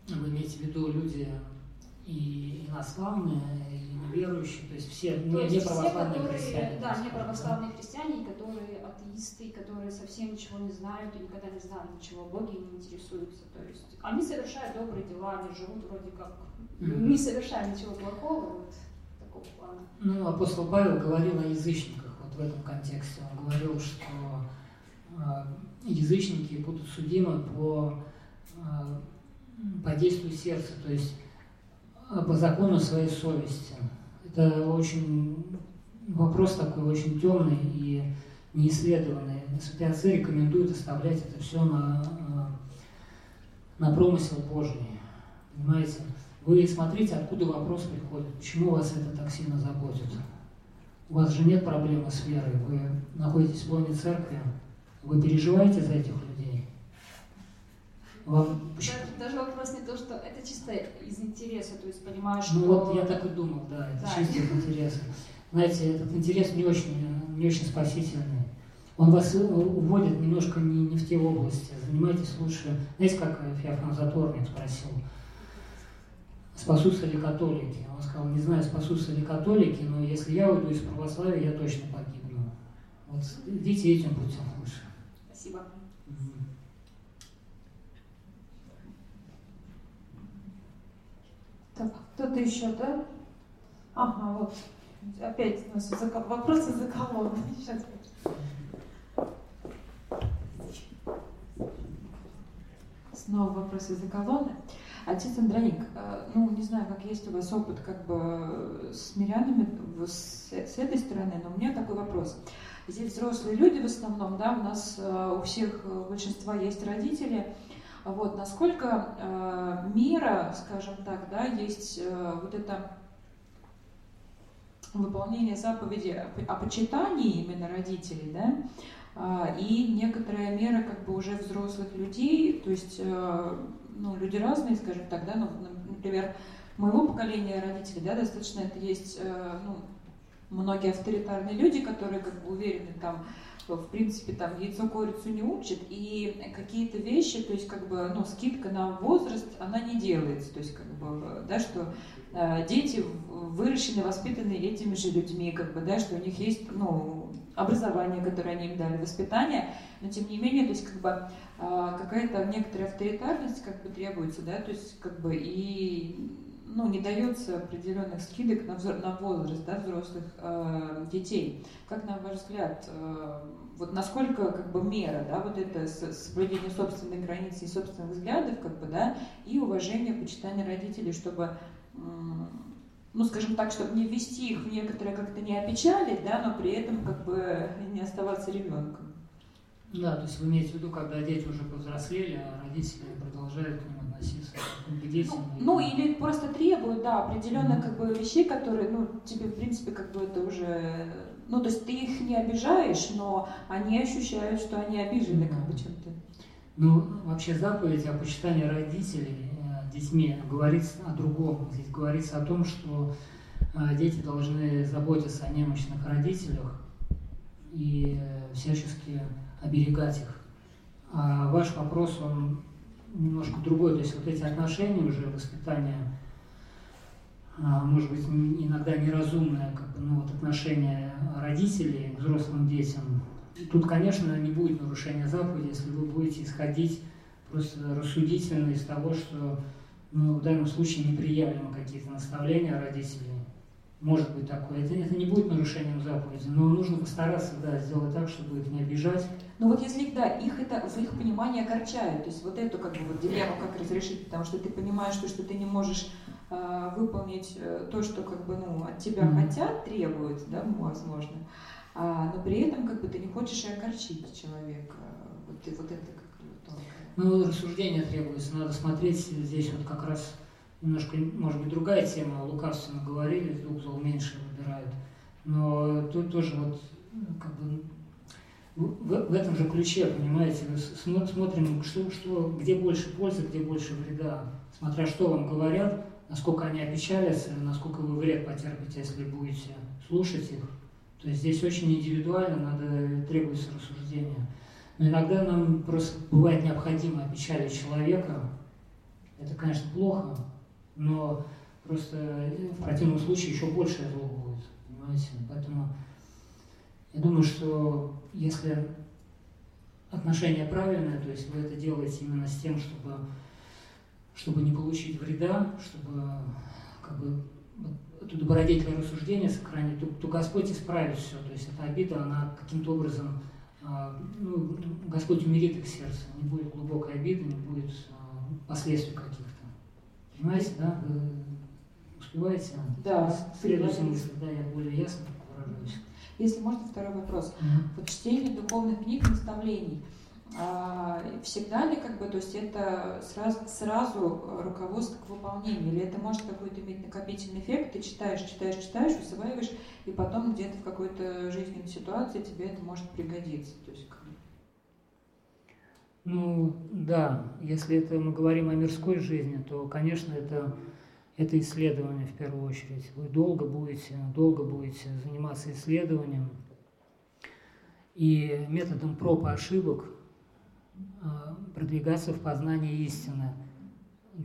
Вы имеете в виду люди и инославные, и неверующие, то есть все то есть не православные все, которые, христиане. Да, не православные христиане, которые атеисты, которые совсем ничего не знают и никогда не знали ничего о Боге и не интересуются. То есть они совершают добрые дела, они живут вроде как, mm-hmm. не совершая ничего плохого, вот такого плана. Ну, апостол Павел говорил о язычниках вот в этом контексте. Он говорил, что э, язычники будут судимы по, э, по действию сердца, то есть по закону своей совести. Это очень вопрос такой очень темный и неисследованный. Святые отцы рекомендуют оставлять это все на, э, на промысел Божий. Понимаете? Вы смотрите, откуда вопрос приходит, почему вас это так сильно заботит. У вас же нет проблемы с верой, вы находитесь в лоне церкви, вы переживаете за этих людей. Даже, даже вопрос не то, что это чисто из интереса, то есть понимаешь, что... Ну вот я так и думал, да, это да. чисто из интереса. Знаете, этот интерес не очень, не очень спасительный. Он вас уводит немножко не, не в те области. Занимайтесь лучше. Знаете, как Феофан Заторник спросил, спасутся ли католики? Он сказал, не знаю, спасутся ли католики, но если я уйду из православия, я точно погибну. Вот идите этим путем лучше. Спасибо. Так, кто-то еще, да? Ага, вот. Опять у нас вопросы за колонной. Сейчас. Снова вопросы за колонны. Отец Андроник, э, ну, не знаю, как есть у вас опыт как бы с мирянами с, с этой стороны, но у меня такой вопрос. Здесь взрослые люди в основном, да, у нас э, у всех, у большинства есть родители. Вот, насколько э, мира, скажем так, да, есть э, вот это выполнение заповеди о, о почитании именно родителей, да, а, и некоторая мера как бы уже взрослых людей, то есть э, ну, люди разные, скажем так, да, ну, например, моего поколения родителей, да, достаточно это есть, э, ну, многие авторитарные люди, которые как бы уверены там, в принципе, там яйцо курицу не учит, и какие-то вещи, то есть как бы, ну, скидка на возраст, она не делается, то есть как бы, да, что э, дети выращены, воспитаны этими же людьми, как бы, да, что у них есть, ну, образование, которое они им дали, воспитание, но тем не менее, то есть как бы э, какая-то некоторая авторитарность как бы требуется, да, то есть как бы и ну, не дается определенных скидок на, взор, на возраст да, взрослых э, детей. Как на ваш взгляд, э, вот насколько как бы мера, да, вот это соблюдение собственной границы и собственных взглядов, как бы, да, и уважение, почитание родителей, чтобы, э, ну, скажем так, чтобы не ввести их в некоторые как-то не опечалить, да, но при этом как бы не оставаться ребенком. Да, то есть вы имеете в виду, когда дети уже повзрослели, а родители продолжают к ним Ну, ну или просто требуют, да, определенных как бы вещей, которые, ну, тебе, в принципе, как бы это уже... Ну, то есть ты их не обижаешь, но они ощущают, что они обижены как бы чем-то. Ну, вообще заповедь о почитании родителей э, детьми говорит о другом. Здесь говорится о том, что э, дети должны заботиться о немощных родителях и э, всячески оберегать их. А ваш вопрос, он немножко другой. То есть вот эти отношения уже, воспитание, а, может быть, иногда неразумное, как бы, ну, вот отношение родителей к взрослым детям. Тут, конечно, не будет нарушения заповеди, если вы будете исходить просто рассудительно из того, что ну, в данном случае неприемлемы какие-то наставления родителей. Может быть такое. Это, это не будет нарушением заповеди, но нужно постараться да, сделать так, чтобы их не обижать. Но вот если да, их это в их понимании огорчает, то есть вот эту как бы вот дилемму как разрешить, потому что ты понимаешь, что, что ты не можешь э, выполнить то, что как бы ну от тебя mm-hmm. хотят, требуют, да, возможно, а, но при этом как бы ты не хочешь и огорчить человека. Вот, и вот это как бы тонкое. Ну, рассуждение требуется, надо смотреть здесь вот как раз немножко, может быть, другая тема, о лукавстве мы говорили, двух зол меньше выбирают, но тут тоже вот как бы в, в этом же ключе, понимаете, смотрим, что, что, где больше пользы, где больше вреда, смотря что вам говорят, насколько они опечалятся, насколько вы вред потерпите, если будете слушать их. То есть здесь очень индивидуально, надо требуется рассуждение. Но иногда нам просто бывает необходимо опечалить человека. Это, конечно, плохо, но просто в противном случае еще больше зло будет, понимаете? Поэтому я думаю, что если отношение правильное, то есть вы это делаете именно с тем, чтобы, чтобы не получить вреда, чтобы как бы эту добродетельное рассуждение сохранить, то, то Господь исправит все. То есть эта обида, она каким-то образом, а, ну, Господь умерит их сердце, не будет глубокой обиды, не будет а, последствий каких-то. Понимаете, да? Вы успеваете? Да. Следующая мысль, да, я более ясно выражаюсь. Если можно, второй вопрос. Mm-hmm. Вот чтение духовных книг, наставлений. А, всегда ли, как бы, то есть это сразу, сразу руководство к выполнению, или это может какой-то иметь накопительный эффект, ты читаешь, читаешь, читаешь, усваиваешь, и потом где-то в какой-то жизненной ситуации тебе это может пригодиться. То есть, как... Ну, да, если это мы говорим о мирской жизни, то, конечно, это это исследование в первую очередь. Вы долго будете, долго будете заниматься исследованием. И методом проб и ошибок а, продвигаться в познании истины.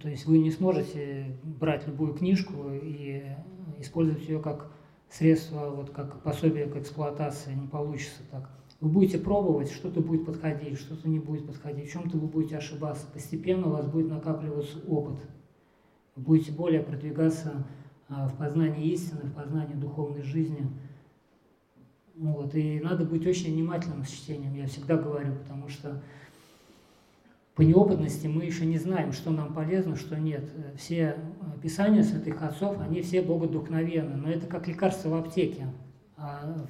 То есть вы не сможете брать любую книжку и использовать ее как средство, вот как пособие к эксплуатации, не получится так. Вы будете пробовать, что-то будет подходить, что-то не будет подходить, в чем-то вы будете ошибаться. Постепенно у вас будет накапливаться опыт – будете более продвигаться а, в познании истины, в познании духовной жизни. Вот. И надо быть очень внимательным с чтением, я всегда говорю, потому что по неопытности мы еще не знаем, что нам полезно, что нет. Все а, писания святых отцов, они все богодухновенны, но это как лекарство в аптеке. А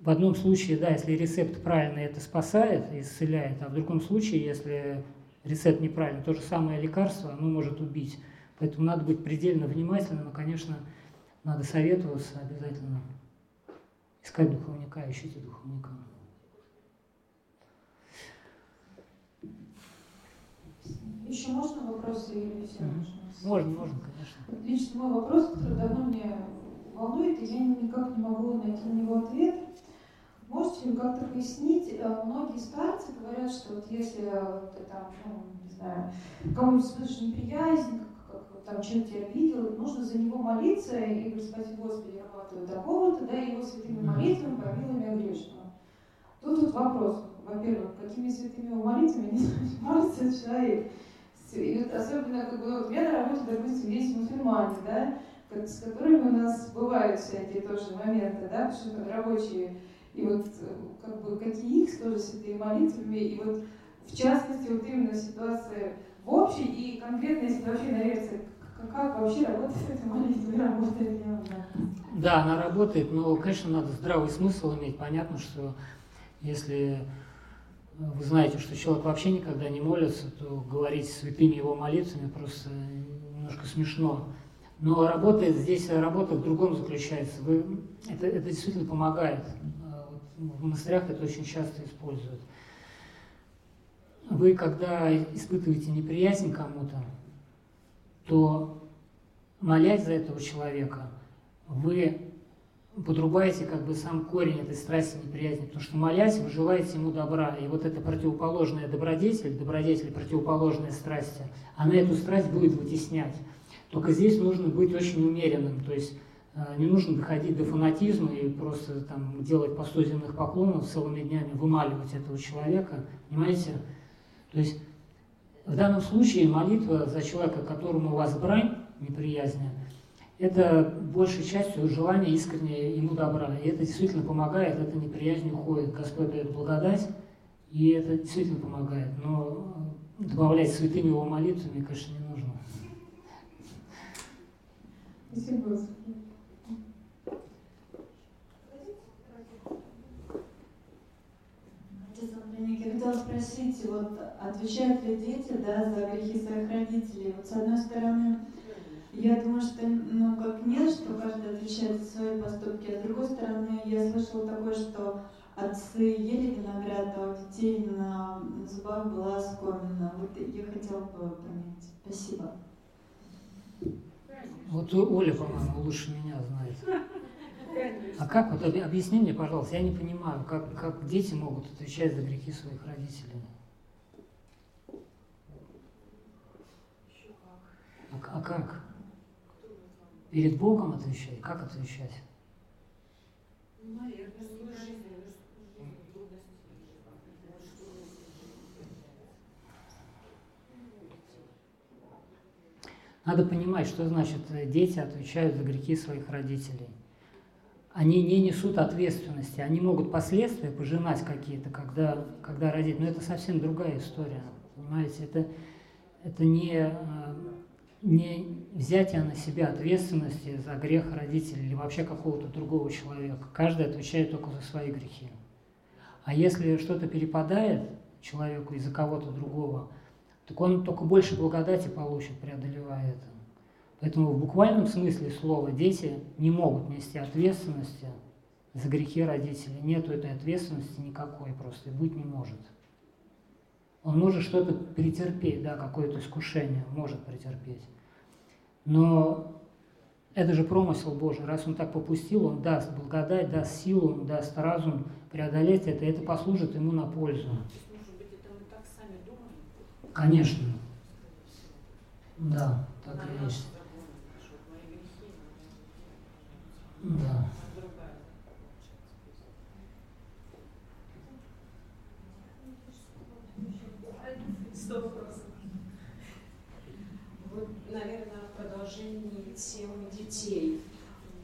в одном случае, да, если рецепт правильный, это спасает, исцеляет, а в другом случае, если рецепт неправильный, то же самое лекарство, оно может убить. Поэтому надо быть предельно внимательным, и, конечно, надо советоваться обязательно, искать духовника, ищите духовника. Еще можно вопросы или все? Mm-hmm. Можно, можно, конечно. Лично мой вопрос, который давно меня волнует, и я никак не могу найти на него ответ. Можете ли как-то пояснить, э, многие старцы говорят, что вот если ты там, ну, не знаю, кому-нибудь испытываешь неприязнь, там человек тебя обидел, нужно за него молиться и говорить, Господи, я хватаю такого-то, да, его святыми молитвами помилуй меня грешного. Тут вот вопрос, во-первых, какими святыми молитвами не молится человек? И вот особенно, как бы, вот я на работе, допустим, есть мусульмане, да, с которыми у нас бывают всякие тоже моменты, да, потому что рабочие и вот как бы какие их тоже святые молитвами, и вот в частности вот именно ситуация в общей и конкретно, если вообще на лекции, Да, она работает, но, конечно, надо здравый смысл иметь. Понятно, что если вы знаете, что человек вообще никогда не молится, то говорить святыми его молитвами просто немножко смешно. Но работает здесь, работа в другом заключается. Вы, это, это действительно помогает в монастырях это очень часто используют. Вы, когда испытываете неприязнь кому-то, то, молясь за этого человека, вы подрубаете как бы сам корень этой страсти неприязни, потому что молясь, вы желаете ему добра. И вот эта противоположная добродетель, добродетель противоположная страсти, она эту страсть будет вытеснять. Только здесь нужно быть очень умеренным, то есть Э, не нужно доходить до фанатизма и просто там, делать по 100 земных поклонов целыми днями, вымаливать этого человека. Понимаете? То есть в данном случае молитва за человека, которому у вас брань, неприязня, это большей частью желание искренне ему добра. И это действительно помогает, эта неприязнь уходит. Господь дает благодать, и это действительно помогает. Но добавлять святыми его молитвами, конечно, не нужно. Спасибо. Я хотела спросить, вот отвечают ли дети да, за грехи своих родителей? Вот с одной стороны, я думаю, что ну как нет, что каждый отвечает за свои поступки, а с другой стороны, я слышала такое, что отцы ели виноград, а у детей на зубах была скомина. Вот я хотела бы понять. Спасибо. Вот Оля, по-моему, лучше меня знает. А как, вот объясни мне, пожалуйста, я не понимаю, как, как дети могут отвечать за грехи своих родителей? А, а как? Перед Богом отвечать? Как отвечать? Надо понимать, что значит э, дети отвечают за грехи своих родителей они не несут ответственности. Они могут последствия пожинать какие-то, когда, когда родить. Но это совсем другая история. Понимаете, это, это не, э, не взятие на себя ответственности за грех родителей или вообще какого-то другого человека. Каждый отвечает только за свои грехи. А если что-то перепадает человеку из-за кого-то другого, так он только больше благодати получит, преодолевая это. Поэтому в буквальном смысле слова дети не могут нести ответственности за грехи родителей. Нету этой ответственности никакой просто, и быть не может. Он может что-то претерпеть, да, какое-то искушение может претерпеть. Но это же промысел Божий. Раз он так попустил, он даст благодать, даст силу, он даст разум преодолеть это, и это послужит ему на пользу. Может быть, это мы так сами думаем? Конечно. Да, так и есть. Да. Сто вопросов. Вот, наверное, в продолжении темы детей.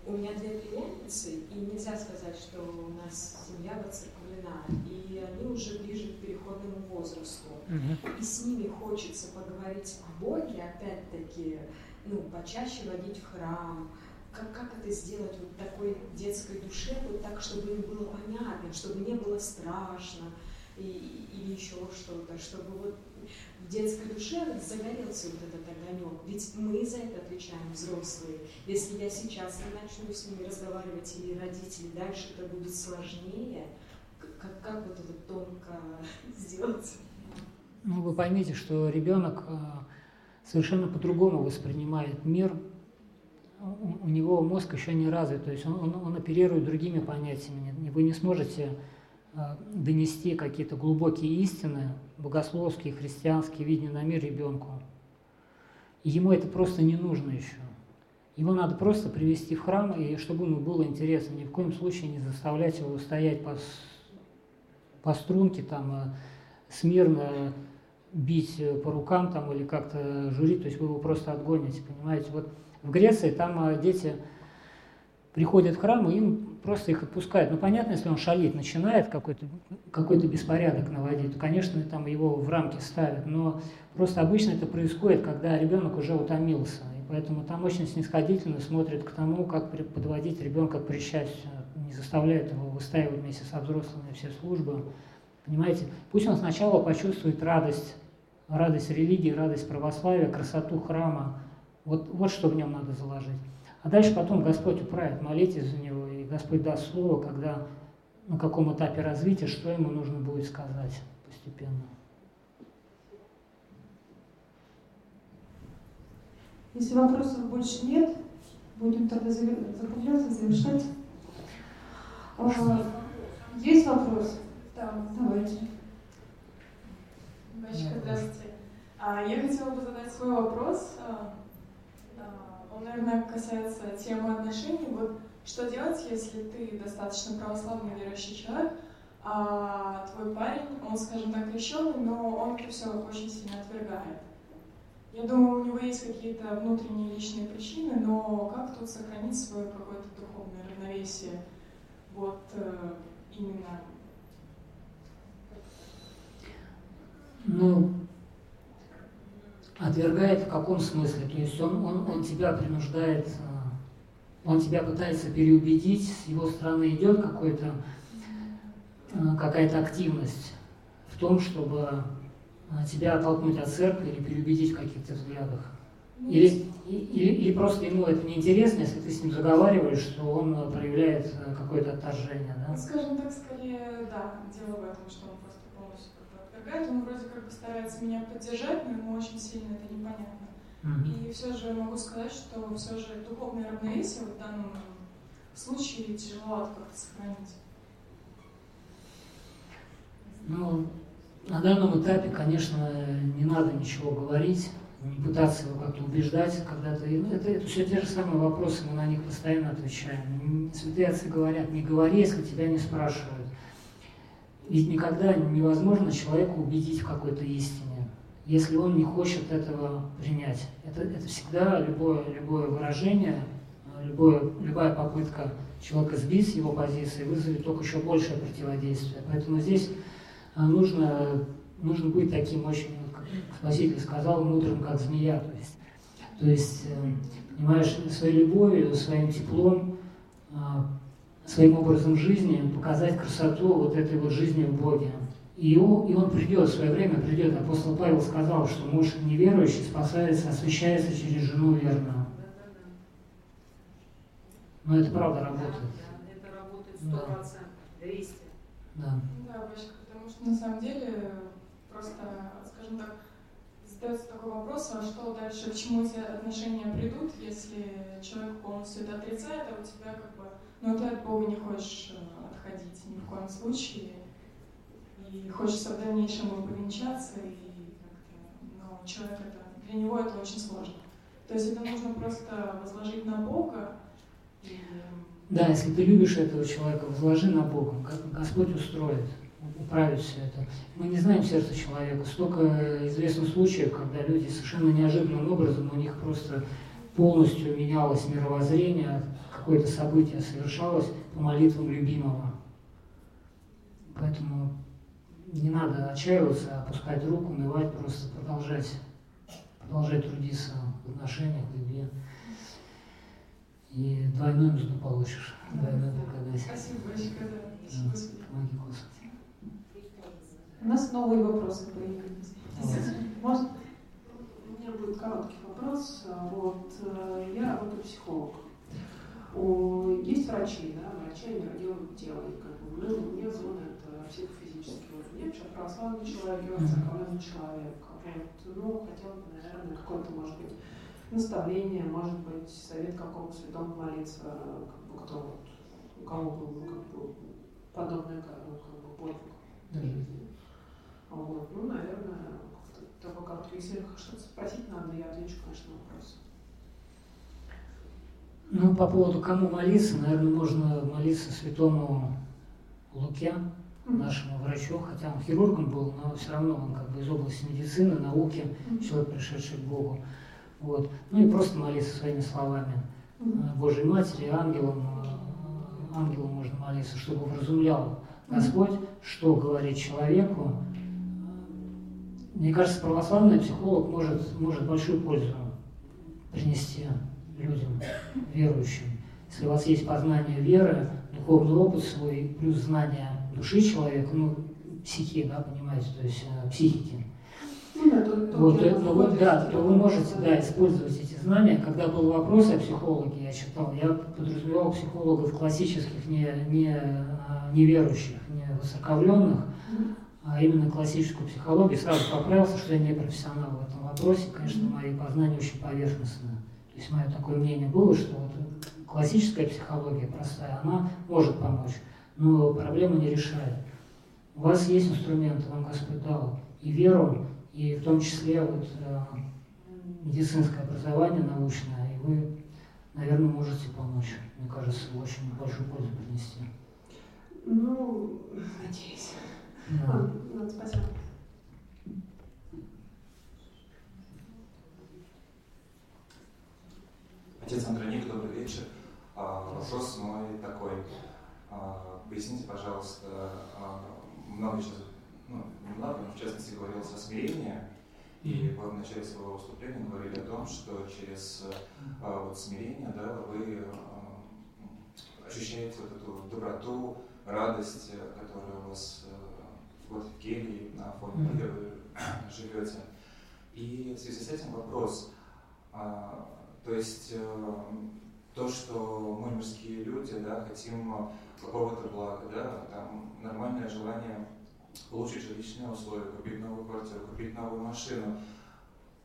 У меня две племянницы, и нельзя сказать, что у нас семья воцерковлена, и они уже ближе к переходному возрасту. Угу. И с ними хочется поговорить о Боге, опять-таки, ну, почаще водить в храм, как, как это сделать вот такой детской душе, вот так, чтобы им было понятно, чтобы не было страшно и, или еще что-то, чтобы вот в детской душе загорелся вот этот огонек. Ведь мы за это отвечаем, взрослые. Если я сейчас не начну с ними разговаривать или родители, дальше это будет сложнее. Как, как вот это тонко сделать? Ну, вы поймите, что ребенок э, совершенно по-другому воспринимает мир. У, него мозг еще не развит, то есть он, он, он оперирует другими понятиями. Вы не сможете э, донести какие-то глубокие истины, богословские, христианские, видения на мир ребенку. Ему это просто не нужно еще. Его надо просто привести в храм, и чтобы ему было интересно, ни в коем случае не заставлять его стоять по, по струнке, там, э, смирно бить по рукам там, или как-то журить, то есть вы его просто отгоните, понимаете. Вот в Греции там э, дети приходят в храм, и им просто их отпускают. Ну, понятно, если он шалить начинает, какой-то какой беспорядок наводить, то, конечно, там его в рамки ставят, но просто обычно это происходит, когда ребенок уже утомился, и поэтому там очень снисходительно смотрят к тому, как подводить ребенка к причастию, не заставляют его выстаивать вместе со взрослыми все службы, понимаете. Пусть он сначала почувствует радость, радость религии, радость православия, красоту храма, вот, вот что в нем надо заложить. А дальше потом Господь управит, молитесь за него, и Господь даст слово, когда на каком этапе развития, что ему нужно будет сказать постепенно. Если вопросов больше нет, будем тогда закругляться, завершать. А, есть вопрос? Да. Давайте. Бачка, здравствуйте. А, я хотела бы задать свой вопрос. Наверное, касается темы отношений. Вот что делать, если ты достаточно православный верующий человек, а твой парень, он, скажем так, крещенный, но он это все очень сильно отвергает. Я думаю, у него есть какие-то внутренние личные причины, но как тут сохранить свое какое-то духовное равновесие? Вот э, именно. Ну, Отвергает в каком смысле? То есть он, он, он тебя принуждает, э, он тебя пытается переубедить, с его стороны идет какой-то, э, какая-то активность в том, чтобы э, тебя оттолкнуть от церкви или переубедить в каких-то взглядах. Ну, или, или, или просто ему это неинтересно, если ты с ним заговариваешь, что он проявляет какое-то отторжение, да? Скажем так, скорее, да, дело в этом, что он помогает, он вроде как бы старается меня поддержать, но ему очень сильно это непонятно. Mm-hmm. И все же могу сказать, что все же духовное равновесие в данном случае тяжело как-то сохранить. Ну, на данном этапе, конечно, не надо ничего говорить, не пытаться его как-то убеждать, когда ты... Ну, это, это все те же самые вопросы, мы на них постоянно отвечаем. Святые отцы говорят, не говори, если тебя не спрашивают. Ведь никогда невозможно человека убедить в какой-то истине, если он не хочет этого принять. Это, это всегда любое, любое выражение, любое, любая попытка человека сбить с его позиции вызовет только еще большее противодействие. Поэтому здесь а, нужно, нужно быть таким очень, как Спаситель сказал, мудрым, как змея. То есть, то есть э, понимаешь, своей любовью, своим теплом а, своим образом жизни показать красоту вот этой вот жизни в Боге. И он, и он придет, в свое время придет. Апостол Павел сказал, что муж неверующий спасается, освящается через жену верную. Но это правда работает. Это работает сто процентов, двести. Да. Да, Бачка, потому что на самом деле просто, скажем так, задается такой вопрос, а что дальше, к чему эти отношения придут, если человек полностью это отрицает, а у тебя как бы но ты от Бога не хочешь э, отходить ни в коем случае. И хочется в дальнейшем ему повенчаться, и но человек это, для него это очень сложно. То есть это нужно просто возложить на Бога. И... Да, если ты любишь этого человека, возложи на Бога. Господь устроит, управит все это. Мы не знаем сердце человека. Столько известных случаев, когда люди совершенно неожиданным образом, у них просто полностью менялось мировоззрение, какое-то событие совершалось по молитвам любимого. Поэтому не надо отчаиваться, опускать руку, унывать, просто продолжать, продолжать трудиться в отношениях, в любви. И двойную мзду получишь. Двойную благодать. Спасибо большое. Да. Помоги, Господи. У нас новые вопросы появились. Можно? У меня будет короткий вопрос. Вот э, я работаю психолог. Есть врачи, да, врачи они делают тело, как бы, ну, мне зона это психофизический уровень. Я человек православный человек, церковный человек. Вот. Ну, хотел бы, наверное, какое-то, может быть, наставление, может быть, совет какому святому молиться, как бы, кто вот, у кого был ну, как бы, подобное как бы, как бы, подвиг в жизни. Вот. Ну, наверное, такой короткий. Если что-то спросить надо, я отвечу, конечно, на вопрос. Ну, по поводу кому молиться, наверное, можно молиться святому Луке, нашему врачу, хотя он хирургом был, но все равно он как бы из области медицины, науки, человек, пришедший к Богу. Вот. Ну и просто молиться своими словами. Божьей Матери, ангелам, э, ангелу можно молиться, чтобы вразумлял Господь, что говорит человеку. Мне кажется, православный психолог может, может большую пользу принести людям, верующим. Если у вас есть познание веры, духовный опыт свой, плюс знание души человека, ну, психи, да, понимаете, то есть э, психики. Ну, да, то, вот, то, ну, вот, да, то вы можете да, использовать эти знания. Когда был вопрос о психологе, я читал, я подразумевал психологов классических, не, не, а, неверующих, не высоковленных, а именно классическую психологию. Сразу поправился, что я не профессионал в этом вопросе. Конечно, мои познания очень поверхностные. То есть мое такое мнение было, что вот классическая психология простая, она может помочь, но проблему не решает. У вас есть инструменты, вам Господь дал и веру, и в том числе вот, э, медицинское образование научное, и вы, наверное, можете помочь, мне кажется, очень большую пользу принести. Ну, надеюсь. Да. Ну, спасибо. Отец Андроник, добрый вечер. А, вопрос мой такой. А, поясните, пожалуйста, а, много сейчас, ну, немного, но в частности говорилось о смирении. И вы в начале своего выступления говорили о том, что через вот, смирение да, вы ощущаете вот эту доброту, радость, которая у вас вот в келье, на фоне mm-hmm. вы живете. И в связи с этим вопрос. То есть э, то, что мы мирские люди, да, хотим какого-то блага, да, там нормальное желание улучшить жилищные условия, купить новую квартиру, купить новую машину.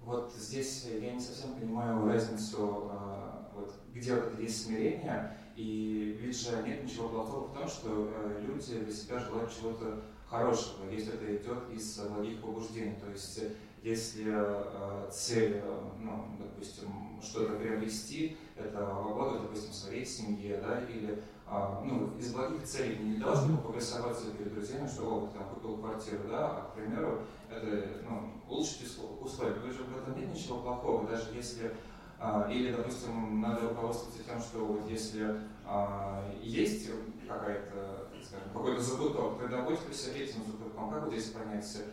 Вот здесь я не совсем понимаю разницу, э, вот, где вот это есть смирение, и ведь же нет ничего плохого в том, что э, люди для себя желают чего-то хорошего, если это идет из благих побуждений. То есть если э, цель, э, ну, допустим, что-то приобрести, это во благо, допустим, своей семье, да, или э, ну, из благих целей не для того, чтобы погасоваться перед друзьями, что ты там купил квартиру, да, а, к примеру, это ну, улучшить условия. Вы же в этом нет ничего плохого, даже если а, или, допустим, надо руководствоваться тем, что вот если а, есть какая-то, скажем, какой-то закуток, тогда пользуйся этим закутком. Как вот здесь понять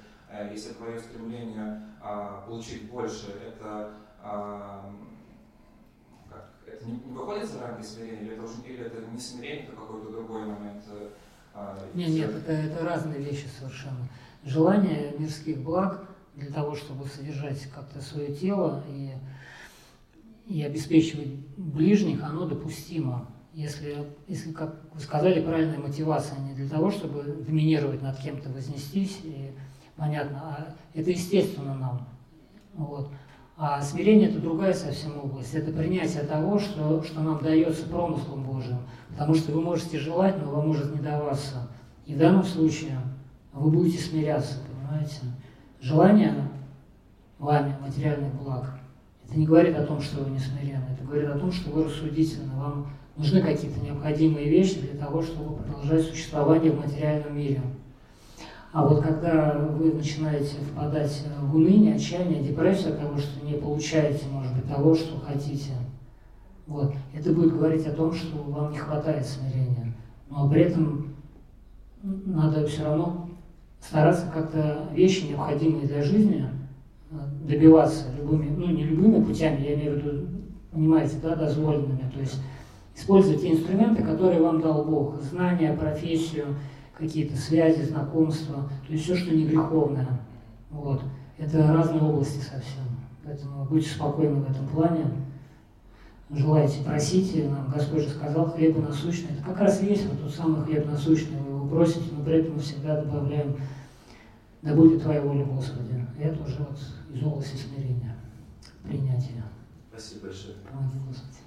если твое стремление а, получить больше, это, а, как, это не, не выходит за рамки смирения, или это, уже, или это не смирение, это какой-то другой момент? Э, а, нет, нет, это, это разные вещи совершенно. Желание мирских благ для того, чтобы содержать как-то свое тело и, и обеспечивать ближних, оно допустимо. Если, если, как вы сказали, правильная мотивация не для того, чтобы доминировать над кем-то, вознестись и понятно, а это естественно нам. Вот. А смирение – это другая совсем область. Это принятие того, что, что нам дается промыслом Божьим. Потому что вы можете желать, но вам может не даваться. И в данном случае вы будете смиряться, понимаете? Желание вами материальных благ – это не говорит о том, что вы не смиренны. Это говорит о том, что вы рассудительны. Вам нужны какие-то необходимые вещи для того, чтобы продолжать существование в материальном мире. А вот когда вы начинаете впадать в уныние, отчаяние, депрессию от того, что не получаете, может быть, того, что хотите, вот, это будет говорить о том, что вам не хватает смирения. Но при этом надо все равно стараться как-то вещи, необходимые для жизни, добиваться любыми, ну не любыми путями, я имею в виду, понимаете, да, дозволенными, то есть использовать те инструменты, которые вам дал Бог, знания, профессию, какие-то связи, знакомства, то есть все, что не греховное. Вот. Это разные области совсем. Поэтому будьте спокойны в этом плане. желайте, просите, нам Господь же сказал, хлеб насущный. Это как раз и есть вот тот самый хлеб насущный. Вы его просите, но при этом мы всегда добавляем, да будет Твоя воля, Господи. Это уже вот из области смирения, принятия. Спасибо большое. Помоги, Господи.